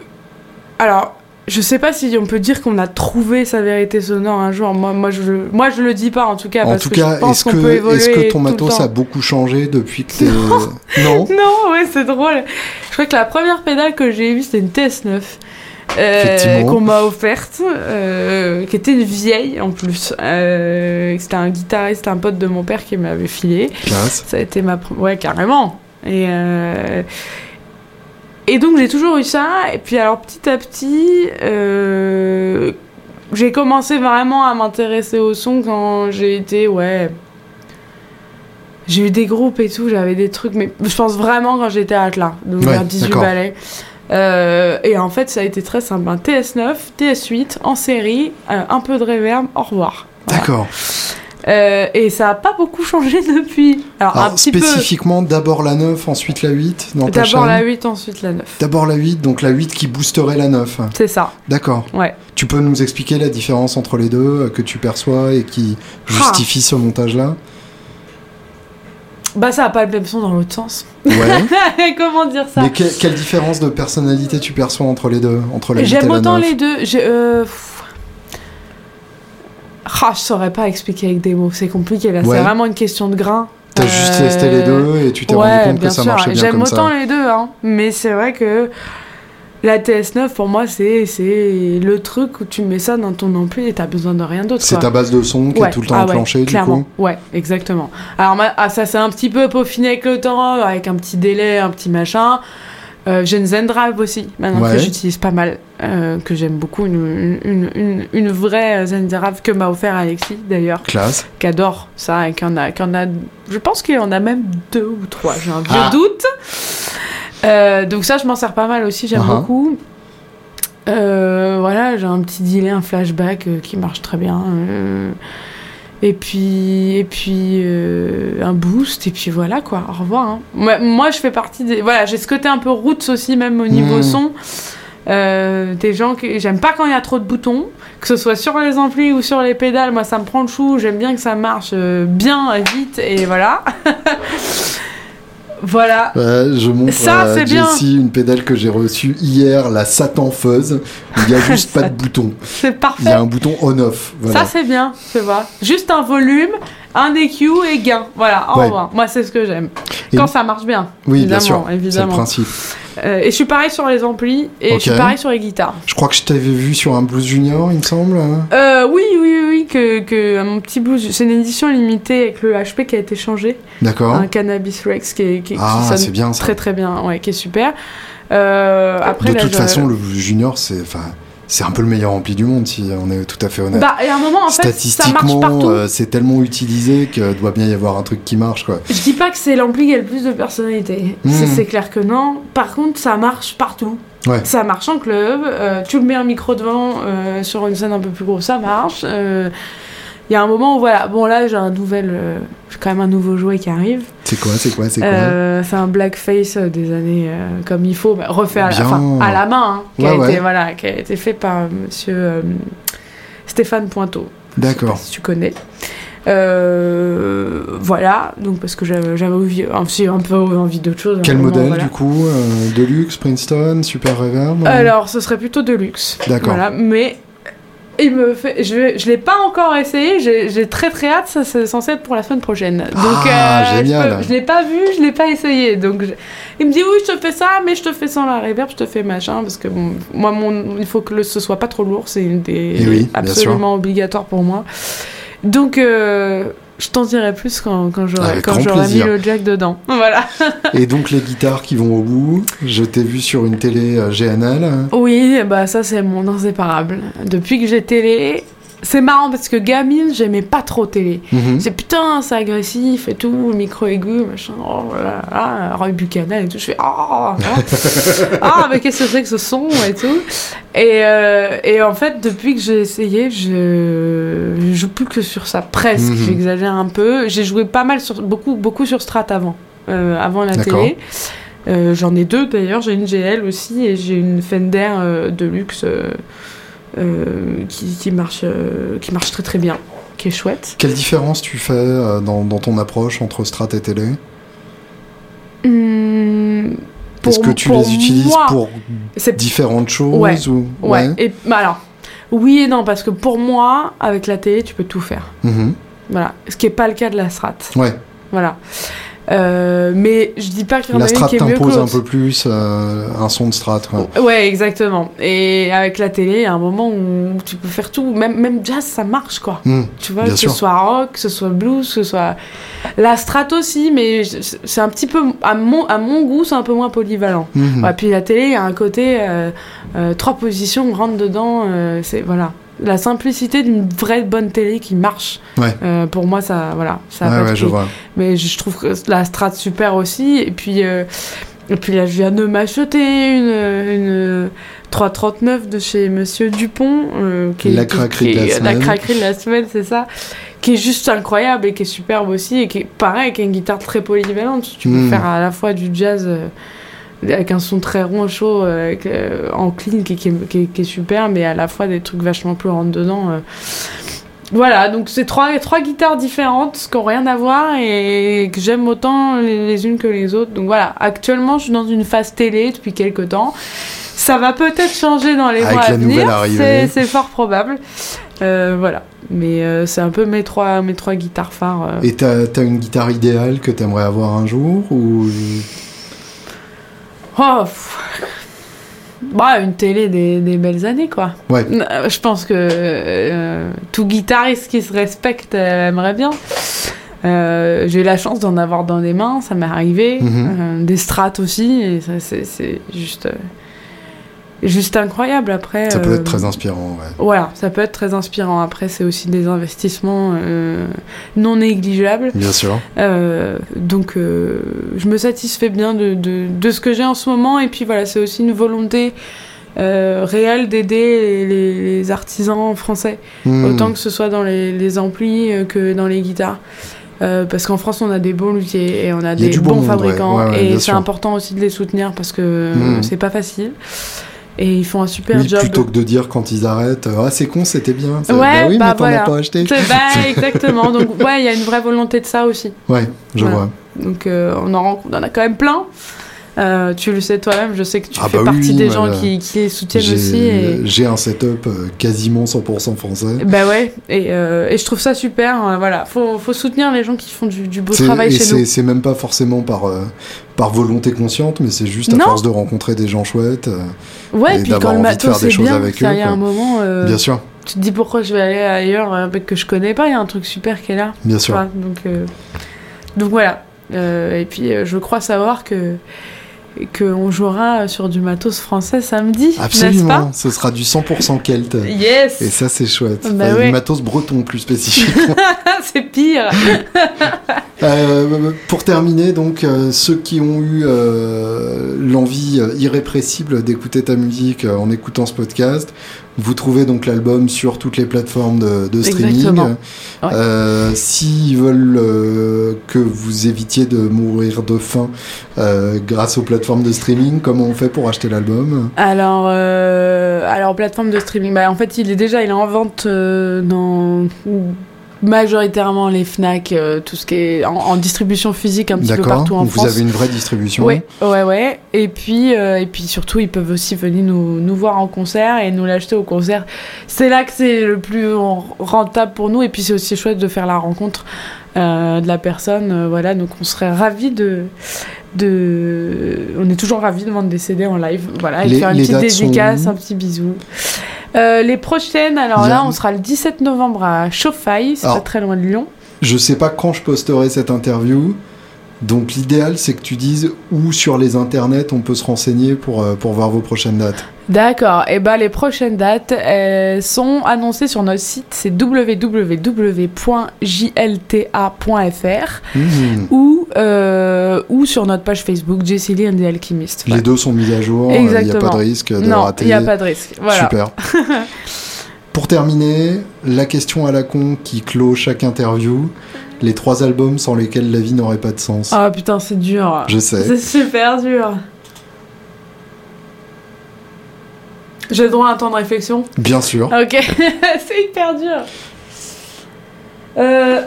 S2: Alors, je sais pas si on peut dire qu'on a trouvé sa vérité sonore un jour. Moi, moi, je, moi, je le dis pas en tout cas.
S1: En tout cas, est-ce que, est que ton matos a beaucoup changé depuis que [laughs] t'es.
S2: Non. non. [laughs] non, ouais, c'est drôle. Je crois que la première pédale que j'ai eue, c'était une TS9. Euh, qu'on m'a offerte, euh, qui était une vieille en plus. Euh, c'était un guitariste, un pote de mon père qui m'avait filé. Ça a été ma ouais carrément. Et et donc j'ai toujours eu ça. Et puis alors petit à petit, j'ai commencé vraiment à m'intéresser au son quand j'ai été ouais. J'ai eu des groupes et tout, j'avais des trucs, mais je pense vraiment quand j'étais à Atlas, donc vers 18 balais. Euh, et en fait, ça a été très simple. Un TS9, TS8 en série, euh, un peu de reverb, au revoir.
S1: D'accord.
S2: Euh, et ça n'a pas beaucoup changé [laughs] depuis.
S1: Alors, un petit spécifiquement, d'abord la 9, ensuite la 8
S2: D'abord la 8, ensuite la 9.
S1: D'abord la 8, donc la 8 qui boosterait la 9.
S2: C'est ça.
S1: D'accord.
S2: Ouais.
S1: Tu peux nous expliquer la différence entre les deux que tu perçois et qui justifie ce montage-là?
S2: Bah ça a pas le même son dans l'autre sens.
S1: Ouais. [laughs]
S2: Comment dire ça?
S1: Mais quelle différence de personnalité tu perçois entre les deux entre la
S2: J'aime autant les deux. Euh... Ah, je saurais pas expliquer avec des mots, c'est compliqué là. C'est vraiment une question de grain.
S1: T'as juste testé les deux et tu t'es rendu compte que ça marchait bien
S2: J'aime
S1: autant
S2: les deux, hein. mais c'est vrai que la TS9 pour moi c'est le truc où tu mets ça dans ton ampli et t'as besoin de rien d'autre.
S1: C'est ta base de son qui est tout le temps ah enclenchée du coup.
S2: Ouais, exactement. Alors ah, ça c'est un petit peu peaufiné avec le temps, avec un petit délai, un petit machin. Euh, j'ai une Zendrive aussi, maintenant que j'utilise pas mal, euh, que j'aime beaucoup, une, une, une, une, vraie Zendrive que m'a offert Alexis d'ailleurs.
S1: Classe.
S2: Qui adore ça et qui en a, a je pense qu'il en a même deux ou trois, j'ai un vieux ah. doute. Euh, donc ça, je m'en sers pas mal aussi, j'aime uh-huh. beaucoup. voilà, j'ai un petit delay, un flashback qui marche très bien. Et puis, et puis euh, un boost, et puis voilà quoi, au revoir. Hein. Moi, je fais partie des. Voilà, j'ai ce côté un peu roots aussi, même au niveau hmm. son. Euh, des gens que j'aime pas quand il y a trop de boutons, que ce soit sur les amplis ou sur les pédales. Moi, ça me prend le chou. J'aime bien que ça marche euh, bien, vite, et voilà. [laughs] Voilà.
S1: je montre ça, à Jessie une pédale que j'ai reçue hier, la Satan Fuzz. Il n'y a [laughs] juste pas de bouton.
S2: C'est parfait.
S1: Il y a un bouton on-off.
S2: Ça, c'est bien, tu vois. Juste un volume, un EQ et gain. Voilà, au revoir. Moi, c'est ce que j'aime. Quand ça marche bien.
S1: Oui, bien sûr. C'est le principe.
S2: Euh, et je suis pareil sur les amplis et je suis pareil sur les guitares.
S1: Je crois que je t'avais vu sur un blues junior, il me semble.
S2: Euh, oui, oui, oui, que, que mon petit blues, c'est une édition limitée avec le HP qui a été changé.
S1: D'accord.
S2: Un Cannabis Rex qui, est, qui,
S1: ah, c'est bien
S2: très très bien, ouais, qui est super. Euh, après,
S1: de toute façon, le junior, c'est, enfin, c'est un peu le meilleur ampli du monde, si on est tout à fait honnête.
S2: Bah, et à un moment, en fait,
S1: Statistiquement, euh, c'est tellement utilisé qu'il doit bien y avoir un truc qui marche, quoi.
S2: Je dis pas que c'est l'ampli qui a le plus de personnalité. Hmm. C'est clair que non. Par contre, ça marche partout.
S1: Ouais.
S2: Ça marche en club. Euh, tu le mets un micro devant euh, sur une scène un peu plus grosse, ça marche il y a un moment où voilà, bon là j'ai un nouvel, euh, quand même un nouveau jouet qui arrive.
S1: C'est quoi, c'est quoi, c'est quoi
S2: euh, C'est un blackface euh, des années comme il faut, refait à la, à la main, hein, qui, a été, voilà, qui a été fait par Monsieur Stéphane Pointeau.
S1: D'accord.
S2: Si tu connais. voilà, donc parce que j'avais un peu envie d'autre chose.
S1: Quel modèle du coup Deluxe, Princeton, Super Reverb
S2: Alors ce serait plutôt Deluxe.
S1: D'accord.
S2: Voilà, mais il me fait, je je l'ai pas encore essayé, j'ai très très hâte, ça c'est censé être pour la semaine prochaine. Donc
S1: ah, euh, génial.
S2: je, l'ai pas vu, je l'ai pas essayé. Donc il me dit oui, je te fais ça, mais je te fais sans la reverb, je te fais machin parce que moi mon il faut que le, ce soit pas trop lourd, c'est une des absolument obligatoire pour moi. Donc euh, je t'en dirai plus quand, quand j'aurai mis le jack dedans. [laughs] Voilà.
S1: Et donc les guitares qui vont au bout, je t'ai vu sur une télé euh, GNL.
S2: Oui, bah ça c'est mon inséparable. Depuis que j'ai télé, c'est marrant parce que gamine, j'aimais pas trop télé. Mhm. C'est putain, c'est agressif et tout, micro aigu, machin, oh là là, Roy Buchanan et tout. Je fais, oh, [laughs] ah, mais qu'est-ce que c'est que ce son et tout. Et, euh, et en fait, depuis que j'ai essayé, je, je joue plus que sur ça, presque. Mhm. J'exagère un peu. J'ai joué pas mal sur, beaucoup, beaucoup sur Strat avant, euh, avant la télé. Euh, J'en ai deux d'ailleurs, j'ai une GL aussi et j'ai une Fender de luxe qui, qui, marche, euh, qui marche très très bien, qui est chouette.
S1: Quelle différence tu fais euh, dans, dans, ton approche entre Strat et télé?
S2: Hmm,
S1: Est-ce que tu les utilises pour différentes choses
S2: ouais. ou... ouais. Et, bah alors, oui et non, parce que pour moi, avec la télé, tu peux tout faire.
S1: Mhm.
S2: Voilà. Ce qui n'est pas le cas de la Strat.
S1: Ouais.
S2: Voilà. Euh, mais je dis pas qu'il y en a
S1: une
S2: qui est mieux
S1: que un peu plus euh, un son de strat.
S2: Ouais. ouais. exactement. Et avec la télé, il y a un moment où tu peux faire tout. Même, même jazz, ça marche, quoi.
S1: Hmm,
S2: tu vois, que ce soit rock, que ce soit blues, que ce soit... La strat aussi, mais c'est un petit peu... À mon, à mon goût, c'est un peu moins polyvalent.
S1: Hmm.
S2: puis la télé, il y a un côté... Euh, trois positions, on rentre dedans, c'est... Voilà la simplicité d'une vraie bonne télé qui marche. Euh, pour moi, ça, voilà, ça
S1: ouais, je vois.
S2: Mais je trouve que la strat super aussi. Et puis, euh, et puis là, je viens de m'acheter une, une 339 de chez Monsieur Dupont. Euh, qui
S1: la craquerie de la semaine.
S2: La craquerie de la semaine, c'est ça. Qui est juste incroyable et qui est superbe aussi. Et qui est pareil, qui a une guitare très polyvalente. Tu peux hmm. faire à la fois du jazz avec un son très rond, chaud, euh, euh, en clean, qui, qui, est super, mais à la fois des trucs vachement plus rentre dedans. Euh. voilà, donc c'est trois, trois guitares différentes qui n'ont rien à voir et que j'aime autant les, unes que les autres. Donc voilà, actuellement je suis dans une phase télé depuis quelques temps. Ça va peut-être changer dans les mois à venir, c'est fort probable. Euh, voilà, mais euh, c'est un peu mes trois, mes trois guitares phares. Euh.
S1: Et t'as as une guitare idéale que t'aimerais avoir un jour ou
S2: Oh, bah, une télé des, des, belles années, quoi.
S1: Ouais.
S2: Je pense que euh, tout guitariste qui se respecte aimerait bien. Euh, j'ai eu la chance d'en avoir dans les mains, ça m'est arrivé. Mhm. Euh, des strates aussi, et ça, c'est juste juste incroyable après.
S1: Ça peut être euh, très inspirant, ouais.
S2: Voilà, ça peut être très inspirant. Après, c'est aussi des investissements euh, non négligeables.
S1: Bien sûr.
S2: Euh, donc, je me satisfais bien de, de, de ce que j'ai en ce moment. Et puis voilà, c'est aussi une volonté réelle d'aider les, artisans français, hmm. autant que ce soit dans les, les amplis que dans les guitares. parce qu'en France, on a des bons luthiers et on a des bons fabricants. et c'est important aussi de les soutenir parce que hmm. c'est pas facile. Et ils font un super
S1: oui,
S2: job.
S1: Plutôt que de dire quand ils arrêtent, ah c'est con, c'était bien.
S2: Ouais,
S1: bah oui,
S2: bah
S1: mais t'en as pas acheté.
S2: Bah, [laughs] exactement. Donc ouais, il y a une vraie volonté de ça aussi.
S1: Ouais, je vois.
S2: Donc euh, on, en, on en a quand même plein. Euh, tu le sais toi-même, je sais que tu ah fais bah partie des gens qui, qui, soutiennent aussi.
S1: J'ai un setup euh, quasiment 100% français.
S2: Bah ouais, et, euh, et, je trouve ça super. Hein, voilà, faut, faut, soutenir les gens qui font du, du beau travail chez nous.
S1: C'est même pas forcément par, par volonté consciente, mais c'est juste à force de rencontrer des gens chouettes.
S2: ouais, et puis quand le matos c'est bien, il y a un moment.
S1: Bien sûr.
S2: Tu te dis pourquoi je vais aller ailleurs avec que je connais pas, il y a un truc super qui est là.
S1: Bien sûr.
S2: donc, donc voilà. et puis je crois savoir que qu'on jouera sur du matos français samedi. Absolument, pas
S1: ce sera du 100% Kelt.
S2: Yes
S1: Et ça, c'est chouette. Bah du matos breton plus [laughs] spécifiquement.
S2: c'est pire [laughs]
S1: euh, Pour terminer, donc, euh, ceux qui ont eu euh, l'envie irrépressible d'écouter ta musique en écoutant ce podcast, vous trouvez donc l'album sur toutes les plateformes de, streaming. Euh, S'ils veulent euh, que vous évitiez de mourir de faim euh, grâce aux plateformes de streaming, comment on fait pour acheter l'album?
S2: Alors, euh, alors plateforme de streaming, bah, en fait, il est déjà il est en vente dans majoritairement les Fnac, euh, tout ce qui est en, distribution physique un petit peu partout en
S1: France. Vous avez une vraie distribution.
S2: Oui, ouais, ouais. Et puis, euh, et puis surtout, ils peuvent aussi venir nous, nous voir en concert et nous l'acheter au concert. C'est là que c'est le plus rentable pour nous. Et puis c'est aussi chouette de faire la rencontre euh, de la personne. voilà, donc on serait ravis de, de. On est toujours ravis de vendre des CD en live. Voilà, et faire une petite dédicace, un petit bisou. Euh, les prochaines, alors là, on sera le 17 novembre à Chauffaille, c'est pas très loin de Lyon.
S1: Je sais pas quand je posterai cette interview. Donc l'idéal, c'est que tu dises où sur les internets on peut se renseigner pour, euh, pour voir vos prochaines dates.
S2: D'accord. Et eh ben les prochaines dates sont annoncées sur notre site, c'est www.jlta.fr mmh. ou euh, ou sur notre page Facebook Jessie and the Alchemist.
S1: Les deux sont mis à jour. Il n'y a pas de risque de
S2: non, il n'y a pas de risque. Voilà.
S1: Super. [laughs] Pour terminer, la question à la con qui clôt chaque interview les trois albums sans lesquels la vie n'aurait pas de sens.
S2: Ah putain, c'est dur.
S1: Je sais.
S2: C'est super dur. J'ai le droit à un temps de réflexion
S1: Bien sûr.
S2: Ok, [laughs] c'est hyper dur. Euh...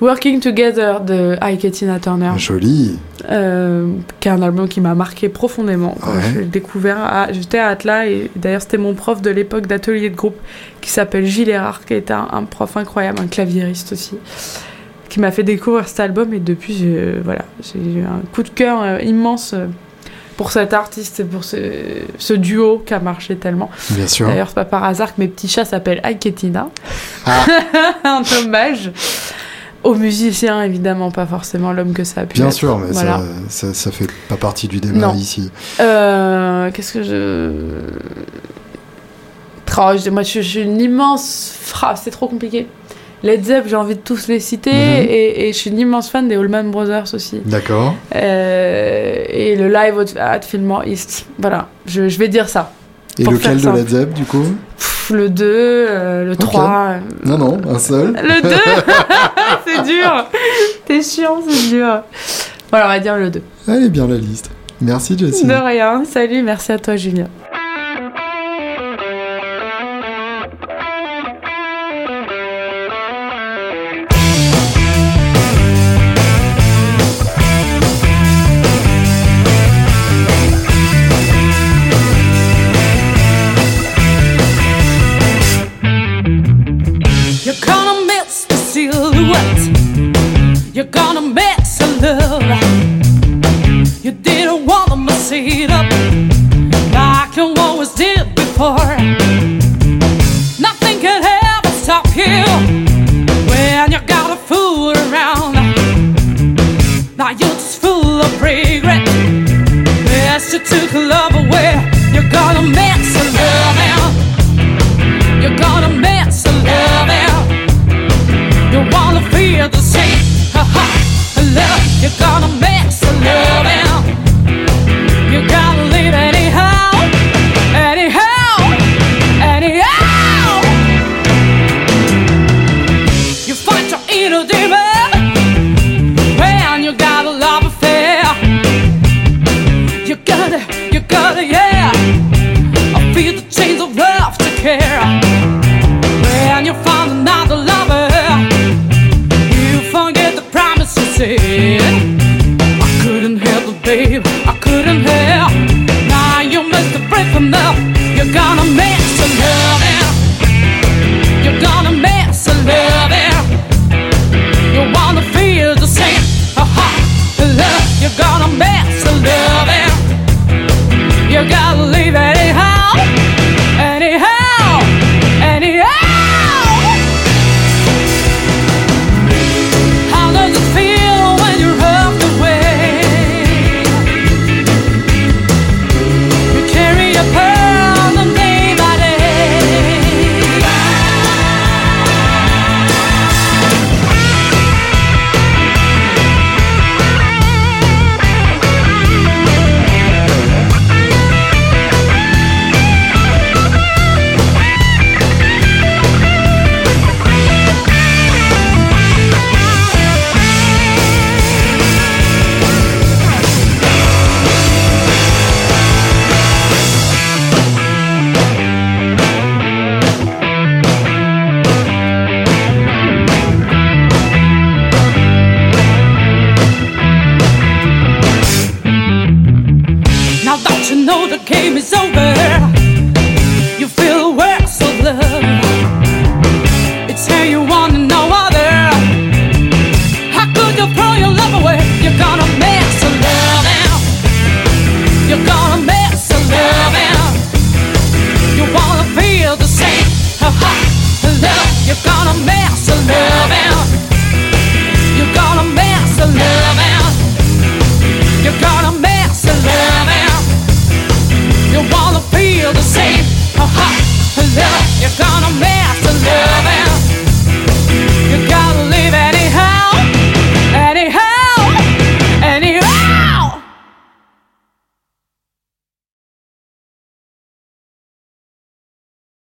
S2: Working Together de Ike Tina Turner.
S1: Joli.
S2: Euh, qui est un album qui m'a marqué profondément. Je l'ai découvert, j'étais à Atlas et d'ailleurs c'était mon prof de l'époque d'atelier de groupe qui s'appelle Gilles Erard, qui est un, prof incroyable, un claviériste aussi, qui m'a fait découvrir cet album et depuis voilà, j'ai eu un coup de cœur euh, immense. Euh, pour cet artiste et pour ce, duo qui a marché tellement.
S1: Bien sûr.
S2: D'ailleurs, c'est pas par hasard que mes petits chats s'appellent Ike et Tina. Ah. [laughs] un hommage aux musiciens, évidemment, pas forcément l'homme que ça a pu
S1: Bien
S2: sûr,
S1: mais ça, ça, fait pas partie du débat ici.
S2: Euh, qu'est-ce que je... Oh, moi, je, suis une immense... c'est trop compliqué. Led Zepp, j'ai envie de tous les citer, mhm. et, je suis une immense fan des Allman Brothers aussi.
S1: D'accord.
S2: Euh, et le live at Fillmore East. Voilà, je, vais dire ça.
S1: Et lequel de Led Zepp, du coup?
S2: Le 2, euh, le 3.
S1: Non, non, un seul.
S2: Le 2 [laughs] [laughs] C'est dur T'es chiant, c'est dur. Voilà, on va dire le 2.
S1: Allez, bien la liste. Merci, Jessie.
S2: De rien. Salut, merci à toi, Julien. did before. Nothing can ever stop you when you got a fool around. Now you're just full of regret. Yes, you took love away. You're gonna mess a loving. You're gonna mess a loving. You wanna feel the same. Ha ha. Love, you're gonna mess. said I couldn't help it, babe.